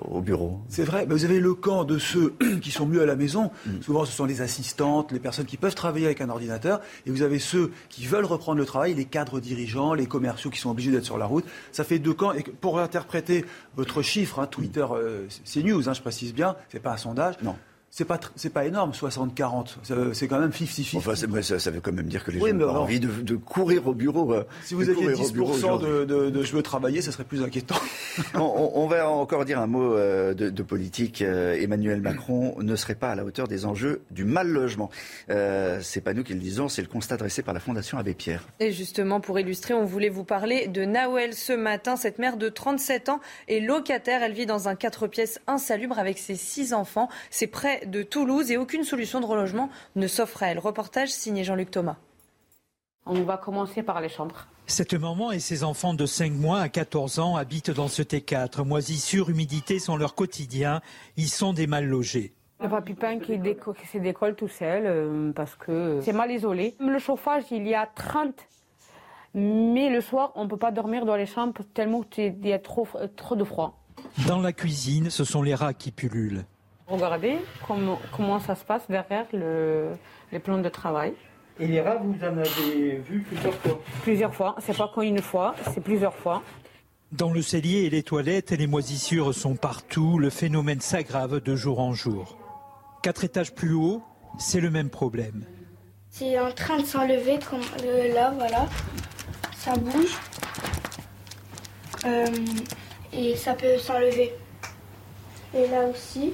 au bureau. C'est vrai, mais vous avez le camp de ceux [clears throat] qui sont mieux à la maison. Mm. Souvent, ce sont les assistantes, les personnes qui peuvent travailler avec un ordinateur, et vous avez ceux qui veulent reprendre le travail, les cadres dirigeants, les commerciaux qui sont obligés d'être sur la route. Ça fait deux camps. Et pour interpréter votre chiffre, hein, Twitter, euh, c'est news, hein, je précise bien, c'est pas un sondage. Non c'est pas c'est pas énorme 60-40 c'est quand même 50-50 enfin ça, ça, veut quand même dire que les gens ont envie de, courir au bureau euh, si vous aviez 10% de, de, de, je veux travailler ça serait plus inquiétant. [laughs] On, va encore dire un mot euh, de, politique euh, Emmanuel Macron ne serait pas à la hauteur des enjeux du mal logement euh, c'est pas nous qui le disons c'est le constat dressé par la Fondation Abbé Pierre. Et justement pour illustrer on voulait vous parler de Nawel ce matin. Cette mère de 37 ans est locataire. Elle vit dans un 4 pièces insalubre avec ses six enfants. C'est près de Toulouse et aucune solution de relogement ne s'offre à elle. Reportage signé Jean-Luc Thomas. On va commencer par les chambres. Cette maman et ses enfants de 5 mois à 14 ans habitent dans ce T4. Moisissure, humidité sont leur quotidien. Ils sont des mal logés. Le papy pain qui, se décolle tout seul euh, parce que c'est mal isolé. Le chauffage, il y a 30. Mais le soir, on ne peut pas dormir dans les chambres tellement qu'il y a trop, trop de froid. Dans la cuisine, ce sont les rats qui pullulent. Regardez comment, comment ça se passe derrière le, les plans de travail. Et les rats, vous en avez vu plusieurs fois Plusieurs fois. C'est pas qu'une fois, c'est plusieurs fois. Dans le cellier et les toilettes, les moisissures sont partout. Le phénomène s'aggrave de jour en jour. Quatre étages plus haut, c'est le même problème. C'est en train de s'enlever, comme euh, là, voilà. Ça bouge. Euh, et ça peut s'enlever. Et là aussi.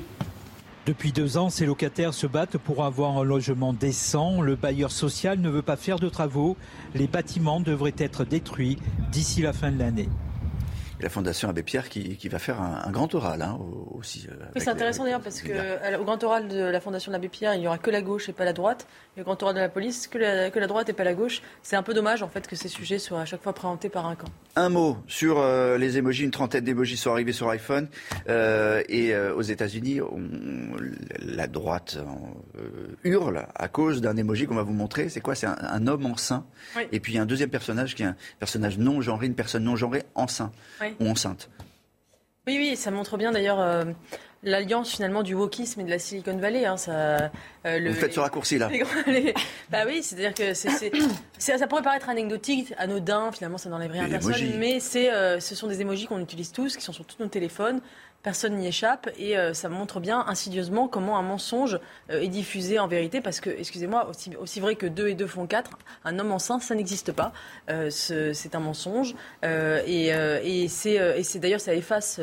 Depuis deux ans, ces locataires se battent pour avoir un logement décent. Le bailleur social ne veut pas faire de travaux. Les bâtiments devraient être détruits d'ici la fin de l'année la Fondation Abbé Pierre qui, va faire un, grand oral hein, aussi. Euh, oui, c'est intéressant d'ailleurs parce qu'au grand oral de la Fondation Abbé Pierre, il n'y aura que la gauche et pas la droite. Et au grand oral de la police, que la, que la droite et pas la gauche. C'est un peu dommage en fait que ces sujets soient à chaque fois présentés par un camp. Un mot sur euh, les émojis. Une trentaine d'émojis sont arrivés sur iPhone. Euh, et aux États-Unis, la droite hurle à cause d'un émoji qu'on va vous montrer. C'est quoi? C'est un, homme enceint. Et puis il y a un deuxième personnage qui est un personnage non genré, une personne non genrée enceinte ou enceinte. Oui, oui, ça montre bien d'ailleurs euh, l'alliance finalement du wokisme et de la Silicon Valley. Hein, ça, euh, le, Vous faites ce raccourci là. [laughs] bah oui, c'est-à-dire que ça pourrait paraître anecdotique, anodin, finalement ça n'enlève rien à personne, mais euh, ce sont des émojis qu'on utilise tous, qui sont sur tous nos téléphones, Personne n'y échappe et euh, ça montre bien insidieusement comment un mensonge euh, est diffusé en vérité parce que, excusez-moi, aussi, aussi, vrai que 2 et 2 font 4, un homme enceint, ça n'existe pas. Euh, c'est un mensonge et, et c'est d'ailleurs, ça efface,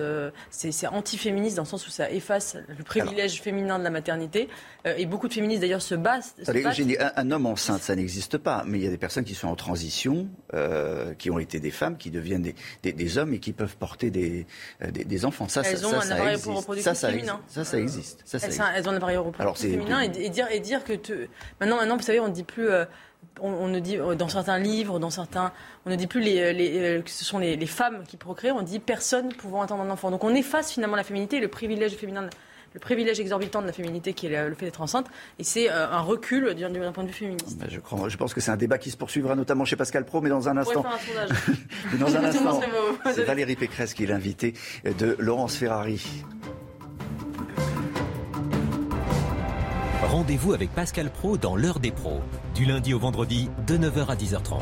c'est anti-féministe dans le sens où ça efface le privilège féminin de la maternité et beaucoup de féministes d'ailleurs se battent. un, un, homme enceinte, ça n'existe pas, mais il y a des personnes qui sont en transition, qui ont été des femmes, qui deviennent des, des, hommes et qui peuvent porter des, des, enfants. Ça, ça ont un appareil reproductif féminin. Ça, ça existe. elles, ont un appareil reproductif féminin et, dire, et dire que... Maintenant, maintenant, vous savez, on ne dit plus... Euh, on, ne dit dans certains livres, dans certains, on ne dit plus les, que ce sont les, femmes qui procréent, on dit personne pouvant attendre un enfant. Donc on efface finalement la féminité et le privilège féminin le privilège exorbitant de la féminité qui est le fait d'être enceinte. Et c'est un recul d'un point de vue féministe. Ben, je, crois, je pense que c'est un débat qui se poursuivra notamment chez Pascal Pro, mais dans un instant. Faire un sondage. [laughs] dans un [laughs] instant, c'est Valérie Pécresse qui est l'invitée de Laurence Ferrari. Rendez-vous avec Pascal Pro dans l'heure des pros, du lundi au vendredi de 9h à 10h30.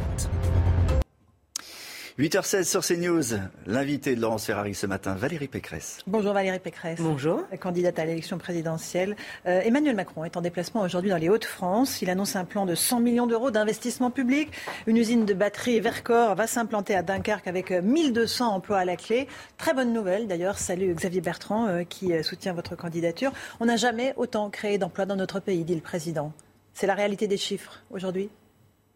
8h16 sur CNews, l'invité de Laurence Ferrari ce matin, Valérie Pécresse. Bonjour Valérie Pécresse. Bonjour. Candidate à l'élection présidentielle. Euh, Emmanuel Macron est en déplacement aujourd'hui dans les Hauts-de-France. Il annonce un plan de 100 millions d'euros d'investissement public. Une usine de batterie Vercor va s'implanter à Dunkerque avec 1200 emplois à la clé. Très bonne nouvelle d'ailleurs. Salut Xavier Bertrand euh, qui euh, soutient votre candidature. On n'a jamais autant créé d'emplois dans notre pays, dit le président. C'est la réalité des chiffres aujourd'hui?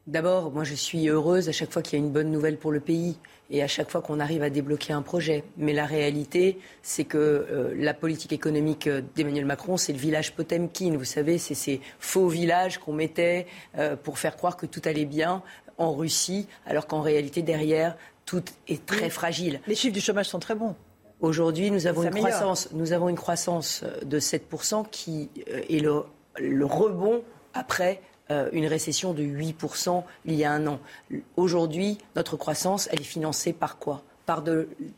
D'abord, moi je suis heureuse à chaque fois qu'il y a une bonne nouvelle pour le pays et à chaque fois qu'on arrive à débloquer un projet. Mais la réalité, c'est que euh, la politique économique d'Emmanuel Macron, c'est le village Potemkin. Vous savez, c'est ces faux villages qu'on mettait euh, pour faire croire que tout allait bien en Russie, alors qu'en réalité, derrière, tout est très fragile. Les chiffres du chômage sont très bons. Aujourd'hui, nous avons, une croissance, nous avons une croissance de 7% qui euh, est le, le rebond après euh, une récession de 8% il y a un an. Aujourd'hui, notre croissance, elle est financée par quoi? Par,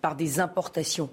par des importations.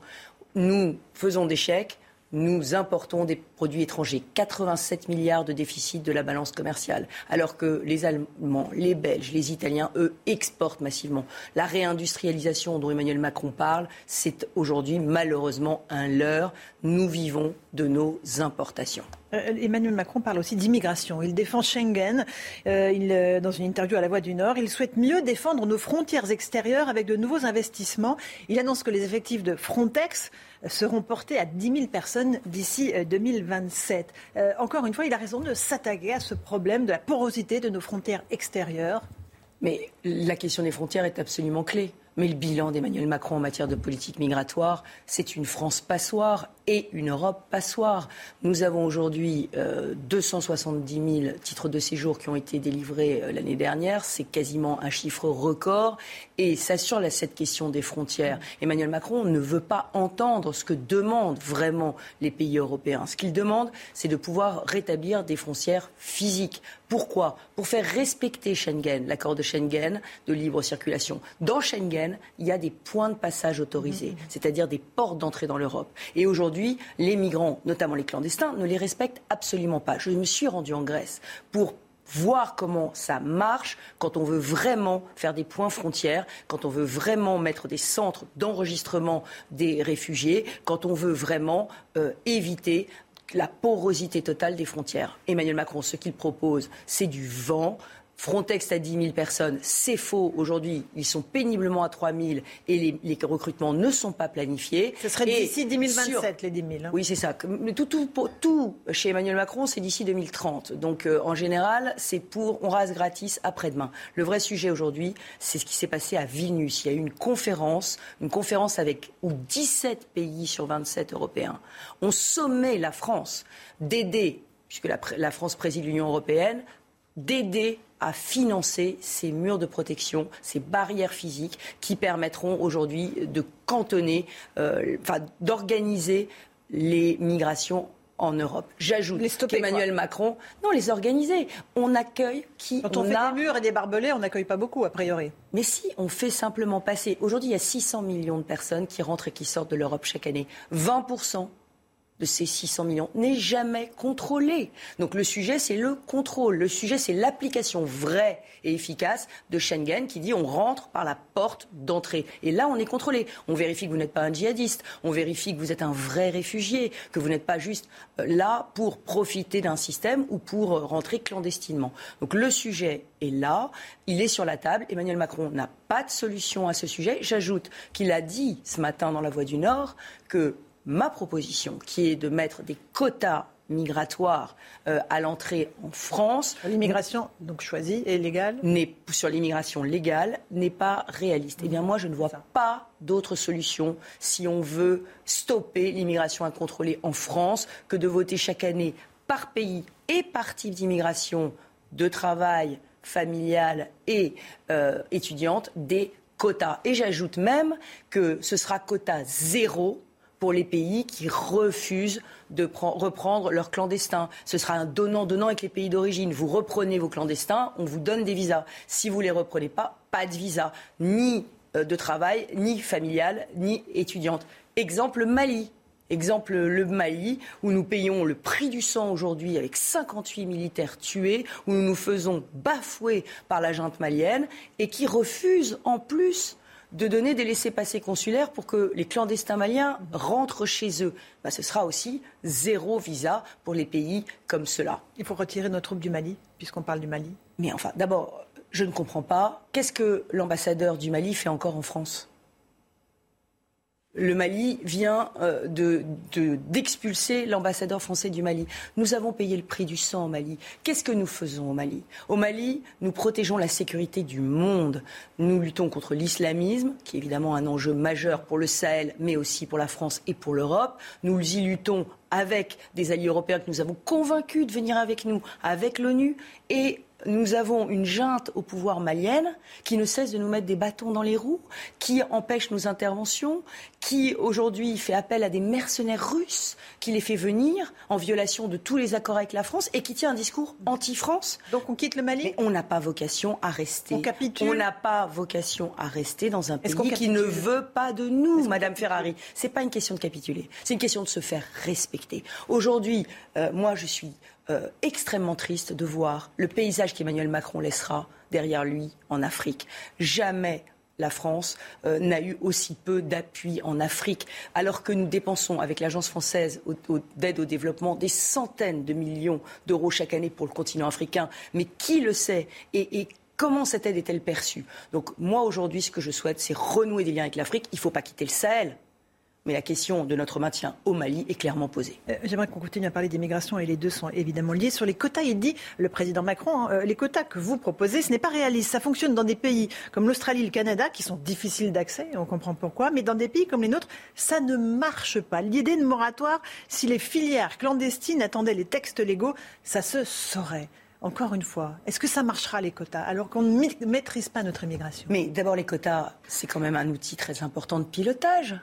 Nous faisons des chèques, nous importons des produits étrangers. 87 milliards de déficit de la balance commerciale, alors que les Allemands, les Belges, les Italiens, eux, exportent massivement. La réindustrialisation dont Emmanuel Macron parle, c'est aujourd'hui malheureusement un leurre. Nous vivons de nos importations. Euh, Emmanuel Macron parle aussi d'immigration. Il défend Schengen. Euh, euh, dans une interview à La Voix du Nord, il souhaite mieux défendre nos frontières extérieures avec de nouveaux investissements. Il annonce que les effectifs de Frontex seront portés à 10 000 personnes d'ici 2027. encore une fois, il a raison de s'attaquer à ce problème de la porosité de nos frontières extérieures. Mais la question des frontières est absolument clé. Mais le bilan d'Emmanuel Macron en matière de politique migratoire, c'est une France passoire et une Europe passoire. Nous avons aujourd'hui 270 euh, 000 titres de séjour qui ont été délivrés euh, l'année dernière. C'est quasiment un chiffre record. Et ça sur cette question des frontières. Emmanuel Macron ne veut pas entendre ce que demandent vraiment les pays européens. Ce qu'il demande, c'est de pouvoir rétablir des frontières physiques. Pourquoi? Pour faire respecter Schengen, l'accord de Schengen de libre circulation. Dans Schengen, il y a des points de passage autorisés, c'est-à-dire des portes d'entrée dans l'Europe. Et aujourd'hui, les migrants, notamment les clandestins, ne les respectent absolument pas. Je me suis rendu en Grèce pour voir comment ça marche quand on veut vraiment faire des points frontières, quand on veut vraiment mettre des centres d'enregistrement des réfugiés, quand on veut vraiment euh, éviter la porosité totale des frontières. Emmanuel Macron, ce qu'il propose, c'est du vent. Frontex à 10 000 personnes, c'est faux. Aujourd'hui, ils sont péniblement à 3 000 et les, recrutements ne sont pas planifiés. Ce serait d'ici 2027, les 10 000. Hein. Oui, c'est ça. Tout, tout, tout, chez Emmanuel Macron, c'est d'ici 2030. Donc, euh, en général, c'est pour on rase gratis après-demain. Le vrai sujet aujourd'hui, c'est ce qui s'est passé à Vilnius. Il y a eu une conférence, une conférence avec où 17 pays sur 27 européens ont sommé la France d'aider puisque la France préside l'Union européenne, d'aider à financer ces murs de protection, ces barrières physiques qui permettront aujourd'hui de cantonner, euh, enfin d'organiser les migrations en Europe. J'ajoute qu'Emmanuel Macron, non, les organiser. On accueille qui Quand on, fait des murs et des barbelés, on n'accueille pas beaucoup, a priori. Mais si on fait simplement passer, aujourd'hui il y a 600 millions de personnes qui rentrent et qui sortent de l'Europe chaque année. 20 de ces 600 millions n'est jamais contrôlé. Donc le sujet, c'est le contrôle. Le sujet, c'est l'application vraie et efficace de Schengen qui dit on rentre par la porte d'entrée. Et là, on est contrôlé. On vérifie que vous n'êtes pas un djihadiste. On vérifie que vous êtes un vrai réfugié, que vous n'êtes pas juste euh, là pour profiter d'un système ou pour euh, rentrer clandestinement. Donc le sujet est là, il est sur la table. Emmanuel Macron n'a pas de solution à ce sujet. J'ajoute qu'il a dit ce matin dans la Voix du Nord que ma proposition, qui est de mettre des quotas migratoires euh, à l'entrée en France. L'immigration donc choisie et légale Sur l'immigration légale n'est pas réaliste. Eh bien moi je ne vois pas d'autre solution si on veut stopper l'immigration incontrôlée en France que de voter chaque année par pays et par type d'immigration de travail familiale et euh, étudiante, des quotas. Et j'ajoute même que ce sera quota zéro pour les pays qui refusent de reprendre leurs clandestins. Ce sera un donnant-donnant avec les pays d'origine. Vous reprenez vos clandestins, on vous donne des visas. Si vous ne les reprenez pas, pas de visa, ni euh, de travail, ni familial, ni étudiante. Exemple Mali. Exemple le Mali, où nous payons le prix du sang aujourd'hui avec 58 militaires tués, où nous nous faisons bafouer par la junte malienne et qui refuse en plus de donner des laissés-passer consulaires pour que les clandestins maliens rentrent chez eux. Bah, ce sera aussi zéro visa pour les pays comme cela. Il faut retirer nos troupes du Mali, puisqu'on parle du Mali. Mais enfin, d'abord, je ne comprends pas. Qu'est-ce que l'ambassadeur du Mali fait encore en France? Le Mali vient euh, d'expulser l'ambassadeur français du Mali. Nous avons payé le prix du sang au Mali. Qu'est-ce que nous faisons au Mali? Au Mali, nous protégeons la sécurité du monde. Nous luttons contre l'islamisme, qui est évidemment un enjeu majeur pour le Sahel, mais aussi pour la France et pour l'Europe. Nous y luttons avec des alliés européens que nous avons convaincus de venir avec nous, avec l'ONU, et nous avons une junte au pouvoir malienne qui ne cesse de nous mettre des bâtons dans les roues, qui empêche nos interventions, qui aujourd'hui fait appel à des mercenaires russes, qui les fait venir en violation de tous les accords avec la France et qui tient un discours anti-France. Donc on quitte le Mali Mais on n'a pas vocation à rester. On capitule On n'a pas vocation à rester dans un pays qui ne veut pas de nous, Madame Ferrari. C'est pas une question de capituler, c'est une question de se faire respecter. Aujourd'hui, euh, moi je suis euh, extrêmement triste de voir le paysage qu'Emmanuel Macron laissera derrière lui en Afrique. Jamais la France euh, n'a eu aussi peu d'appui en Afrique, alors que nous dépensons avec l'Agence française d'aide au développement des centaines de millions d'euros chaque année pour le continent africain. Mais qui le sait et, comment cette aide est-elle perçue? Donc moi aujourd'hui, ce que je souhaite, c'est renouer des liens avec l'Afrique. Il ne faut pas quitter le Sahel mais la question de notre maintien au Mali est clairement posée. Euh, j'aimerais qu'on continue à parler d'immigration et les deux sont évidemment liés. Sur les quotas, il dit, le président Macron, hein, euh, les quotas que vous proposez, ce n'est pas réaliste. Ça fonctionne dans des pays comme l'Australie, le Canada, qui sont difficiles d'accès, on comprend pourquoi, mais dans des pays comme les nôtres, ça ne marche pas. L'idée de moratoire, si les filières clandestines attendaient les textes légaux, ça se saurait. Encore une fois, est-ce que ça marchera les quotas alors qu'on ne maîtrise pas notre immigration? Mais d'abord, les quotas, c'est quand même un outil très important de pilotage.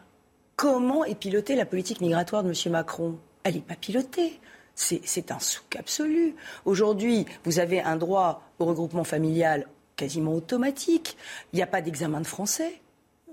Comment est pilotée la politique migratoire de M. Macron? Elle n'est pas pilotée. C'est un souk absolu. Aujourd'hui, vous avez un droit au regroupement familial quasiment automatique. Il n'y a pas d'examen de français.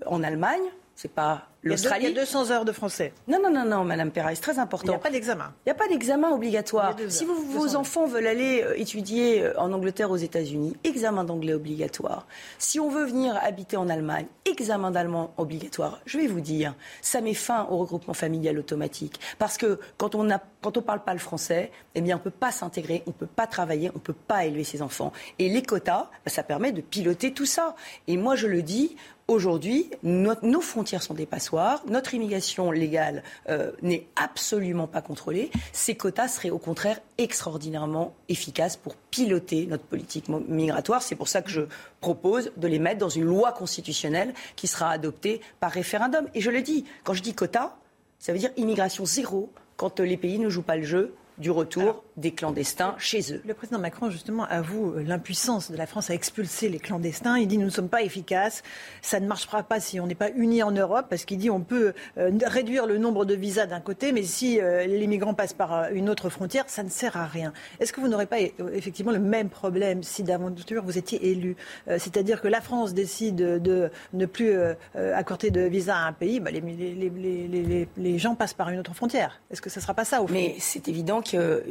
En Allemagne, c'est pas l'Australie. Il y a 200 heures de français. Non, non, non, non, Madame Perra, c'est très important. Il n'y a pas d'examen. Il n'y a pas d'examen obligatoire. Si vos enfants veulent aller euh, étudier euh, en Angleterre, aux États-Unis, examen d'anglais obligatoire. Si on veut venir habiter en Allemagne, examen d'allemand obligatoire. Je vais vous dire, ça met fin au regroupement familial automatique. Parce que quand on ne quand on parle pas le français, eh bien, on ne peut pas s'intégrer, on ne peut pas travailler, on ne peut pas élever ses enfants. Et les quotas, bah, ça permet de piloter tout ça. Et moi, je le dis, Aujourd'hui, nos frontières sont des passoires, notre immigration légale euh, n'est absolument pas contrôlée. Ces quotas seraient au contraire extraordinairement efficaces pour piloter notre politique migratoire. C'est pour ça que je propose de les mettre dans une loi constitutionnelle qui sera adoptée par référendum. Et je le dis, quand je dis quotas, ça veut dire immigration zéro quand les pays ne jouent pas le jeu du retour des clandestins chez eux. Le président Macron, justement, avoue euh, l'impuissance de la France à expulser les clandestins. Il dit nous ne sommes pas efficaces, ça ne marchera pas si on n'est pas unis en Europe, parce qu'il dit on peut euh, réduire le nombre de visas d'un côté, mais si euh, les migrants passent par une autre frontière, ça ne sert à rien. Est-ce que vous n'aurez pas effectivement le même problème si d'aventure vous étiez élu? C'est-à-dire que la France décide de, ne plus accorder de visa à un pays, bah, les, les, les, gens passent par une autre frontière. Est-ce que ce ne sera pas ça au fond? Mais c'est évident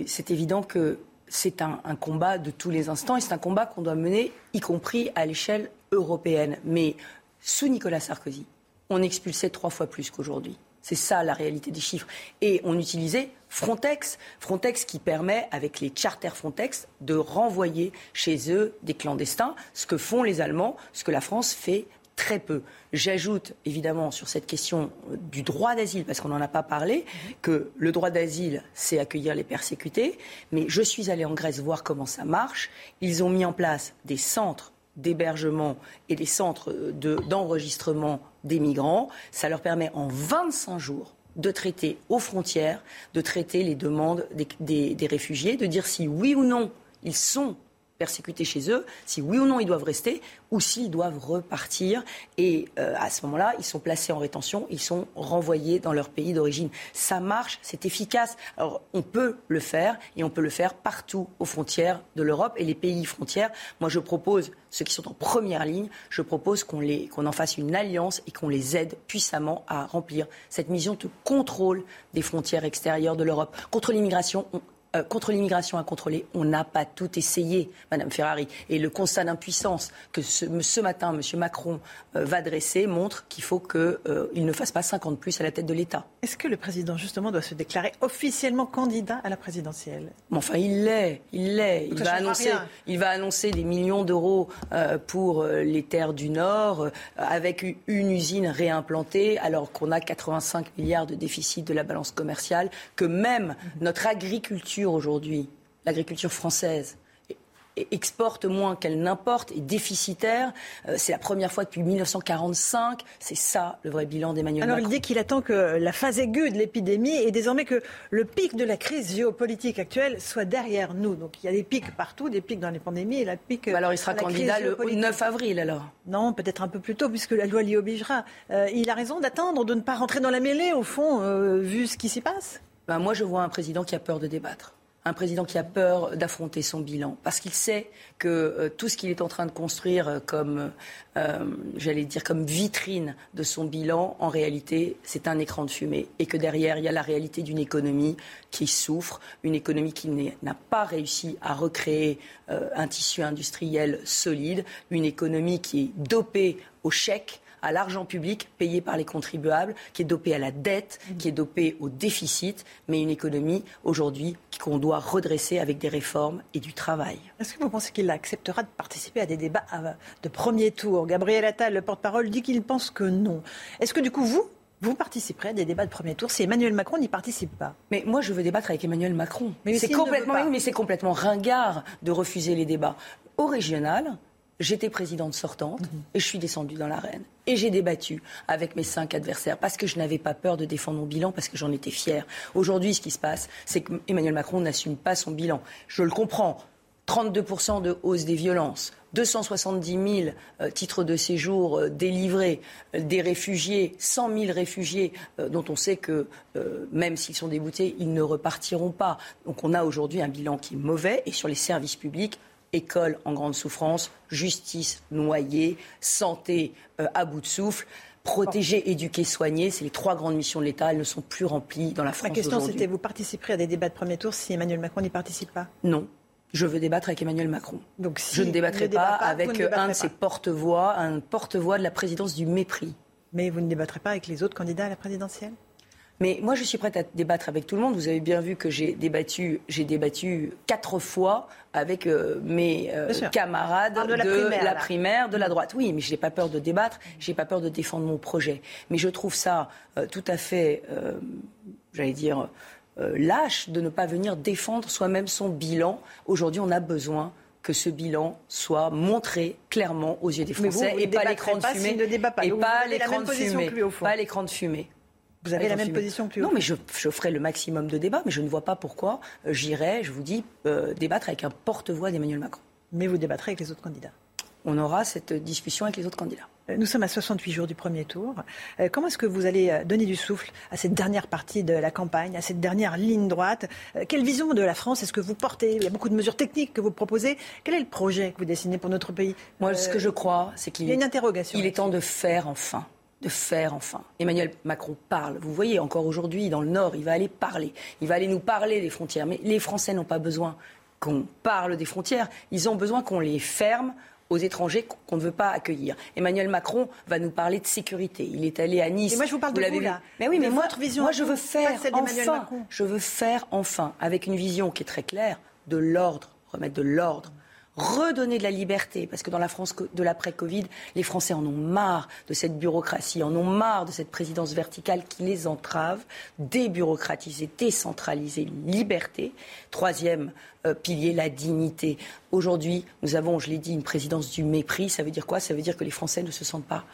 c'est évident que c'est un, combat de tous les instants et c'est un combat qu'on doit mener, y compris à l'échelle européenne. Mais sous Nicolas Sarkozy, on expulsait trois fois plus qu'aujourd'hui. C'est ça la réalité des chiffres. Et on utilisait Frontex. Frontex qui permet, avec les charters Frontex, de renvoyer chez eux des clandestins, ce que font les Allemands, ce que la France fait très peu. J'ajoute évidemment sur cette question du droit d'asile, parce qu'on n'en a pas parlé, que le droit d'asile, c'est accueillir les persécutés. Mais je suis allée en Grèce voir comment ça marche. Ils ont mis en place des centres d'hébergement et des centres d'enregistrement des migrants. Ça leur permet en 25 jours de traiter aux frontières, de traiter les demandes des réfugiés, de dire si oui ou non ils sont persécutés chez eux, si oui ou non ils doivent rester, ou s'ils doivent repartir. Et euh, à ce moment-là, ils sont placés en rétention, ils sont renvoyés dans leur pays d'origine. Ça marche, c'est efficace. Alors on peut le faire, et on peut le faire partout aux frontières de l'Europe et les pays frontières. Moi, je propose, ceux qui sont en première ligne, je propose qu'on qu'on en fasse une alliance et qu'on les aide puissamment à remplir cette mission de contrôle des frontières extérieures de l'Europe. Contre l'immigration, euh, contre l'immigration à contrôler, on n'a pas tout essayé, Madame Ferrari. Et le constat d'impuissance que ce, matin M. Macron euh, va dresser montre qu'il faut qu'il euh, ne fasse pas 50 plus à la tête de l'État. Est-ce que le président justement doit se déclarer officiellement candidat à la présidentielle? Enfin, il l'est, il l'est. Il va annoncer, il va annoncer des millions d'euros pour les terres du Nord, avec une usine réimplantée, alors qu'on a 85 milliards de déficit de la balance commerciale, que même mhm. notre agriculture aujourd'hui, l'agriculture française, exporte moins qu'elle n'importe, est déficitaire. Euh, c'est la première fois depuis 1945. C'est ça le vrai bilan d'Emmanuel Macron. Alors il dit qu'il attend que la phase aiguë de l'épidémie et désormais que le pic de la crise géopolitique actuelle soit derrière nous. Donc il y a des pics partout, des pics dans les pandémies et la pic. alors il sera candidat le 9 avril alors? Non, peut-être un peu plus tôt puisque la loi l'y obligera. Euh, il a raison d'attendre, de ne pas rentrer dans la mêlée au fond, euh, vu ce qui s'y passe? Ben, moi je vois un président qui a peur de débattre un président qui a peur d'affronter son bilan, parce qu'il sait que euh, tout ce qu'il est en train de construire euh, comme, euh, j'allais dire, comme vitrine de son bilan, en réalité, c'est un écran de fumée, et que derrière, il y a la réalité d'une économie qui souffre, une économie qui n'a pas réussi à recréer un tissu industriel solide, une économie qui est dopée au chèque à l'argent public payé par les contribuables, qui est dopé à la dette, mmh. qui est dopé au déficit, mais une économie aujourd'hui qu'on doit redresser avec des réformes et du travail. Est-ce que vous pensez qu'il acceptera de participer à des débats de premier tour? Gabriel Attal, le porte-parole, dit qu'il pense que non. Est-ce que du coup, vous, vous participerez à des débats de premier tour? Si Emmanuel Macron n'y participe pas. Mais moi, je veux débattre avec Emmanuel Macron. Mais c'est complètement, mais c'est complètement ringard de refuser les débats. Au régional, j'étais présidente sortante mhm. et je suis descendue dans l'arène. Et j'ai débattu avec mes cinq adversaires parce que je n'avais pas peur de défendre mon bilan, parce que j'en étais fière. Aujourd'hui, ce qui se passe, c'est qu'Emmanuel Macron n'assume pas son bilan. Je le comprends. 32% de hausse des violences, 270 000 euh, titres de séjour euh, délivrés, euh, des réfugiés, 100 000 réfugiés dont on sait que même s'ils sont déboutés, ils ne repartiront pas. Donc on a aujourd'hui un bilan qui est mauvais et sur les services publics, école en grande souffrance, justice noyée, santé euh, à bout de souffle. Protéger, éduquer, soigner, c'est les trois grandes missions de l'État. Elles ne sont plus remplies dans la France. Ma question, c'était vous participerez à des débats de premier tour si Emmanuel Macron n'y participe pas? Non. Je veux débattre avec Emmanuel Macron. Donc, je ne débattrai pas, avec un de ses porte-voix, un porte-voix de la présidence du mépris. Mais vous ne débattrez pas avec les autres candidats à la présidentielle? Mais moi, je suis prête à débattre avec tout le monde. Vous avez bien vu que j'ai débattu, j'ai débattu quatre fois avec euh, mes euh, camarades de, la, primaire, de la droite. Oui, mais je n'ai pas peur de débattre, je n'ai pas peur de défendre mon projet. Mais je trouve ça euh, tout à fait, j'allais dire, lâche de ne pas venir défendre soi-même son bilan. Aujourd'hui, on a besoin que ce bilan soit montré clairement aux yeux des Français et pas l'écran de fumée. Et pas l'écran de fumée. Pas l'écran de fumée. Vous avez la même position que lui Non, mais je, ferai le maximum de débats, mais je ne vois pas pourquoi euh, j'irai, je vous dis, euh, débattre avec un porte-voix d'Emmanuel Macron. Mais vous débattrez avec les autres candidats On aura cette discussion avec les autres candidats. Euh, nous sommes à 68 jours du premier tour. Comment est-ce que vous allez donner du souffle à cette dernière partie de la campagne, à cette dernière ligne droite Quelle vision de la France est-ce que vous portez? Il y a beaucoup de mesures techniques que vous proposez. Quel est le projet que vous dessinez pour notre pays? Moi, ce que je crois, c'est qu'il y a une interrogation. Il est temps de faire enfin de faire enfin. Emmanuel Macron parle. Vous voyez, encore aujourd'hui, dans le Nord, il va aller parler. Il va aller nous parler des frontières. Mais les Français n'ont pas besoin qu'on parle des frontières. Ils ont besoin qu'on les ferme aux étrangers qu'on ne veut pas accueillir. Emmanuel Macron va nous parler de sécurité. Il est allé à Nice. Et moi, je vous parle de vous, là. Mais oui, mais moi, moi, je veux faire enfin. Je veux faire enfin, avec une vision qui est très claire, de l'ordre, remettre de l'ordre redonner de la liberté, parce que dans la France de l'après-Covid, les Français en ont marre de cette bureaucratie, en ont marre de cette présidence verticale qui les entrave, débureaucratiser, décentraliser, liberté. Troisième euh, pilier, la dignité. Aujourd'hui, nous avons, je l'ai dit, une présidence du mépris. Ça veut dire quoi? Ça veut dire que les Français ne se sentent pas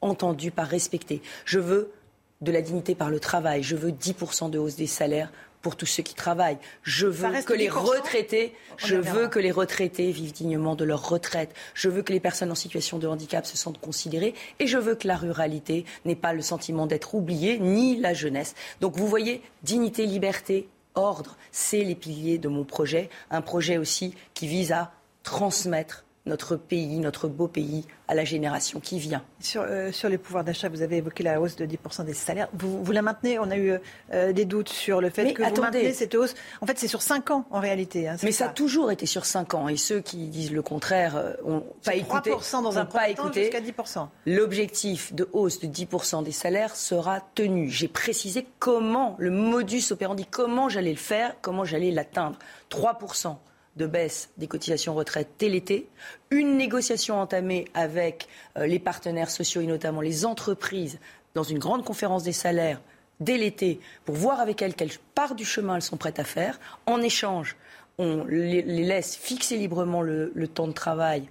entendus, pas respectés. Je veux de la dignité par le travail. Je veux 10% de hausse des salaires pour tous ceux qui travaillent. Je veux que les retraités, je veux que les retraités vivent dignement de leur retraite. Je veux que les personnes en situation de handicap se sentent considérées et je veux que la ruralité n'ait pas le sentiment d'être oubliée, ni la jeunesse. Donc vous voyez, dignité, liberté, ordre, c'est les piliers de mon projet. Un projet aussi qui vise à transmettre notre pays, notre beau pays, à la génération qui vient. Sur, euh, sur les pouvoirs d'achat, vous avez évoqué la hausse de 10% des salaires. Vous, vous, la maintenez? On a eu euh, des doutes sur le fait que vous maintenez cette hausse. En fait, c'est sur 5 ans en réalité. Hein, Mais ça. a toujours été sur 5 ans. Et ceux qui disent le contraire euh, ont pas écouté. 3% dans un pas écouté. jusqu'à 10%. L'objectif de hausse de 10% des salaires sera tenu. J'ai précisé comment, le modus operandi, comment j'allais le faire, comment j'allais l'atteindre. 3% de baisse des cotisations retraite dès l'été, une négociation entamée avec euh, les partenaires sociaux et notamment les entreprises dans une grande conférence des salaires dès l'été pour voir avec elles quelle part du chemin elles sont prêtes à faire. En échange, on les, laisse fixer librement le, temps de travail.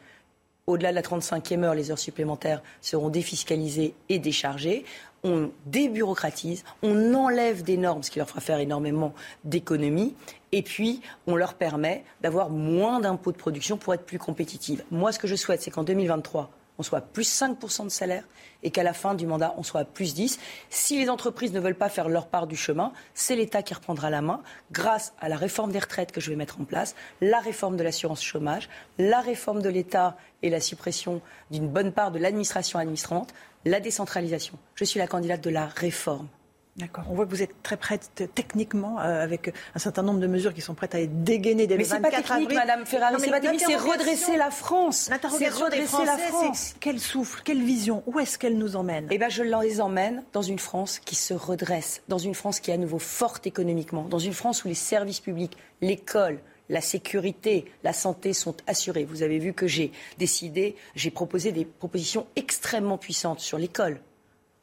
Au-delà de la 35e heure, les heures supplémentaires seront défiscalisées et déchargées on débureaucratise, on enlève des normes, ce qui leur fera faire énormément d'économies, et puis on leur permet d'avoir moins d'impôts de production pour être plus compétitives. Moi, ce que je souhaite, c'est qu'en 2023, on soit à plus 5% de salaire et qu'à la fin du mandat, on soit à plus 10. Si les entreprises ne veulent pas faire leur part du chemin, c'est l'État qui reprendra la main grâce à la réforme des retraites que je vais mettre en place, la réforme de l'assurance chômage, la réforme de l'État et la suppression d'une bonne part de l'administration administrante, la décentralisation. Je suis la candidate de la réforme. D'accord. On voit que vous êtes très prête techniquement euh, avec un certain nombre de mesures qui sont prêtes à être dégainées dès mais le 24 pas technique, Madame Ferrari, c'est pas technique, c'est redresser la France. C'est redresser la France. Quel souffle, quelle vision Où est-ce qu'elle nous emmène? Eh bien, je les emmène dans une France qui se redresse, dans une France qui est à nouveau forte économiquement, dans une France où les services publics, l'école, la sécurité, la santé sont assurées. Vous avez vu que j'ai décidé, j'ai proposé des propositions extrêmement puissantes sur l'école.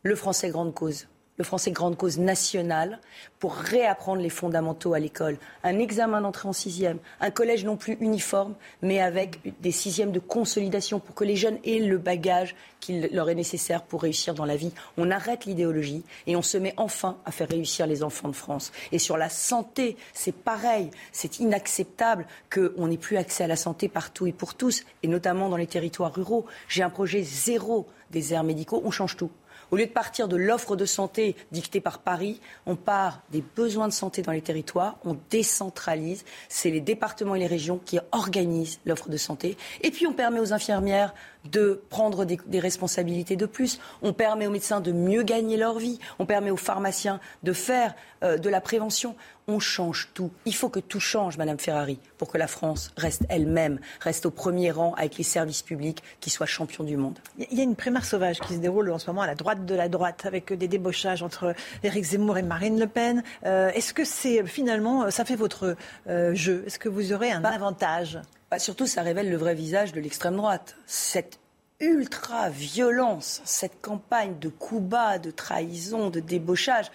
Le français grande cause le français grande cause nationale pour réapprendre les fondamentaux à l'école. Un examen d'entrée en sixième, un collège non plus uniforme, mais avec des sixièmes de consolidation pour que les jeunes aient le bagage qu'il leur est nécessaire pour réussir dans la vie. On arrête l'idéologie et on se met enfin à faire réussir les enfants de France. Et sur la santé, c'est pareil. C'est inacceptable qu'on n'ait plus accès à la santé partout et pour tous, et notamment dans les territoires ruraux. J'ai un projet zéro des airs médicaux, on change tout. Au lieu de partir de l'offre de santé dictée par Paris, on part des besoins de santé dans les territoires, on décentralise. C'est les départements et les régions qui organisent l'offre de santé. Et puis on permet aux infirmières de prendre des, responsabilités de plus. On permet aux médecins de mieux gagner leur vie. On permet aux pharmaciens de faire euh, de la prévention. On change tout. Il faut que tout change, Madame Ferrari, pour que la France reste elle-même, reste au premier rang avec les services publics, qui soient champions du monde. Il y a une primaire sauvage qui se déroule en ce moment à la droite de la droite, avec des débauchages entre Éric Zemmour et Marine Le Pen. Euh, est-ce que c'est finalement, ça fait votre euh, jeu? Est-ce que vous aurez un bah, avantage? Bah, surtout, ça révèle le vrai visage de l'extrême droite. Cette ultra-violence, cette campagne de coups bas, de trahison, de débauchage,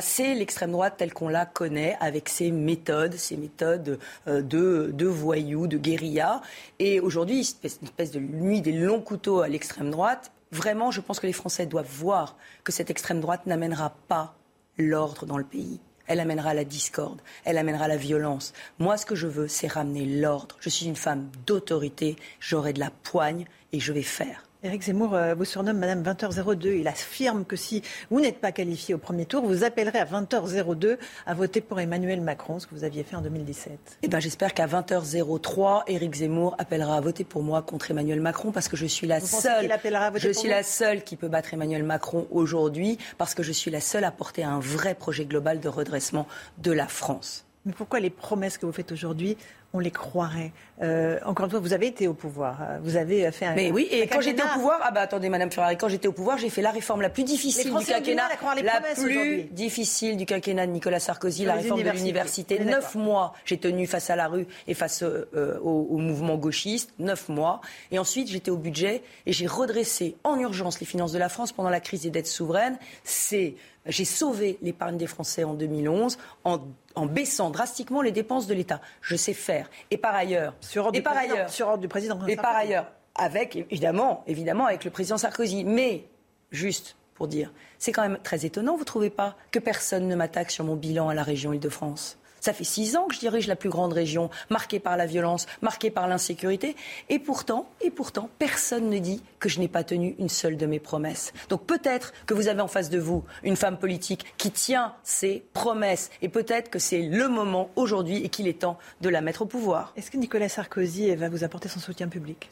c'est l'extrême droite telle qu'on la connaît, avec ses méthodes, ses méthodes euh, de, voyous, de guérilla. Et aujourd'hui, une espèce de nuit des longs couteaux à l'extrême droite. Vraiment, je pense que les Français doivent voir que cette extrême droite n'amènera pas l'ordre dans le pays elle amènera la discorde, elle amènera la violence. Moi, ce que je veux, c'est ramener l'ordre. Je suis une femme d'autorité, j'aurai de la poigne et je vais faire. Éric Zemmour euh, vous surnomme Madame 20h02. Il affirme que si vous n'êtes pas qualifié au premier tour, vous appellerez à 20h02 à voter pour Emmanuel Macron, ce que vous aviez fait en 2017. Eh ben, j'espère qu'à 20h03, Éric Zemmour appellera à voter pour moi contre Emmanuel Macron parce que je suis la seule. je suis la seule qui peut battre Emmanuel Macron aujourd'hui parce que je suis la seule à porter un vrai projet global de redressement de la France. Mais pourquoi les promesses que vous faites aujourd'hui on les croirait. Euh, encore une fois, vous avez été au pouvoir. Euh, vous avez fait un. Mais oui, et quand j'étais au pouvoir, ah bah attendez, Madame Ferrari, quand j'étais au pouvoir, j'ai fait la réforme la plus difficile du quinquennat, la plus difficile du quinquennat de Nicolas Sarkozy, la réforme de l'université. Neuf mois, j'ai tenu face à la rue et face euh, au, au, mouvement gauchiste, neuf mois. Et ensuite, j'étais au budget et j'ai redressé en urgence les finances de la France pendant la crise des dettes souveraines. C'est j'ai sauvé l'épargne des Français en 2011 en, baissant drastiquement les dépenses de l'État. Je sais faire. Et par ailleurs, sur et par ailleurs, sur ordre du président. Et par ailleurs, avec évidemment, évidemment, avec le président Sarkozy, mais juste pour dire. C'est quand même très étonnant, vous ne trouvez pas, que personne ne m'attaque sur mon bilan à la région Île-de-France? Ça fait six ans que je dirige la plus grande région, marquée par la violence, marquée par l'insécurité. Et pourtant, et pourtant, personne ne dit que je n'ai pas tenu une seule de mes promesses. Donc peut-être que vous avez en face de vous une femme politique qui tient ses promesses. Et peut-être que c'est le moment aujourd'hui et qu'il est temps de la mettre au pouvoir. Est-ce que Nicolas Sarkozy va vous apporter son soutien public?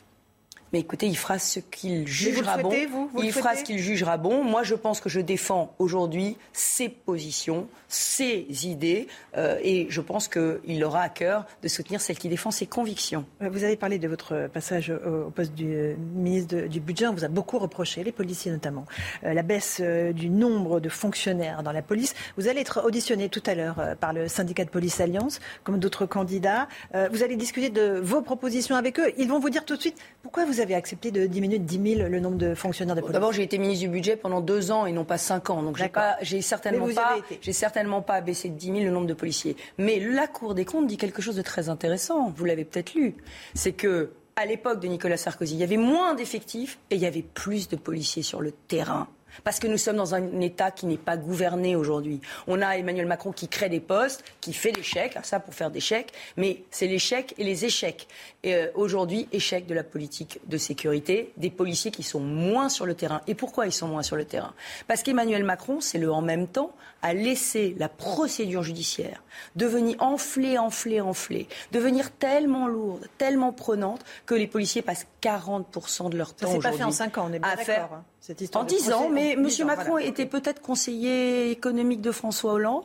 Mais écoutez, il fera ce qu'il jugera bon. il fera ce qu'il jugera bon. Moi, je pense que je défends aujourd'hui ses positions, ses idées, euh, et je pense qu'il aura à cœur de soutenir celle qui défend ses convictions. Vous avez parlé de votre passage au, poste du ministre du Budget. On vous a beaucoup reproché, les policiers notamment, euh, la baisse euh, du nombre de fonctionnaires dans la police. Vous allez être auditionné tout à l'heure par le syndicat de police Alliance, comme d'autres candidats. vous allez discuter de vos propositions avec eux. Ils vont vous dire tout de suite pourquoi vous avez accepté de diminuer de 10 000 le nombre de fonctionnaires de police D'abord, j'ai été ministre du budget pendant deux ans et non pas cinq ans. Donc, j'ai pas, j'ai certainement pas, j'ai certainement pas baissé de 10 000 le nombre de policiers. Mais la Cour des comptes dit quelque chose de très intéressant. Vous l'avez peut-être lu. C'est que à l'époque de Nicolas Sarkozy, il y avait moins d'effectifs et il y avait plus de policiers sur le terrain. Parce que nous sommes dans un État qui n'est pas gouverné aujourd'hui. On a Emmanuel Macron qui crée des postes, qui fait des chèques, ça pour faire des chèques, mais c'est les chèques et les échecs. Et euh, aujourd'hui, échec de la politique de sécurité, des policiers qui sont moins sur le terrain. Et pourquoi ils sont moins sur le terrain? Parce qu'Emmanuel Macron, c'est le en même temps, a laissé la procédure judiciaire devenir enflée, enflée, enflée, devenir tellement lourde, tellement prenante que les policiers passent 40% de leur temps aujourd'hui. Ça pas fait en 5 ans, on est bien d'accord. En 10 ans, mais M. Macron était peut-être conseiller économique de François Hollande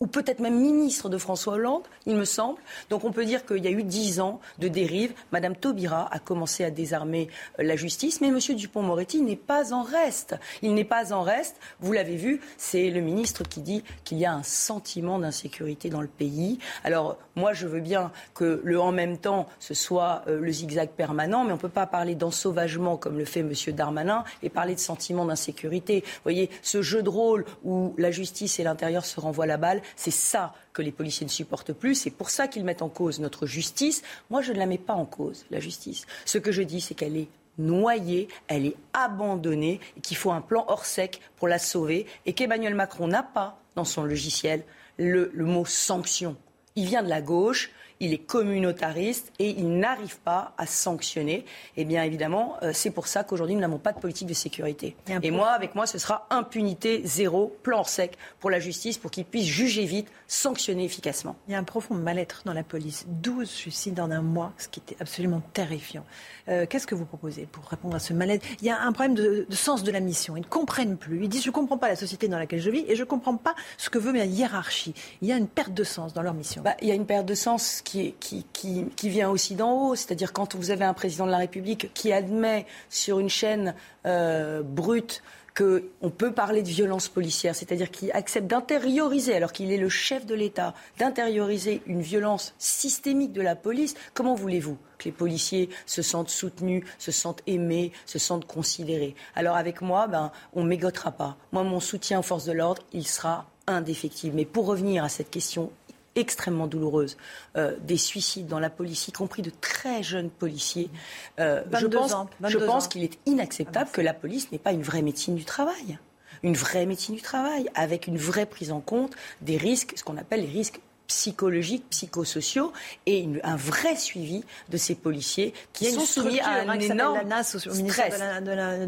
ou peut-être même ministre de François Hollande, il me semble. Donc on peut dire qu'il y a eu dix ans de dérive. Madame Taubira a commencé à désarmer euh, la justice, mais Monsieur Dupont-Moretti n'est pas en reste. Il n'est pas en reste. Vous l'avez vu, c'est le ministre qui dit qu'il y a un sentiment d'insécurité dans le pays. Alors moi, je veux bien que le en même temps ce soit euh, le zigzag permanent, mais on ne peut pas parler d'ensauvagement comme le fait Monsieur Darmanin et parler de sentiment d'insécurité. Vous voyez, ce jeu de rôle où la justice et l'intérieur se renvoient la balle, c'est ça que les policiers ne supportent plus. C'est pour ça qu'ils mettent en cause notre justice. Moi, je ne la mets pas en cause, la justice. Ce que je dis, c'est qu'elle est noyée, elle est abandonnée, qu'il faut un plan hors sec pour la sauver, et qu'Emmanuel Macron n'a pas dans son logiciel le mot sanction. Il vient de la gauche, il est communautariste et il n'arrive pas à sanctionner. Eh bien, évidemment, euh, c'est pour ça qu'aujourd'hui, nous n'avons pas de politique de sécurité. Et, moi, avec moi, ce sera impunité zéro, plan sec pour la justice, pour qu'ils puissent juger vite, sanctionner efficacement. Il y a un profond mal-être dans la police. 12 suicides en un mois, ce qui était absolument terrifiant. Euh, qu'est-ce que vous proposez pour répondre à ce mal-être? Il y a un problème de, sens de la mission. Ils ne comprennent plus. Ils disent Je ne comprends pas la société dans laquelle je vis et je ne comprends pas ce que veut ma hiérarchie. Il y a une perte de sens dans leur mission. Bah, il y a une perte de sens qui, vient aussi d'en haut. C'est-à-dire quand vous avez un président de la République qui admet sur une chaîne euh, brute qu'on peut parler de violence policière, c'est-à-dire qu'il accepte d'intérioriser, alors qu'il est le chef de l'État, d'intérioriser une violence systémique de la police, comment voulez-vous que les policiers se sentent soutenus, se sentent aimés, se sentent considérés? Alors avec moi, ben, on ne mégotera pas. Moi, mon soutien aux forces de l'ordre, il sera indéfectible. Mais pour revenir à cette question extrêmement douloureuse euh, des suicides dans la police, y compris de très jeunes policiers. Euh, je pense, je pense qu'il est inacceptable que la police n'ait pas une vraie médecine du travail. Une vraie médecine du travail, avec une vraie prise en compte des risques, ce qu'on appelle les risques psychologiques, psychosociaux et un vrai suivi de ces policiers qui sont soumis à un hein, énorme stress.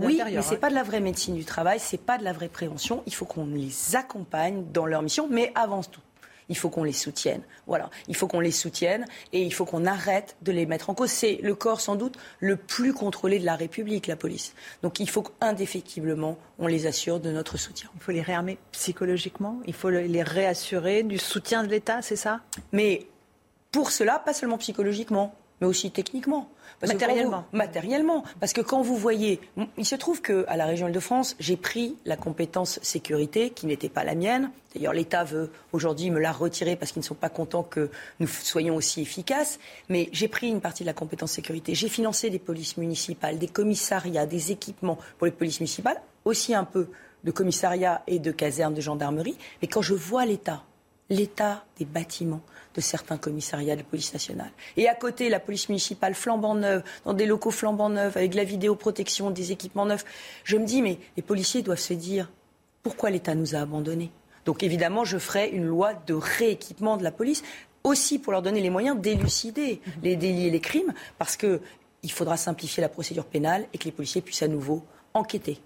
oui, mais c'est pas de la vraie médecine du travail, c'est pas de la vraie prévention. Il faut qu'on les accompagne dans leur mission, mais avant tout, il faut qu'on les soutienne. Voilà, il faut qu'on les soutienne et il faut qu'on arrête de les mettre en cause. C'est le corps sans doute le plus contrôlé de la République, la police. Donc il faut qu'indéfectiblement on les assure de notre soutien. Il faut les réarmer psychologiquement, il faut les réassurer du soutien de l'État, c'est ça? Mais pour cela, pas seulement psychologiquement, mais aussi techniquement matériellement. matériellement. Parce que quand vous voyez, il se trouve qu'à la région Île-de-France, j'ai pris la compétence sécurité qui n'était pas la mienne. D'ailleurs, l'État veut aujourd'hui me la retirer parce qu'ils ne sont pas contents que nous soyons aussi efficaces. Mais j'ai pris une partie de la compétence sécurité. J'ai financé des polices municipales, des commissariats, des équipements pour les polices municipales, aussi un peu de commissariats et de casernes de gendarmerie. Mais quand je vois l'État l'état des bâtiments de certains commissariats de police nationale. Et à côté, la police municipale flambant neuve, dans des locaux flambant neufs, avec la vidéoprotection, des équipements neufs. Je me dis, mais les policiers doivent se dire, pourquoi l'État nous a abandonnés? Donc évidemment, je ferai une loi de rééquipement de la police, aussi pour leur donner les moyens d'élucider les délits et les crimes, parce qu'il faudra simplifier la procédure pénale et que les policiers puissent à nouveau enquêter.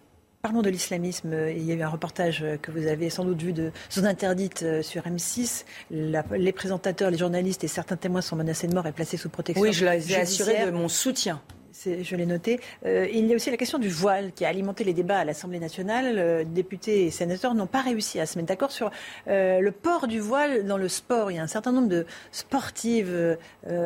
Parlons de l'islamisme. Il y a eu un reportage que vous avez sans doute vu de zone interdite euh, sur M6. les présentateurs, les journalistes et certains témoins sont menacés de mort et placés sous protection. Oui, je les ai assurés de mon soutien je l'ai noté. Euh, il y a aussi la question du voile qui a alimenté les débats à l'Assemblée nationale. Euh, députés et sénateurs n'ont pas réussi à se mettre d'accord sur euh, le port du voile dans le sport. Il y a un certain nombre de sportives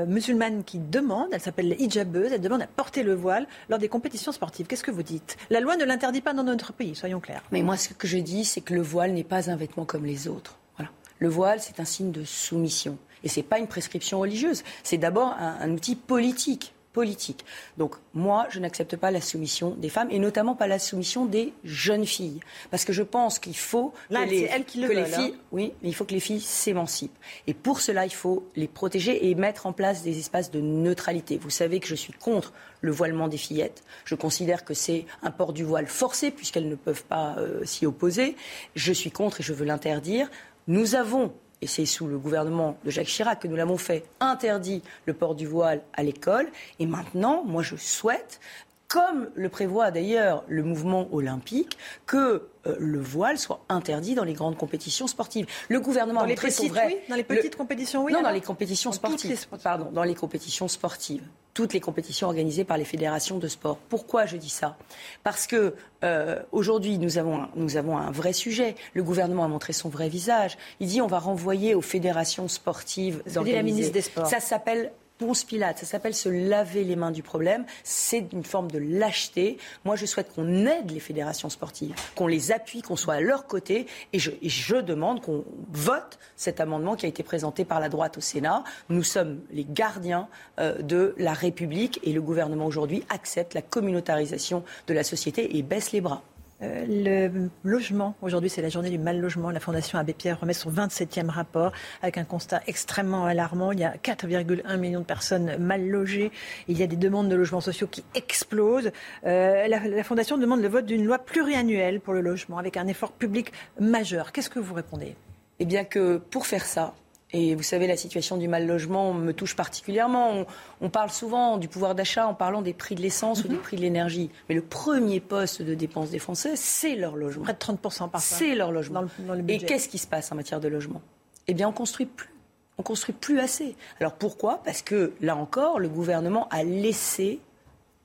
musulmanes qui demandent, elles s'appellent les hijabeuses, elles demandent à porter le voile lors des compétitions sportives. Qu'est-ce que vous dites? La loi ne l'interdit pas dans notre pays, soyons clairs. Mais moi, ce que je dis, c'est que le voile n'est pas un vêtement comme les autres. Voilà. Le voile, c'est un signe de soumission. Et ce n'est pas une prescription religieuse. C'est d'abord un outil politique politique. Donc moi, je n'accepte pas la soumission des femmes et notamment pas la soumission des jeunes filles, parce que je pense qu'il faut que les, qui le filles, hein. oui, mais il faut que les filles s'émancipent. Et pour cela, il faut les protéger et mettre en place des espaces de neutralité. Vous savez que je suis contre le voilement des fillettes. Je considère que c'est un port du voile forcé puisqu'elles ne peuvent pas euh, s'y opposer. Je suis contre et je veux l'interdire. Nous avons et c'est sous le gouvernement de Jacques Chirac que nous l'avons fait, interdit le port du voile à l'école. Et maintenant, moi, je souhaite comme le prévoit d'ailleurs le mouvement olympique, que euh, le voile soit interdit dans les grandes compétitions sportives. Le gouvernement dans les petites, vrai, dans les petites compétitions, oui. Non, dans les compétitions sportives. Pardon, dans les compétitions sportives toutes les compétitions organisées par les fédérations de sport. Pourquoi je dis ça? Parce que euh, aujourd'hui, nous avons, un, nous avons un vrai sujet. Le gouvernement a montré son vrai visage. Il dit on va renvoyer aux fédérations sportives organisées. la ministre des Sports. Ça s'appelle Ponce Pilate, ça s'appelle se laver les mains du problème. C'est une forme de lâcheté. Moi, je souhaite qu'on aide les fédérations sportives, qu'on les appuie, qu'on soit à leur côté. Et je, demande qu'on vote cet amendement qui a été présenté par la droite au Sénat. Nous sommes les gardiens euh, de la République et le gouvernement aujourd'hui accepte la communautarisation de la société et baisse les bras. Euh, le logement, aujourd'hui c'est la journée du mal logement. La Fondation Abbé Pierre remet son 27e rapport avec un constat extrêmement alarmant. Il y a 4,1 millions de personnes mal logées. Il y a des demandes de logements sociaux qui explosent. Euh, la, la, Fondation demande le vote d'une loi pluriannuelle pour le logement avec un effort public majeur. Qu'est-ce que vous répondez? Eh bien que pour faire ça, et vous savez, la situation du mal logement me touche particulièrement. On, parle souvent du pouvoir d'achat en parlant des prix de l'essence ou des mhm. prix de l'énergie. Mais le premier poste de dépense des Français, c'est leur logement. Près de 30% par C'est leur logement. Et qu'est-ce qui se passe en matière de logement? Eh bien, on construit plus. On construit plus assez. Alors pourquoi? Parce que, là encore, le gouvernement a laissé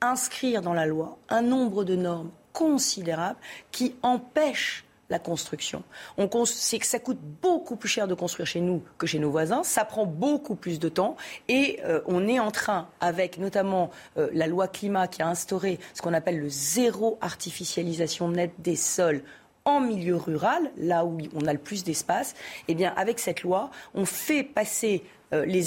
inscrire dans la loi un nombre de normes considérables qui empêchent la construction. On c'est que ça coûte beaucoup plus cher de construire chez nous que chez nos voisins. Ça prend beaucoup plus de temps et euh, on est en train, avec notamment euh, la loi climat qui a instauré ce qu'on appelle le zéro artificialisation nette des sols en milieu rural, là où on a le plus d'espace, eh bien, avec cette loi, on fait passer euh, les,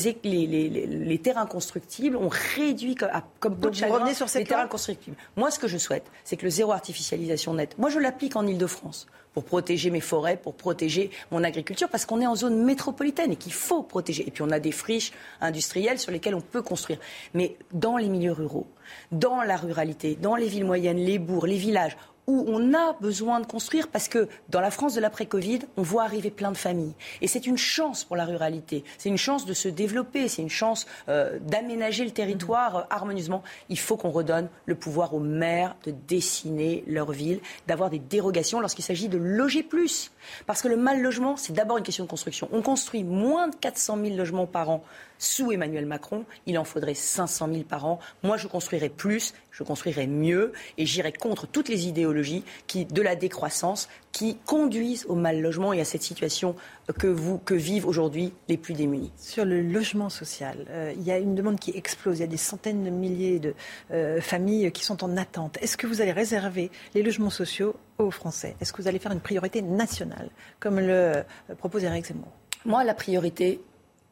les, terrains constructibles, on réduit comme Donc vous revenez sur les terrains constructibles. Moi, ce que je souhaite, c'est que le zéro artificialisation nette, moi je l'applique en Ile-de-France pour protéger mes forêts, pour protéger mon agriculture, parce qu'on est en zone métropolitaine et qu'il faut protéger. Et puis on a des friches industrielles sur lesquelles on peut construire. Mais dans les milieux ruraux, dans la ruralité, dans les villes moyennes, les bourgs, les villages, où on a besoin de construire parce que dans la France de l'après-Covid, on voit arriver plein de familles. Et c'est une chance pour la ruralité. C'est une chance de se développer. C'est une chance euh, d'aménager le territoire euh, harmonieusement. Il faut qu'on redonne le pouvoir aux maires de dessiner leur ville, d'avoir des dérogations lorsqu'il s'agit de loger plus. Parce que le mal logement, c'est d'abord une question de construction. On construit moins de 400 000 logements par an sous Emmanuel Macron, il en faudrait 500 000 par an. Moi, je construirais plus, je construirais mieux et j'irais contre toutes les idéologies qui, de la décroissance qui conduisent au mal logement et à cette situation que, vous, que vivent aujourd'hui les plus démunis. Sur le logement social, euh, il y a une demande qui explose. Il y a des centaines de milliers de euh, familles qui sont en attente. Est-ce que vous allez réserver les logements sociaux aux Français? Est-ce que vous allez faire une priorité nationale, comme le euh, propose Eric Zemmour? Moi, la priorité,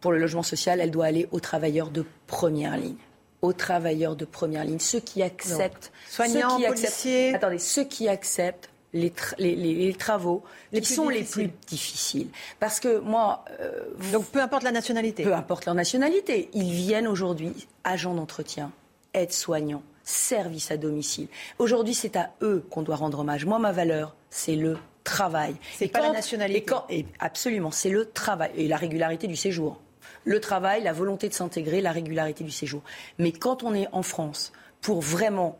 pour le logement social, elle doit aller aux travailleurs de première ligne aux travailleurs de première ligne, ceux qui acceptent, soignants, ceux qui policiers. attendez, ceux qui acceptent les, les, travaux les qui sont les plus difficiles. Parce que moi. Euh, Donc peu importe la nationalité. Peu importe leur nationalité. Ils viennent aujourd'hui, agents d'entretien, aides-soignants, services à domicile. Aujourd'hui, c'est à eux qu'on doit rendre hommage. Moi, ma valeur, c'est le travail. C'est pas la nationalité. Et quand, et absolument, c'est le travail et la régularité du séjour. Le travail, la volonté de s'intégrer, la régularité du séjour. Mais quand on est en France pour vraiment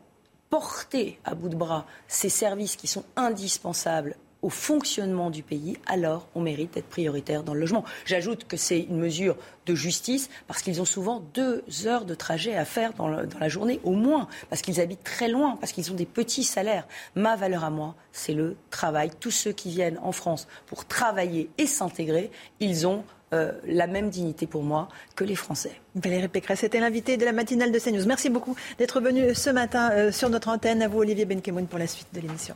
porter à bout de bras ces services qui sont indispensables au fonctionnement du pays, alors on mérite d'être prioritaire dans le logement. J'ajoute que c'est une mesure de justice parce qu'ils ont souvent deux heures de trajet à faire dans, la journée au moins, parce qu'ils habitent très loin, parce qu'ils ont des petits salaires. Ma valeur à moi, c'est le travail. Tous ceux qui viennent en France pour travailler et s'intégrer, ils ont euh, la même dignité pour moi que les Français. Valérie Pécresse était l'invitée de la matinale de CNews. Merci beaucoup d'être venu ce matin euh, sur notre antenne. À vous, Olivier Benkemoun, pour la suite de l'émission.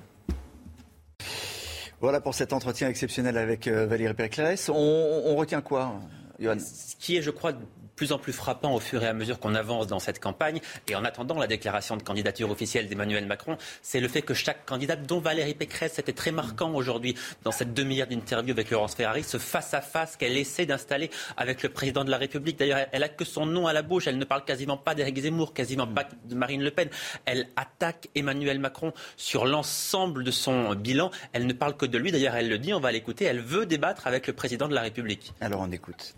Voilà pour cet entretien exceptionnel avec euh, Valérie Pécresse. On, retient quoi Johan? Ce qui est, je crois, plus en plus frappant au fur et à mesure qu'on avance dans cette campagne. Et en attendant la déclaration de candidature officielle d'Emmanuel Macron, c'est le fait que chaque candidate, dont Valérie Pécresse, c'était très marquant aujourd'hui dans cette demi-heure d'interview avec Laurence Ferrari, ce face-à-face qu'elle essaie d'installer avec le président de la République. D'ailleurs, elle a que son nom à la bouche. Elle ne parle quasiment pas d'Éric Zemmour, quasiment pas de Marine Le Pen. Elle attaque Emmanuel Macron sur l'ensemble de son bilan. Elle ne parle que de lui. D'ailleurs, elle le dit, on va l'écouter. Elle veut débattre avec le président de la République. Alors on écoute.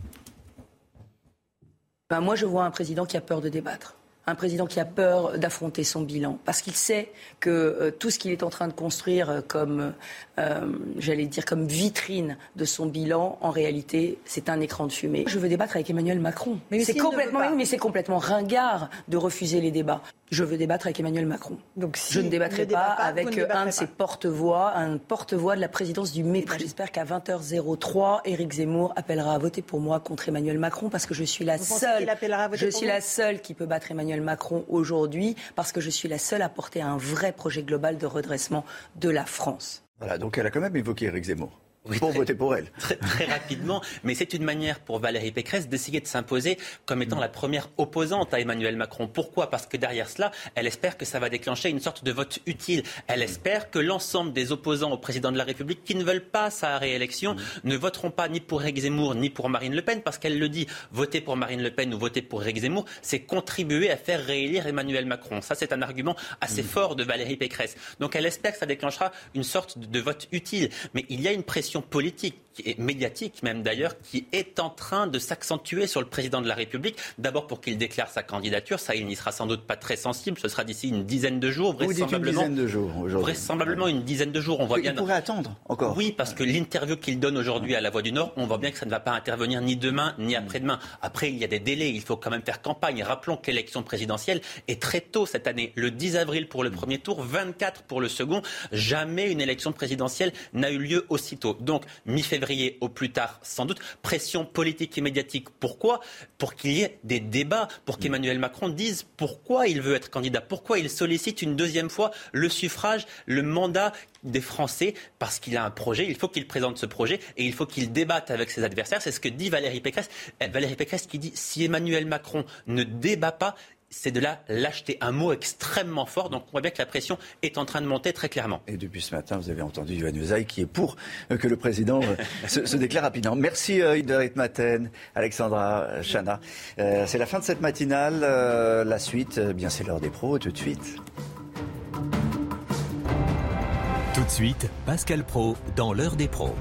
Ben, moi, je vois un président qui a peur de débattre un président qui a peur d'affronter son bilan, parce qu'il sait que euh, tout ce qu'il est en train de construire euh, comme, euh, j'allais dire, comme vitrine de son bilan, en réalité, c'est un écran de fumée. Je veux débattre avec Emmanuel Macron. Mais c'est complètement, mais c'est complètement ringard de refuser les débats. Je veux débattre avec Emmanuel Macron. Donc, je ne débattrai pas, avec un de ses porte-voix, un porte-voix de la présidence du mépris. J'espère qu'à 20h03, Éric Zemmour appellera à voter pour moi contre Emmanuel Macron, parce que je suis la seule. Je suis la seule qui peut battre Emmanuel Macron aujourd'hui parce que je suis la seule à porter un vrai projet global de redressement de la France. Voilà, donc elle a quand même évoqué Eric Zemmour pour voter pour elle. Très, rapidement, mais c'est une manière pour Valérie Pécresse d'essayer de s'imposer comme étant la première opposante à Emmanuel Macron. Pourquoi? Parce que derrière cela, elle espère que ça va déclencher une sorte de vote utile. Elle espère que l'ensemble des opposants au président de la République qui ne veulent pas sa réélection ne voteront pas ni pour Eric Zemmour ni pour Marine Le Pen, parce qu'elle le dit, voter pour Marine Le Pen ou voter pour Eric Zemmour, c'est contribuer à faire réélire Emmanuel Macron. Ça, c'est un argument assez fort de Valérie Pécresse. Donc elle espère que ça déclenchera une sorte de vote utile. Mais il y a une pression politique et médiatique même d'ailleurs, qui est en train de s'accentuer sur le président de la République. D'abord pour qu'il déclare sa candidature, ça il n'y sera sans doute pas très sensible, ce sera d'ici une dizaine de jours, vraisemblablement. une dizaine de jours Vraisemblablement une dizaine de jours. On voit il pourrait attendre encore. Oui, parce que l'interview qu'il donne aujourd'hui à La Voix du Nord, on voit bien que ça ne va pas intervenir ni demain ni après-demain. Après, il y a des délais, il faut quand même faire campagne. Rappelons que l'élection présidentielle est très tôt cette année, le 10 avril pour le premier tour, 24 pour le second. Jamais une élection présidentielle n'a eu lieu aussitôt. Donc, mi-février au plus tard, sans doute. Pression politique et médiatique. Pourquoi? Pour qu'il y ait des débats, pour qu'Emmanuel Macron dise pourquoi il veut être candidat, pourquoi il sollicite une deuxième fois le suffrage, le mandat des Français parce qu'il a un projet, il faut qu'il présente ce projet et il faut qu'il débatte avec ses adversaires. C'est ce que dit Valérie Pécresse. Valérie Pécresse qui dit si Emmanuel Macron ne débat pas, c'est de la lâcheté. Un mot extrêmement fort. Donc on voit bien que la pression est en train de monter très clairement. Et depuis ce matin, vous avez entendu Yohann Usaï qui est pour euh, que le président euh, se, déclare rapidement. Merci euh, Maten, Alexandra Chana. c'est la fin de cette matinale. la suite, bien c'est l'heure des pros tout de suite. Tout de suite, Pascal Pro dans l'heure des pros.